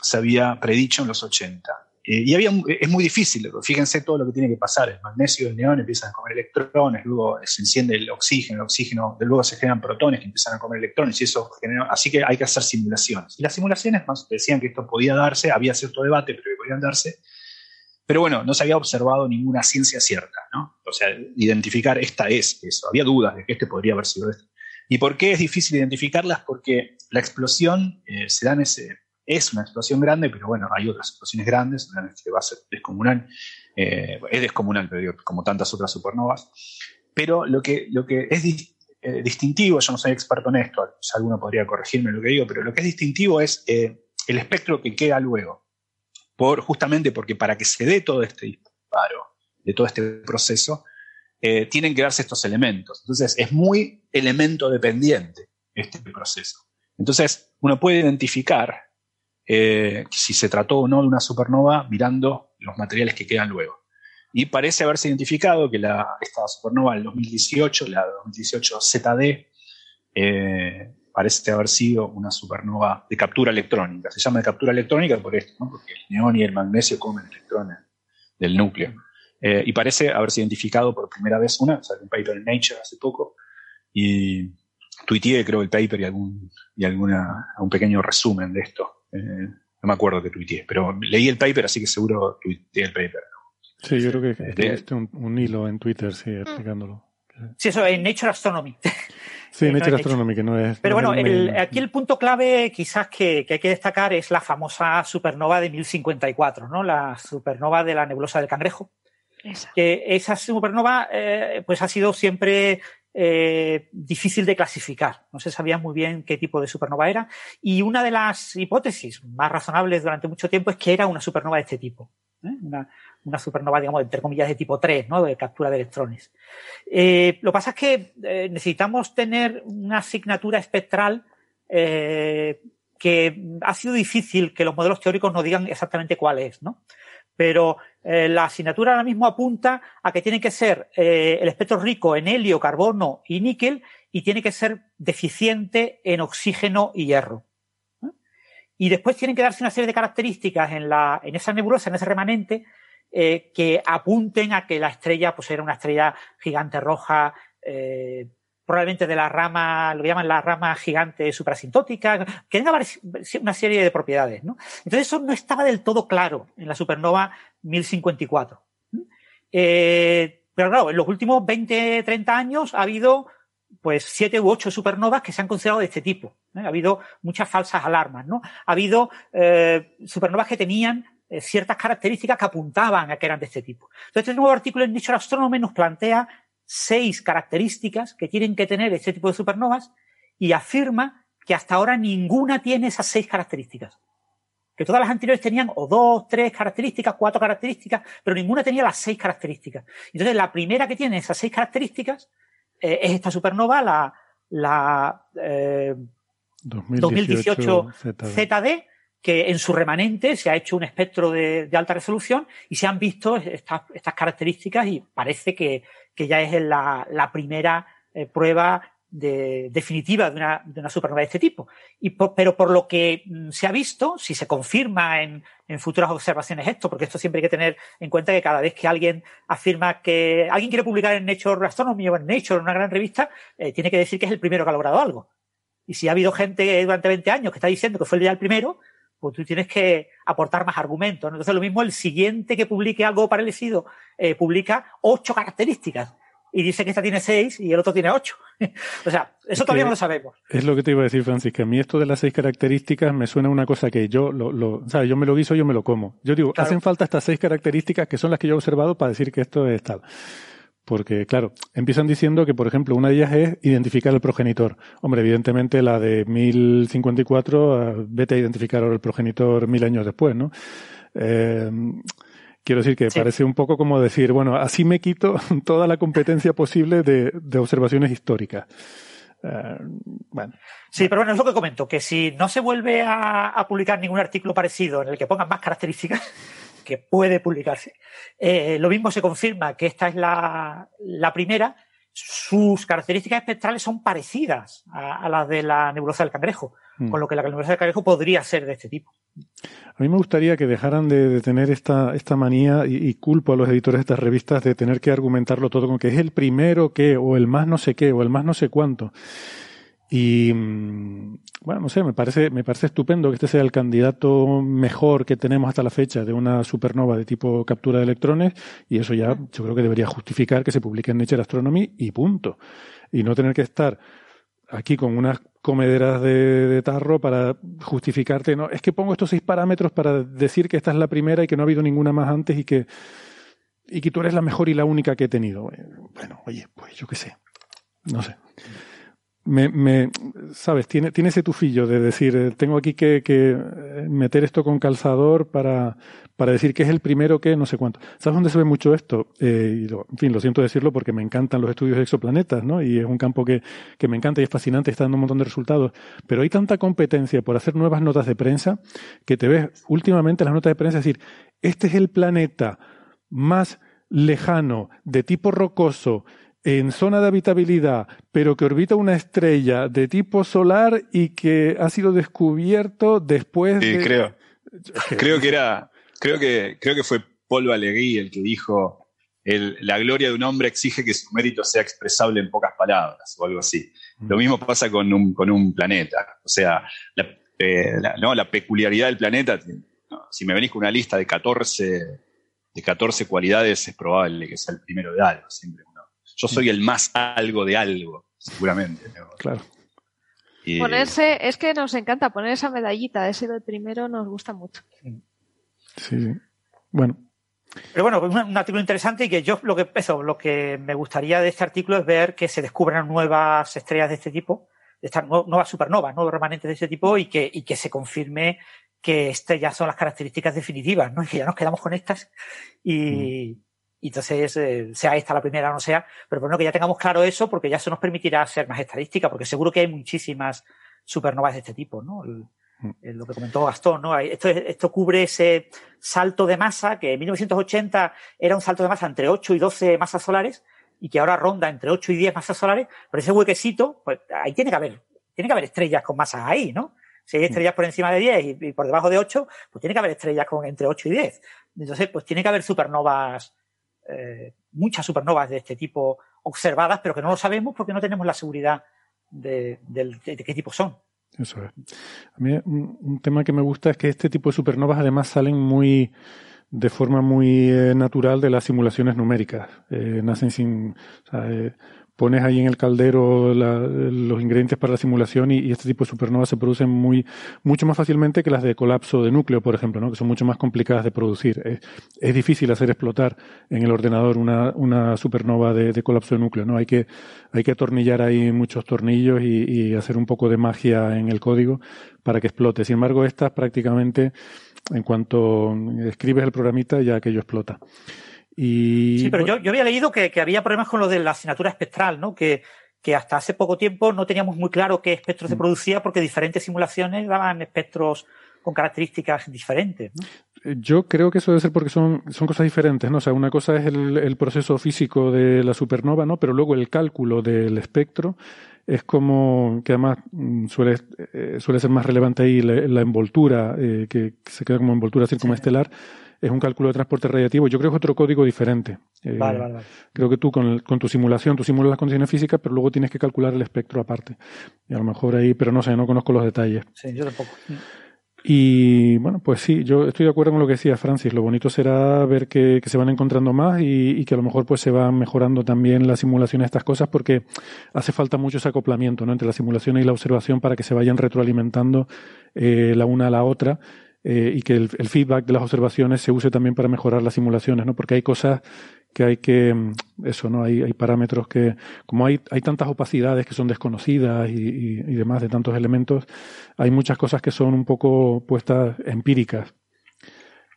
se había predicho en los 80. Eh, y había, es muy difícil, fíjense todo lo que tiene que pasar. El magnesio y el neón empiezan a comer electrones, luego se enciende el oxígeno, el oxígeno, luego se generan protones que empiezan a comer electrones y eso genera, así que hay que hacer simulaciones. Y las simulaciones más decían que esto podía darse, había cierto debate, pero que podían darse. Pero bueno, no se había observado ninguna ciencia cierta, ¿no? O sea, identificar esta es eso. Había dudas de que este podría haber sido esto. ¿Y por qué es difícil identificarlas? Porque la explosión eh, se da ese, es una explosión grande, pero bueno, hay otras explosiones grandes, una que va a ser descomunal, eh, es descomunal, pero como tantas otras supernovas. Pero lo que, lo que es eh, distintivo, yo no soy experto en esto, alguno podría corregirme lo que digo, pero lo que es distintivo es el espectro que queda luego. Por, justamente porque para que se dé todo este disparo, de todo este proceso, eh, tienen que darse estos elementos. Entonces, es muy elemento dependiente este proceso. Entonces, uno puede identificar eh, si se trató o no de una supernova mirando los materiales que quedan luego. Y parece haberse identificado que la, esta supernova del 2018, la 2018 ZD, eh, parece haber sido una supernova de captura electrónica. Se llama de captura electrónica por esto, ¿no? porque el neón y el magnesio comen electrones del núcleo. Eh, y parece haberse identificado por primera vez una, salió un paper en Nature hace poco, y tuiteé creo el paper y, algún, y alguna, un pequeño resumen de esto. Eh, no me acuerdo que tuiteé, pero leí el paper, así que seguro tuiteé el paper. Sí, yo creo que este un, un, hilo en Twitter, sí, explicándolo. Sí, eso en Nature Astronomy. Sí, Nature Astronomy, que no es. Pero bueno, el, aquí el punto clave quizás que, que, hay que destacar es la famosa supernova de 1054, ¿no? La supernova de la nebulosa del Cangrejo. Esa. Que esa supernova, eh, pues ha sido siempre eh, difícil de clasificar. No se sabía muy bien qué tipo de supernova era. Y una de las hipótesis más razonables durante mucho tiempo es que era una supernova de este tipo. ¿eh? Una, una, supernova, digamos, entre comillas, de tipo 3, ¿no? De captura de electrones. Eh, lo que pasa es que eh, necesitamos tener una asignatura espectral eh, que ha sido difícil que los modelos teóricos nos digan exactamente cuál es, ¿no? Pero la asignatura ahora mismo apunta a que tiene que ser el espectro rico en helio, carbono y níquel y tiene que ser deficiente en oxígeno y hierro. Y después tienen que darse una serie de características en, la, en esa nebulosa, en ese remanente, eh, que apunten a que la estrella pues, era una estrella gigante roja, eh, probablemente de la rama, lo que llaman la rama gigante suprasintótica, que tenga una serie de propiedades. ¿no? Entonces eso no estaba del todo claro en la supernova 1054. Eh, pero claro, en los últimos 20, 30 años ha habido pues siete u ocho supernovas que se han considerado de este tipo. Ha habido muchas falsas alarmas, ¿no? Ha habido supernovas que tenían eh, ciertas características que apuntaban a que eran de este tipo. Entonces, este nuevo artículo en Nature Astronomy nos plantea seis características que tienen que tener este tipo de supernovas y afirma que hasta ahora ninguna tiene esas seis características. Que todas las anteriores tenían o dos, tres características, cuatro características, pero ninguna tenía las seis características. Entonces, la primera que tiene esas seis características eh, es esta supernova, la, la eh, 2018, 2018 ZD. ZD. Que en su remanente se ha hecho un espectro de, de alta resolución y se han visto estas, estas características y parece que, que ya es la, la primera eh, prueba de, definitiva de una, de una, supernova de este tipo. Y por, pero por lo que mm, se ha visto, si se confirma en, en, futuras observaciones esto, porque esto siempre hay que tener en cuenta que cada vez que alguien afirma que alguien quiere publicar en Nature Astronomy o en Nature, una gran revista, eh, tiene que decir que es el primero que ha logrado algo. Y si ha habido gente durante 20 años que está diciendo que fue el día el primero, pues tú tienes que aportar más argumentos. ¿no? Entonces, lo mismo el siguiente que publique algo parecido, eh, publica ocho características y dice que esta tiene seis y el otro tiene ocho. o sea, eso todavía no lo sabemos. Es lo que te iba a decir, Francis, que a mí esto de las seis características me suena a una cosa que yo lo, lo o sea, yo me lo guiso, yo me lo como. Yo digo, claro. hacen falta estas seis características que son las que yo he observado para decir que esto es tal. Porque, claro, empiezan diciendo que, por ejemplo, una de ellas es identificar el progenitor. Hombre, evidentemente la de 1054, vete a identificar ahora el progenitor mil años después, ¿no? Eh, Quiero decir que sí. parece un poco como decir, bueno, así me quito toda la competencia posible de, de observaciones históricas. Uh, bueno. Sí, pero bueno, es lo que comento, que si no se vuelve a, a, publicar ningún artículo parecido en el que pongan más características, que puede publicarse, eh, lo mismo se confirma que esta es la, la primera, sus características espectrales son parecidas a, a las de la nebulosa del cangrejo, mm. con lo que la nebulosa del cangrejo podría ser de este tipo. A mí me gustaría que dejaran de, de tener esta, esta manía y, y, culpo a los editores de estas revistas de tener que argumentarlo todo con que es el primero que, o el más no sé qué, o el más no sé cuánto. Y bueno, no sé, me parece, me parece estupendo que este sea el candidato mejor que tenemos hasta la fecha de una supernova de tipo captura de electrones, y eso ya yo creo que debería justificar que se publique en Nature Astronomy y punto. Y no tener que estar aquí con unas comederas de, de, tarro para justificarte, no, es que pongo estos seis parámetros para decir que esta es la primera y que no ha habido ninguna más antes y que, y que tú eres la mejor y la única que he tenido. Bueno, oye, pues yo qué sé, no sé. Me, me, sabes, tiene, tiene ese tufillo de decir, eh, tengo aquí que, que, meter esto con calzador para, para decir que es el primero que no sé cuánto. ¿Sabes dónde se ve mucho esto? Eh, y en fin, lo siento decirlo porque me encantan los estudios de exoplanetas, ¿no? Y es un campo que, que me encanta y es fascinante, está dando un montón de resultados. Pero hay tanta competencia por hacer nuevas notas de prensa que te ves últimamente las notas de prensa decir, este es el planeta más lejano, de tipo rocoso, en zona de habitabilidad, pero que orbita una estrella de tipo solar y que ha sido descubierto después Sí, de... creo. Creo que era, creo que, creo que fue Paul Valéry el que dijo el- la gloria de un hombre exige que su mérito sea expresable en pocas palabras o algo así. Lo mismo pasa con un, con un planeta. O sea, la, eh, la- no, la peculiaridad del planeta, no, si me venís con una lista de 14, de 14 cualidades, es probable que sea el primero de algo. Siempre. Yo soy el más algo de algo, seguramente. ¿no? Claro. Y- Ponerse, es que nos encanta poner esa medallita de ser el primero, nos gusta mucho. Sí, sí. Bueno, Pero bueno, un, un artículo interesante y que yo lo que eso, lo que me gustaría de este artículo es ver que se descubran nuevas estrellas de este tipo, de estas nu- nuevas supernovas, nuevos remanentes de este tipo y que, y que se confirme que estas ya son las características definitivas, ¿no? Y que ya nos quedamos con estas y, y entonces, eh, sea esta la primera o no sea, pero bueno, que ya tengamos claro eso porque ya eso nos permitirá hacer más estadística, porque seguro que hay muchísimas supernovas de este tipo, ¿no? El- el- lo que comentó Gastón, ¿no? Esto, esto cubre ese salto de masa que en 1980 era un salto de masa entre 8 y 12 masas solares y que ahora ronda entre 8 y 10 masas solares, pero ese huequecito, pues ahí tiene que haber, tiene que haber estrellas con masas ahí, ¿no? Si hay estrellas por encima de 10 y, y por debajo de 8, pues tiene que haber estrellas con entre 8 y 10. Entonces, pues tiene que haber supernovas, eh, muchas supernovas de este tipo observadas, pero que no lo sabemos porque no tenemos la seguridad de, qué tipo son. Eso es. A mí un, tema que me gusta es que este tipo de supernovas además salen muy de forma muy eh, natural de las simulaciones numéricas. Eh, nacen sin, pones ahí en el caldero los ingredientes para la simulación y, este tipo de supernovas se producen muy mucho más fácilmente que las de colapso de núcleo, por ejemplo, ¿no? que son mucho más complicadas de producir. Es, difícil hacer explotar en el ordenador una, supernova de, colapso de núcleo. ¿no? Hay que hay que atornillar ahí muchos tornillos y, y hacer un poco de magia en el código para que explote. Sin embargo, estas prácticamente, en cuanto escribes el programita, ya aquello explota. Y Sí, pero yo, yo había leído que, que había problemas con lo de la asignatura espectral, ¿no? Que, que hasta hace poco tiempo no teníamos muy claro qué espectro Mm. se producía porque diferentes simulaciones daban espectros con características diferentes. ¿no? Yo creo que eso debe ser porque son, son cosas diferentes, ¿no? O sea, una cosa es el, el proceso físico de la supernova, ¿no? Pero luego el cálculo del espectro es como que además mm, suele, eh, suele ser más relevante ahí la, la envoltura, eh, que se queda como envoltura circunestelar, es un cálculo de transporte radiativo. Yo creo que es otro código diferente. Eh, Vale, vale, vale. Creo que tú con, el- con tu simulación, tú simulas las condiciones físicas, pero luego tienes que calcular el espectro aparte. Y a lo mejor ahí, pero no sé, no conozco los detalles. Sí, yo tampoco. Y bueno, pues sí, yo estoy de acuerdo con lo que decía Francis. Lo bonito será ver que, que se van encontrando más y, y que a lo mejor pues se van mejorando también las simulaciones de estas cosas porque hace falta mucho ese acoplamiento ¿no? entre la simulación y la observación para que se vayan retroalimentando eh, la una a la otra eh, y que el, feedback de las observaciones se use también para mejorar las simulaciones, ¿no? Porque hay cosas que hay que, mm, eso, ¿no? Hay, hay parámetros que, como hay, hay tantas opacidades que son desconocidas y, y- y demás de tantos elementos, hay muchas cosas que son un poco puestas empíricas.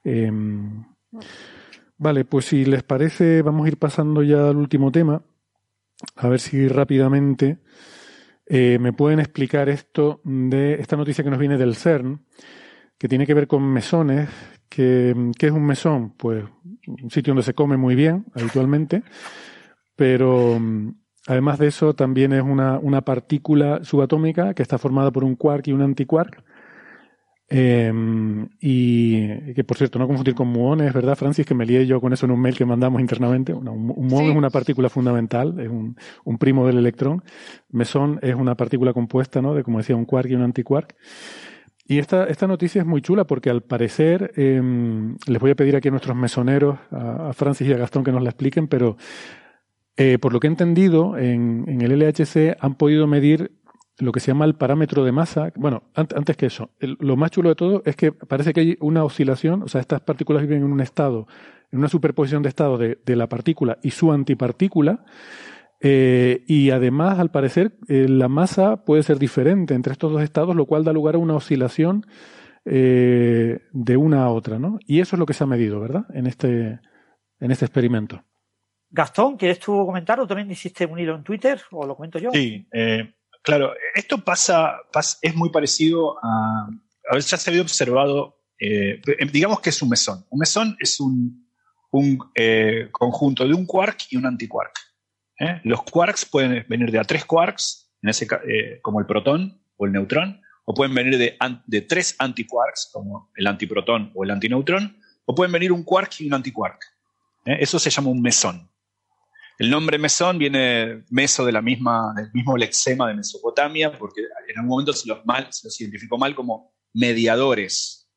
Em, vale, pues si les parece, vamos a ir pasando ya al último tema. A ver si rápidamente eh, me pueden explicar esto de esta noticia que nos viene del CERN, que tiene que ver con mesones. Que, ¿Qué es un mesón? Pues un sitio donde se come muy bien, habitualmente, pero además de eso también es una, una partícula subatómica que está formada por un quark y un antiquark. Eh, y que por cierto, no confundir con muones, ¿verdad, Francis? Que me lié yo con eso en un mail que mandamos internamente. Un, un muón Sí. es una partícula fundamental, es un, un primo del electrón. Mesón es una partícula compuesta, ¿no? De, como decía, un quark y un antiquark. Y esta, esta noticia es muy chula porque al parecer, eh, les voy a pedir aquí a nuestros mesoneros, a, Francis y a Gastón que nos la expliquen, pero eh, por lo que he entendido, en, el LHC han podido medir lo que se llama el parámetro de masa. Bueno, ant- antes que eso, lo más chulo de todo es que parece que hay una oscilación, o sea, estas partículas viven en un estado, en una superposición de estado de, de la partícula y su antipartícula, eh, y además, al parecer, eh, la masa puede ser diferente entre estos dos estados, lo cual da lugar a una oscilación eh, de una a otra, ¿no? Y eso es lo que se ha medido, ¿verdad? En este, en este experimento. Gastón, ¿quieres tú comentar o también hiciste un hilo en Twitter o lo comento yo? Sí, eh, claro, esto pasa, pas- es muy parecido a. A ver, ya se había observado, eh, digamos que es un mesón. Un mesón es un, un, eh, conjunto de un quark y un antiquark. ¿Eh? Los quarks pueden venir de a tres quarks, eh, como el protón o el neutrón, o pueden venir de, de tres antiquarks, como el antiprotón o el antineutrón, o pueden venir un quark y un antiquark. ¿eh? Eso se llama un mesón. El nombre mesón viene meso de la misma, del mismo lexema de Mesopotamia, porque en algún momento se los, mal, se los identificó mal como mediadores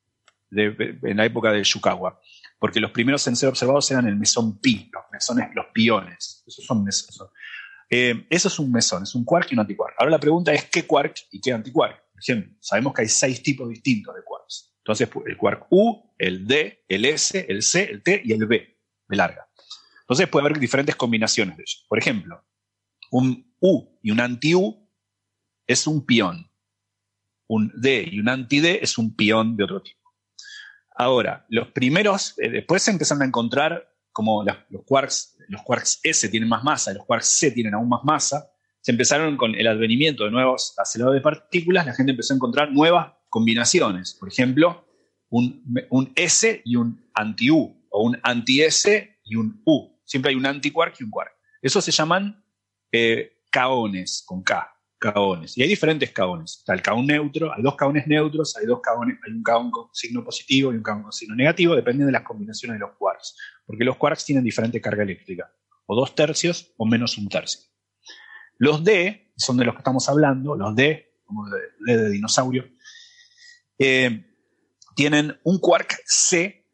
en la época de Yukawa, porque los primeros en ser observados eran el mesón pi, los mesones, los piones. Esos son mesones. Eh, eso es un mesón, es un quark y un antiquark. Ahora la pregunta es qué quark y qué antiquark. Por ejemplo, sabemos que hay seis tipos distintos de quarks. Entonces, el quark U, el D, el S, el C, el T y el B, de larga. Entonces puede haber diferentes combinaciones de ellos. Por ejemplo, un U y un anti-U es un pión. Un D y un anti-D es un pión de otro tipo. Ahora, los primeros, eh, después se empezaron a encontrar como los, quarks, los quarks S tienen más masa los quarks C tienen aún más masa, se empezaron con el advenimiento de nuevos aceleradores de partículas, la gente empezó a encontrar nuevas combinaciones. Por ejemplo, un, un S y un anti-U, o un anti-S y un U. Siempre hay un antiquark y un quark. Eso se llaman eh, caones, con K, caones. Y hay diferentes caones. Está el caón neutro, hay dos caones neutros, hay dos caones, hay un caón con signo positivo y un caón con signo negativo, depende de las combinaciones de los quarks. Porque los quarks tienen diferente carga eléctrica, o dos tercios o menos un tercio. Los D, son de los que estamos hablando, los D, como de, de, dinosaurio, eh, tienen un quark C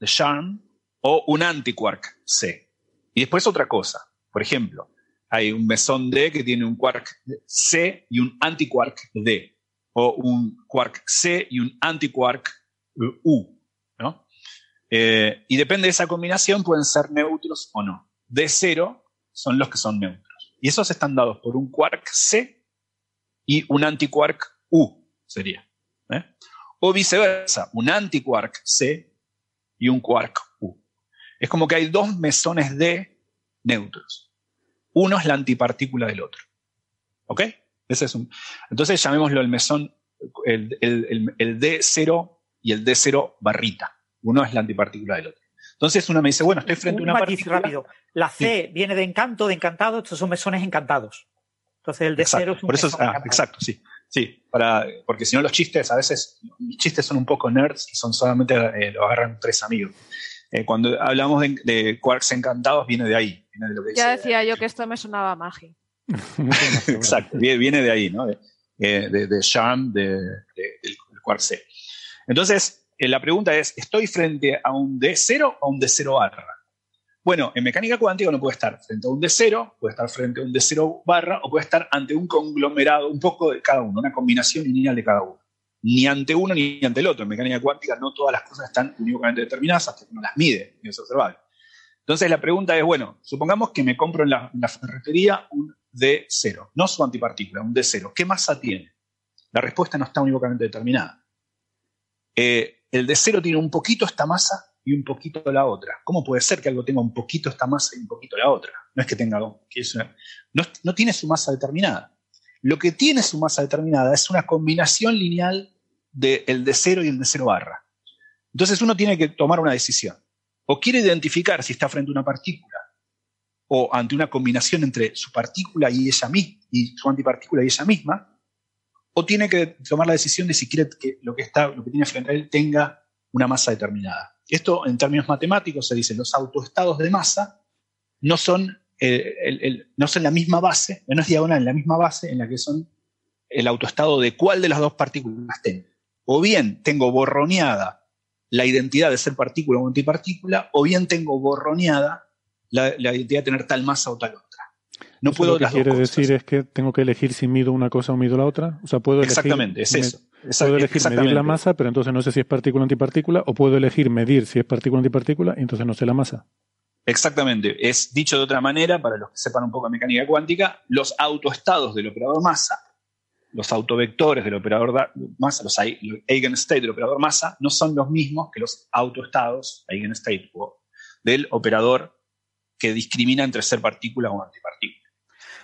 de Charm o un antiquark C. Y después otra cosa. Por ejemplo, hay un mesón D que tiene un quark C y un antiquark D. O un quark C y un antiquark U. ¿no? Eh, y depende de esa combinación, pueden ser neutros o no. D0 son los que son neutros. Y esos están dados por un quark C y un antiquark U, sería. ¿eh? O viceversa, un antiquark C y un quark es como que hay dos mesones de neutros. Uno es la antipartícula del otro. ¿Ok? Ese es un, entonces llamémoslo el mesón, el, D0 y el D0 barrita. Uno es la antipartícula del otro. Entonces uno me dice, bueno, estoy frente a una partícula. rápido. La C viene de encanto, de encantado, estos son mesones encantados. Entonces el D0 es un por eso ah, Exacto, sí. Sí, para, porque si no los chistes, a veces mis chistes son un poco nerds y son solamente, eh, lo agarran tres amigos. Eh, cuando hablamos de, quarks encantados, viene de ahí. ya decía yo que esto me sonaba magia. Exacto, viene de ahí, ¿no? De, eh, de, de Charm, de, del quark C. Entonces, eh, la pregunta es, ¿estoy frente a un D0 o a un D0 barra? Bueno, en mecánica cuántica no puede estar frente a un D0, puede estar frente a un D0 barra o puede estar ante un conglomerado, un poco de cada uno, una combinación lineal de cada uno ni ante uno ni ante el otro. En mecánica cuántica no todas las cosas están unívocamente determinadas hasta que uno las mide y es observable. Entonces la pregunta es, bueno, supongamos que me compro en la, ferretería un D0, no su antipartícula, un D0. ¿Qué masa tiene? La respuesta no está unívocamente determinada. Eh, el D0 tiene un poquito esta masa y un poquito la otra. ¿Cómo puede ser que algo tenga un poquito esta masa y un poquito la otra? No es que tenga no tiene su masa determinada. Lo que tiene su masa determinada es una combinación lineal del de cero y el de cero barra. Entonces uno tiene que tomar una decisión. O quiere identificar si está frente a una partícula o ante una combinación entre su partícula y ella misma, y su antipartícula y ella misma, o tiene que tomar la decisión de si quiere que lo que, está, lo que tiene frente a él tenga una masa determinada. Esto en términos matemáticos se dice, los autoestados de masa no son, eh, no son la misma base, no es diagonal, la misma base en la que son el autoestado de cuál de las dos partículas tenga o bien tengo borroneada la identidad de ser partícula o antipartícula, o bien tengo borroneada la, identidad de tener tal masa o tal otra. No puedo lo que quiere decir es que tengo que elegir si mido una cosa o mido la otra. O sea, puedo Exactamente, es eso. puedo elegir medir la masa, pero entonces no sé si es partícula o antipartícula, o puedo elegir medir si es partícula o antipartícula, y entonces no sé la masa. Exactamente. Es dicho de otra manera, para los que sepan un poco de mecánica cuántica, los autoestados del operador masa los autovectores del operador masa, los eigenstate del operador masa, no son los mismos que los autoestados eigenstate del operador que discrimina entre ser partícula o antipartícula.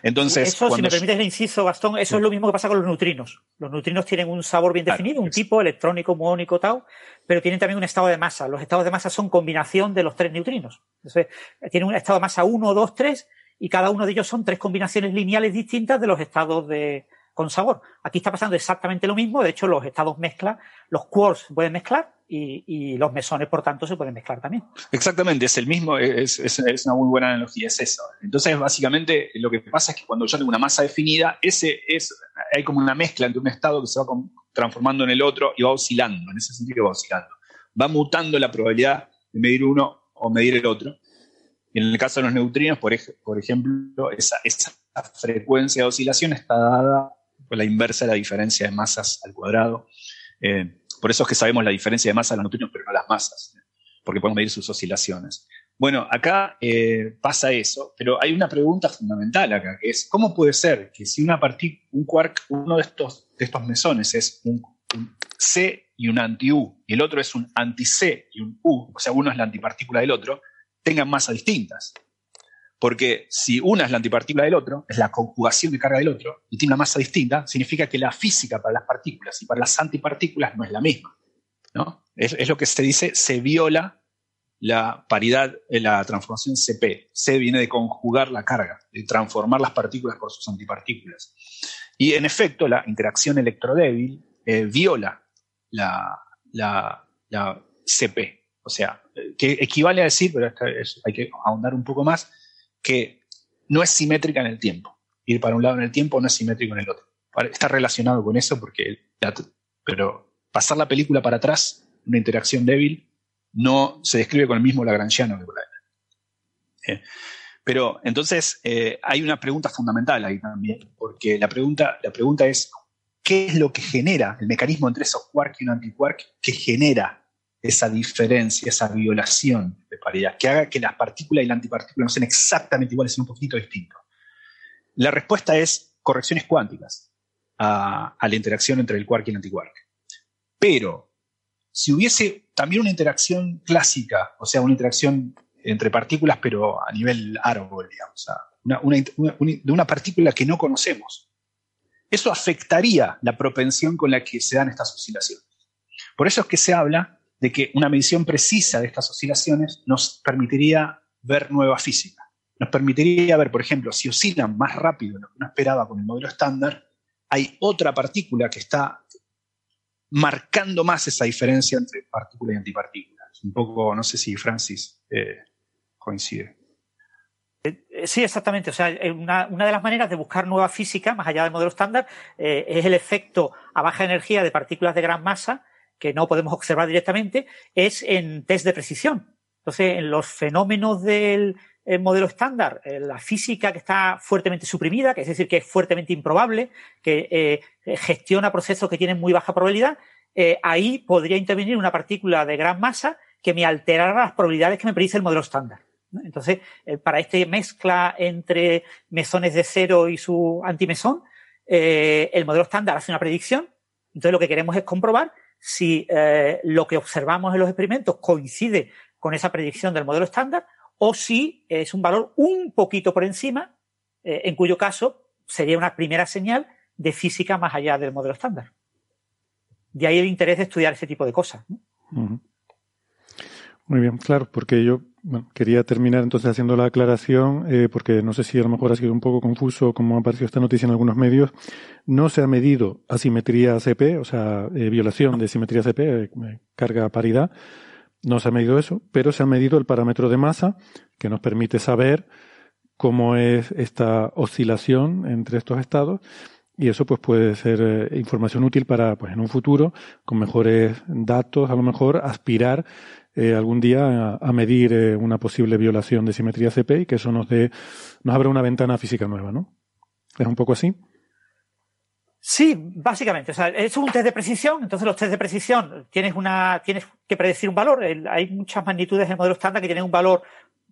Entonces, eso, si me permites el inciso, Gastón, eso es lo mismo que pasa con los neutrinos. Los neutrinos tienen un sabor bien definido, un tipo electrónico, muónico, tau, pero tienen también un estado de masa. Los estados de masa son combinación de los tres neutrinos. Entonces, tienen un estado de masa 1, 2, 3 y cada uno de ellos son tres combinaciones lineales distintas de los estados de, con sabor. Aquí está pasando exactamente lo mismo, de hecho los estados mezclan, los quarks se pueden mezclar y, los mesones, por tanto, se pueden mezclar también. Exactamente, es el mismo, es, es, una muy buena analogía, es eso. Entonces, básicamente, lo que pasa es que cuando yo tengo una masa definida, ese es, hay como una mezcla entre un estado que se va transformando en el otro y va oscilando, en ese sentido va oscilando. Va mutando la probabilidad de medir uno o medir el otro. Y en el caso de los neutrinos, por, ejemplo, esa, frecuencia de oscilación está dada la inversa de la diferencia de masas al cuadrado. Eh, por eso es que sabemos la diferencia de masa de los neutrinos, pero no las masas, porque podemos medir sus oscilaciones. Bueno, acá eh, pasa eso, pero hay una pregunta fundamental acá, que es, ¿cómo puede ser que si una un quark, uno de estos, de estos mesones es un, C y un anti-U, y el otro es un anti-C y un U, o sea, uno es la antipartícula del otro, tengan masas distintas? Porque si una es la antipartícula del otro, es la conjugación de carga del otro, y tiene una masa distinta, significa que la física para las partículas y para las antipartículas no es la misma. ¿no? Es, lo que se dice, se viola la paridad, en la transformación CP. C viene de conjugar la carga, de transformar las partículas por sus antipartículas. Y en efecto, la interacción electrodébil eh, viola la, CP. O sea, que equivale a decir, pero hay que ahondar un poco más, que no es simétrica en el tiempo. Ir para un lado en el tiempo no es simétrico en el otro. Está relacionado con eso porque, pero pasar la película para atrás, una interacción débil, no se describe con el mismo Lagrangiano que por eh, pero entonces eh, hay una pregunta fundamental ahí también, porque la pregunta, la pregunta es, ¿qué es lo que genera el mecanismo entre esos quark y un antiquark que genera esa diferencia, esa violación de paridad, que haga que las partículas y la antipartícula no sean exactamente iguales, sino un poquito distintos? La respuesta es correcciones cuánticas a, la interacción entre el quark y el antiquark. Pero si hubiese también una interacción clásica, o sea, una interacción entre partículas, pero a nivel árbol, digamos, de una partícula que no conocemos, eso afectaría la propensión con la que se dan estas oscilaciones. Por eso es que se habla de que una medición precisa de estas oscilaciones nos permitiría ver nueva física. Nos permitiría ver, por ejemplo, si oscilan más rápido de lo que uno esperaba con el modelo estándar, hay otra partícula que está marcando más esa diferencia entre partícula y antipartícula. Un poco, no sé si Francis eh, coincide. Eh, eh, sí, exactamente. O sea, una, de las maneras de buscar nueva física, más allá del modelo estándar, es el efecto a baja energía de partículas de gran masa que no podemos observar directamente, es en test de precisión. Entonces, en los fenómenos del modelo estándar, la física que está fuertemente suprimida, que es decir, que es fuertemente improbable, que eh, gestiona procesos que tienen muy baja probabilidad, eh, ahí podría intervenir una partícula de gran masa que me alterara las probabilidades que me predice el modelo estándar. Entonces, eh, para esta mezcla entre mesones de cero y su antimesón, el modelo estándar hace una predicción. Entonces, lo que queremos es comprobar si eh, lo que observamos en los experimentos coincide con esa predicción del modelo estándar o si es un valor un poquito por encima, eh, en cuyo caso sería una primera señal de física más allá del modelo estándar. De ahí el interés de estudiar ese tipo de cosas. Muy bien, claro, porque yo quería terminar entonces haciendo la aclaración, eh, porque no sé si a lo mejor ha sido un poco confuso como ha aparecido esta noticia en algunos medios. No se ha medido asimetría CP, o sea, eh, violación de simetría CP, eh, carga paridad. No se ha medido eso, pero se ha medido el parámetro de masa que nos permite saber cómo es esta oscilación entre estos estados y eso pues puede ser información útil para pues en un futuro con mejores datos a lo mejor aspirar eh, algún día a, medir eh, una posible violación de simetría CP y que eso nos dé, nos abre una ventana física nueva, ¿no? ¿Es un poco así? Sí, básicamente. O sea, es un test de precisión, entonces los test de precisión tienes una, tienes que predecir un valor. hay muchas magnitudes en el modelo estándar que tienen un valor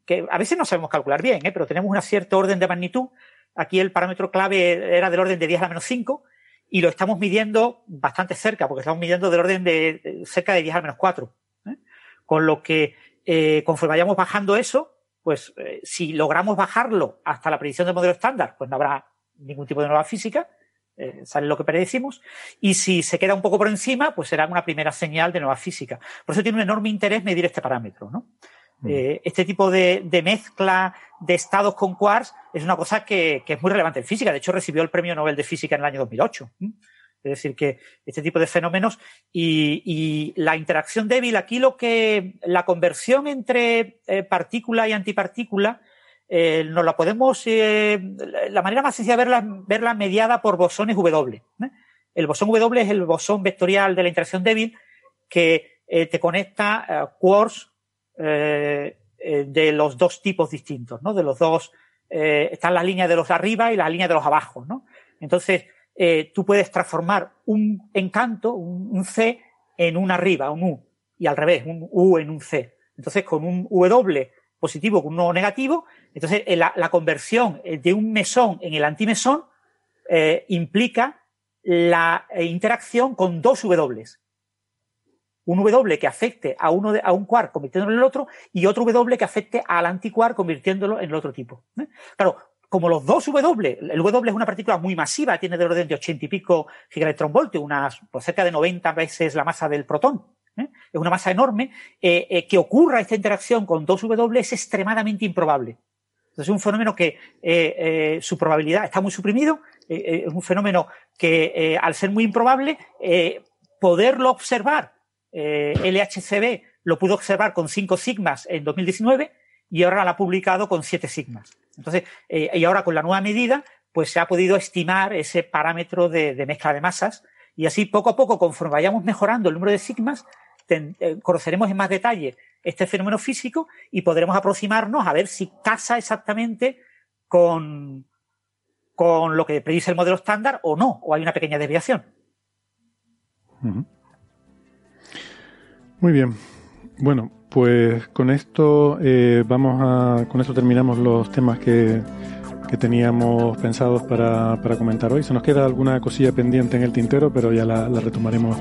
que a veces no sabemos calcular bien, ¿eh? pero tenemos una cierta orden de magnitud. Aquí el parámetro clave era del orden de 10 a la menos 5 y lo estamos midiendo bastante cerca, porque estamos midiendo del orden de cerca de 10 a menos 4. Con lo que, eh, conforme vayamos bajando eso, pues eh, si logramos bajarlo hasta la predicción del modelo estándar, pues no habrá ningún tipo de nueva física, eh, sale lo que predecimos, y si se queda un poco por encima, pues será una primera señal de nueva física. Por eso tiene un enorme interés medir este parámetro, ¿no? Mm. Eh, este tipo de, mezcla de estados con quarks es una cosa que, es muy relevante en física. De hecho, recibió el premio Nobel de Física en el año 2008. Es decir, que este tipo de fenómenos y, la interacción débil, aquí lo que la conversión entre eh, partícula y antipartícula, eh, nos la podemos, la manera más sencilla de verla, verla mediada por bosones W. El bosón W es el bosón vectorial de la interacción débil que te conecta quarks eh, eh, de los dos tipos distintos, ¿no? De los dos, eh, están las líneas de los arriba y las líneas de los abajo, ¿no? Entonces, tú puedes transformar un encanto, un, C, en un arriba, un U, y al revés, un U en un C. Entonces, con un W positivo con un U negativo, entonces la, la, conversión de un mesón en el antimesón implica la interacción con dos W un W que afecte a, uno a un quark convirtiéndolo en el otro y otro W que afecte al antiquark convirtiéndolo en el otro tipo. ¿eh? Claro, como los dos W, el W es una partícula muy masiva, tiene del orden de 80 y pico gigaelectronvoltios, unas pues, cerca de 90 veces la masa del protón. ¿eh? Es una masa enorme. Eh, que ocurra esta interacción con dos W es extremadamente improbable. Entonces es un fenómeno que su probabilidad está muy suprimido, es un fenómeno que al ser muy improbable, poderlo observar eh, LHCb lo pudo observar con 5 sigmas en 2019 y ahora lo ha publicado con 7 sigmas. Entonces, eh, y ahora con la nueva medida, pues se ha podido estimar ese parámetro de, mezcla de masas y así poco a poco, conforme vayamos mejorando el número de sigmas, eh, conoceremos en más detalle este fenómeno físico y podremos aproximarnos a ver si casa exactamente con, con lo que predice el modelo estándar o no, o hay una pequeña desviación. Muy bien. Bueno, pues con esto eh, vamos a, con esto terminamos los temas que, que teníamos pensados para, para, comentar hoy. Se nos queda alguna cosilla pendiente en el tintero, pero ya la, retomaremos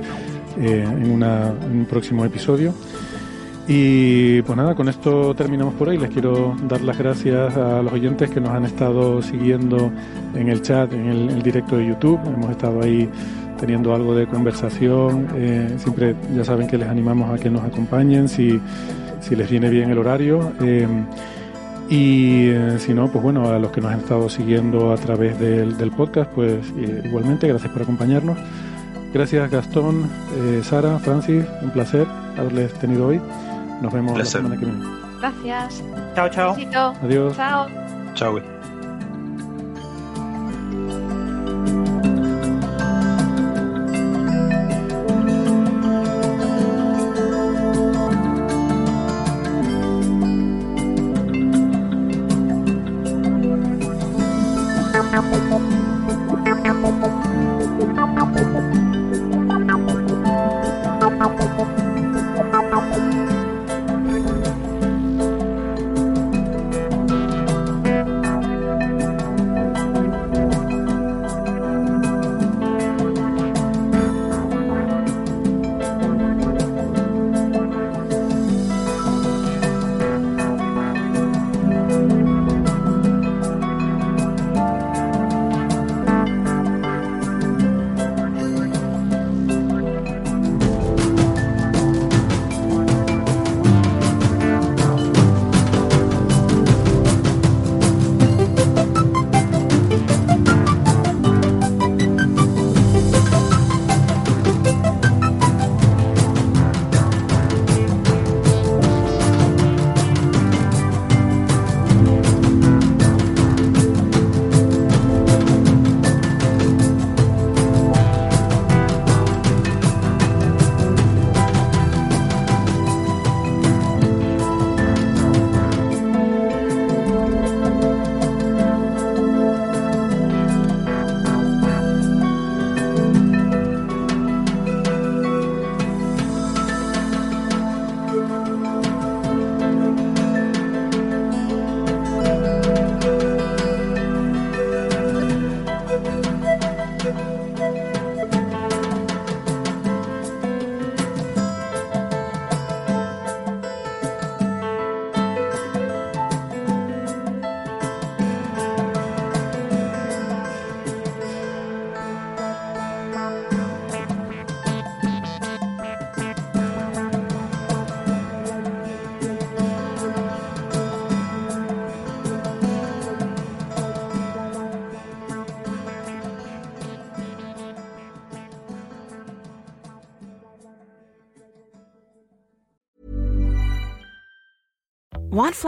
eh, en, un próximo episodio. Y pues nada, con esto terminamos por hoy. Les quiero dar las gracias a los oyentes que nos han estado siguiendo en el chat, en el directo de YouTube. Hemos estado ahí teniendo algo de conversación. Eh, siempre ya saben que les animamos a que nos acompañen si, si les viene bien el horario. Eh, y eh, si no, pues bueno, a los que nos han estado siguiendo a través del, del podcast, pues igualmente, gracias por acompañarnos. Gracias Gastón, Sara, Francis, un placer haberles tenido hoy. Nos vemos la semana que viene. Gracias. Chao, chao. Adiós. Chao. Chao.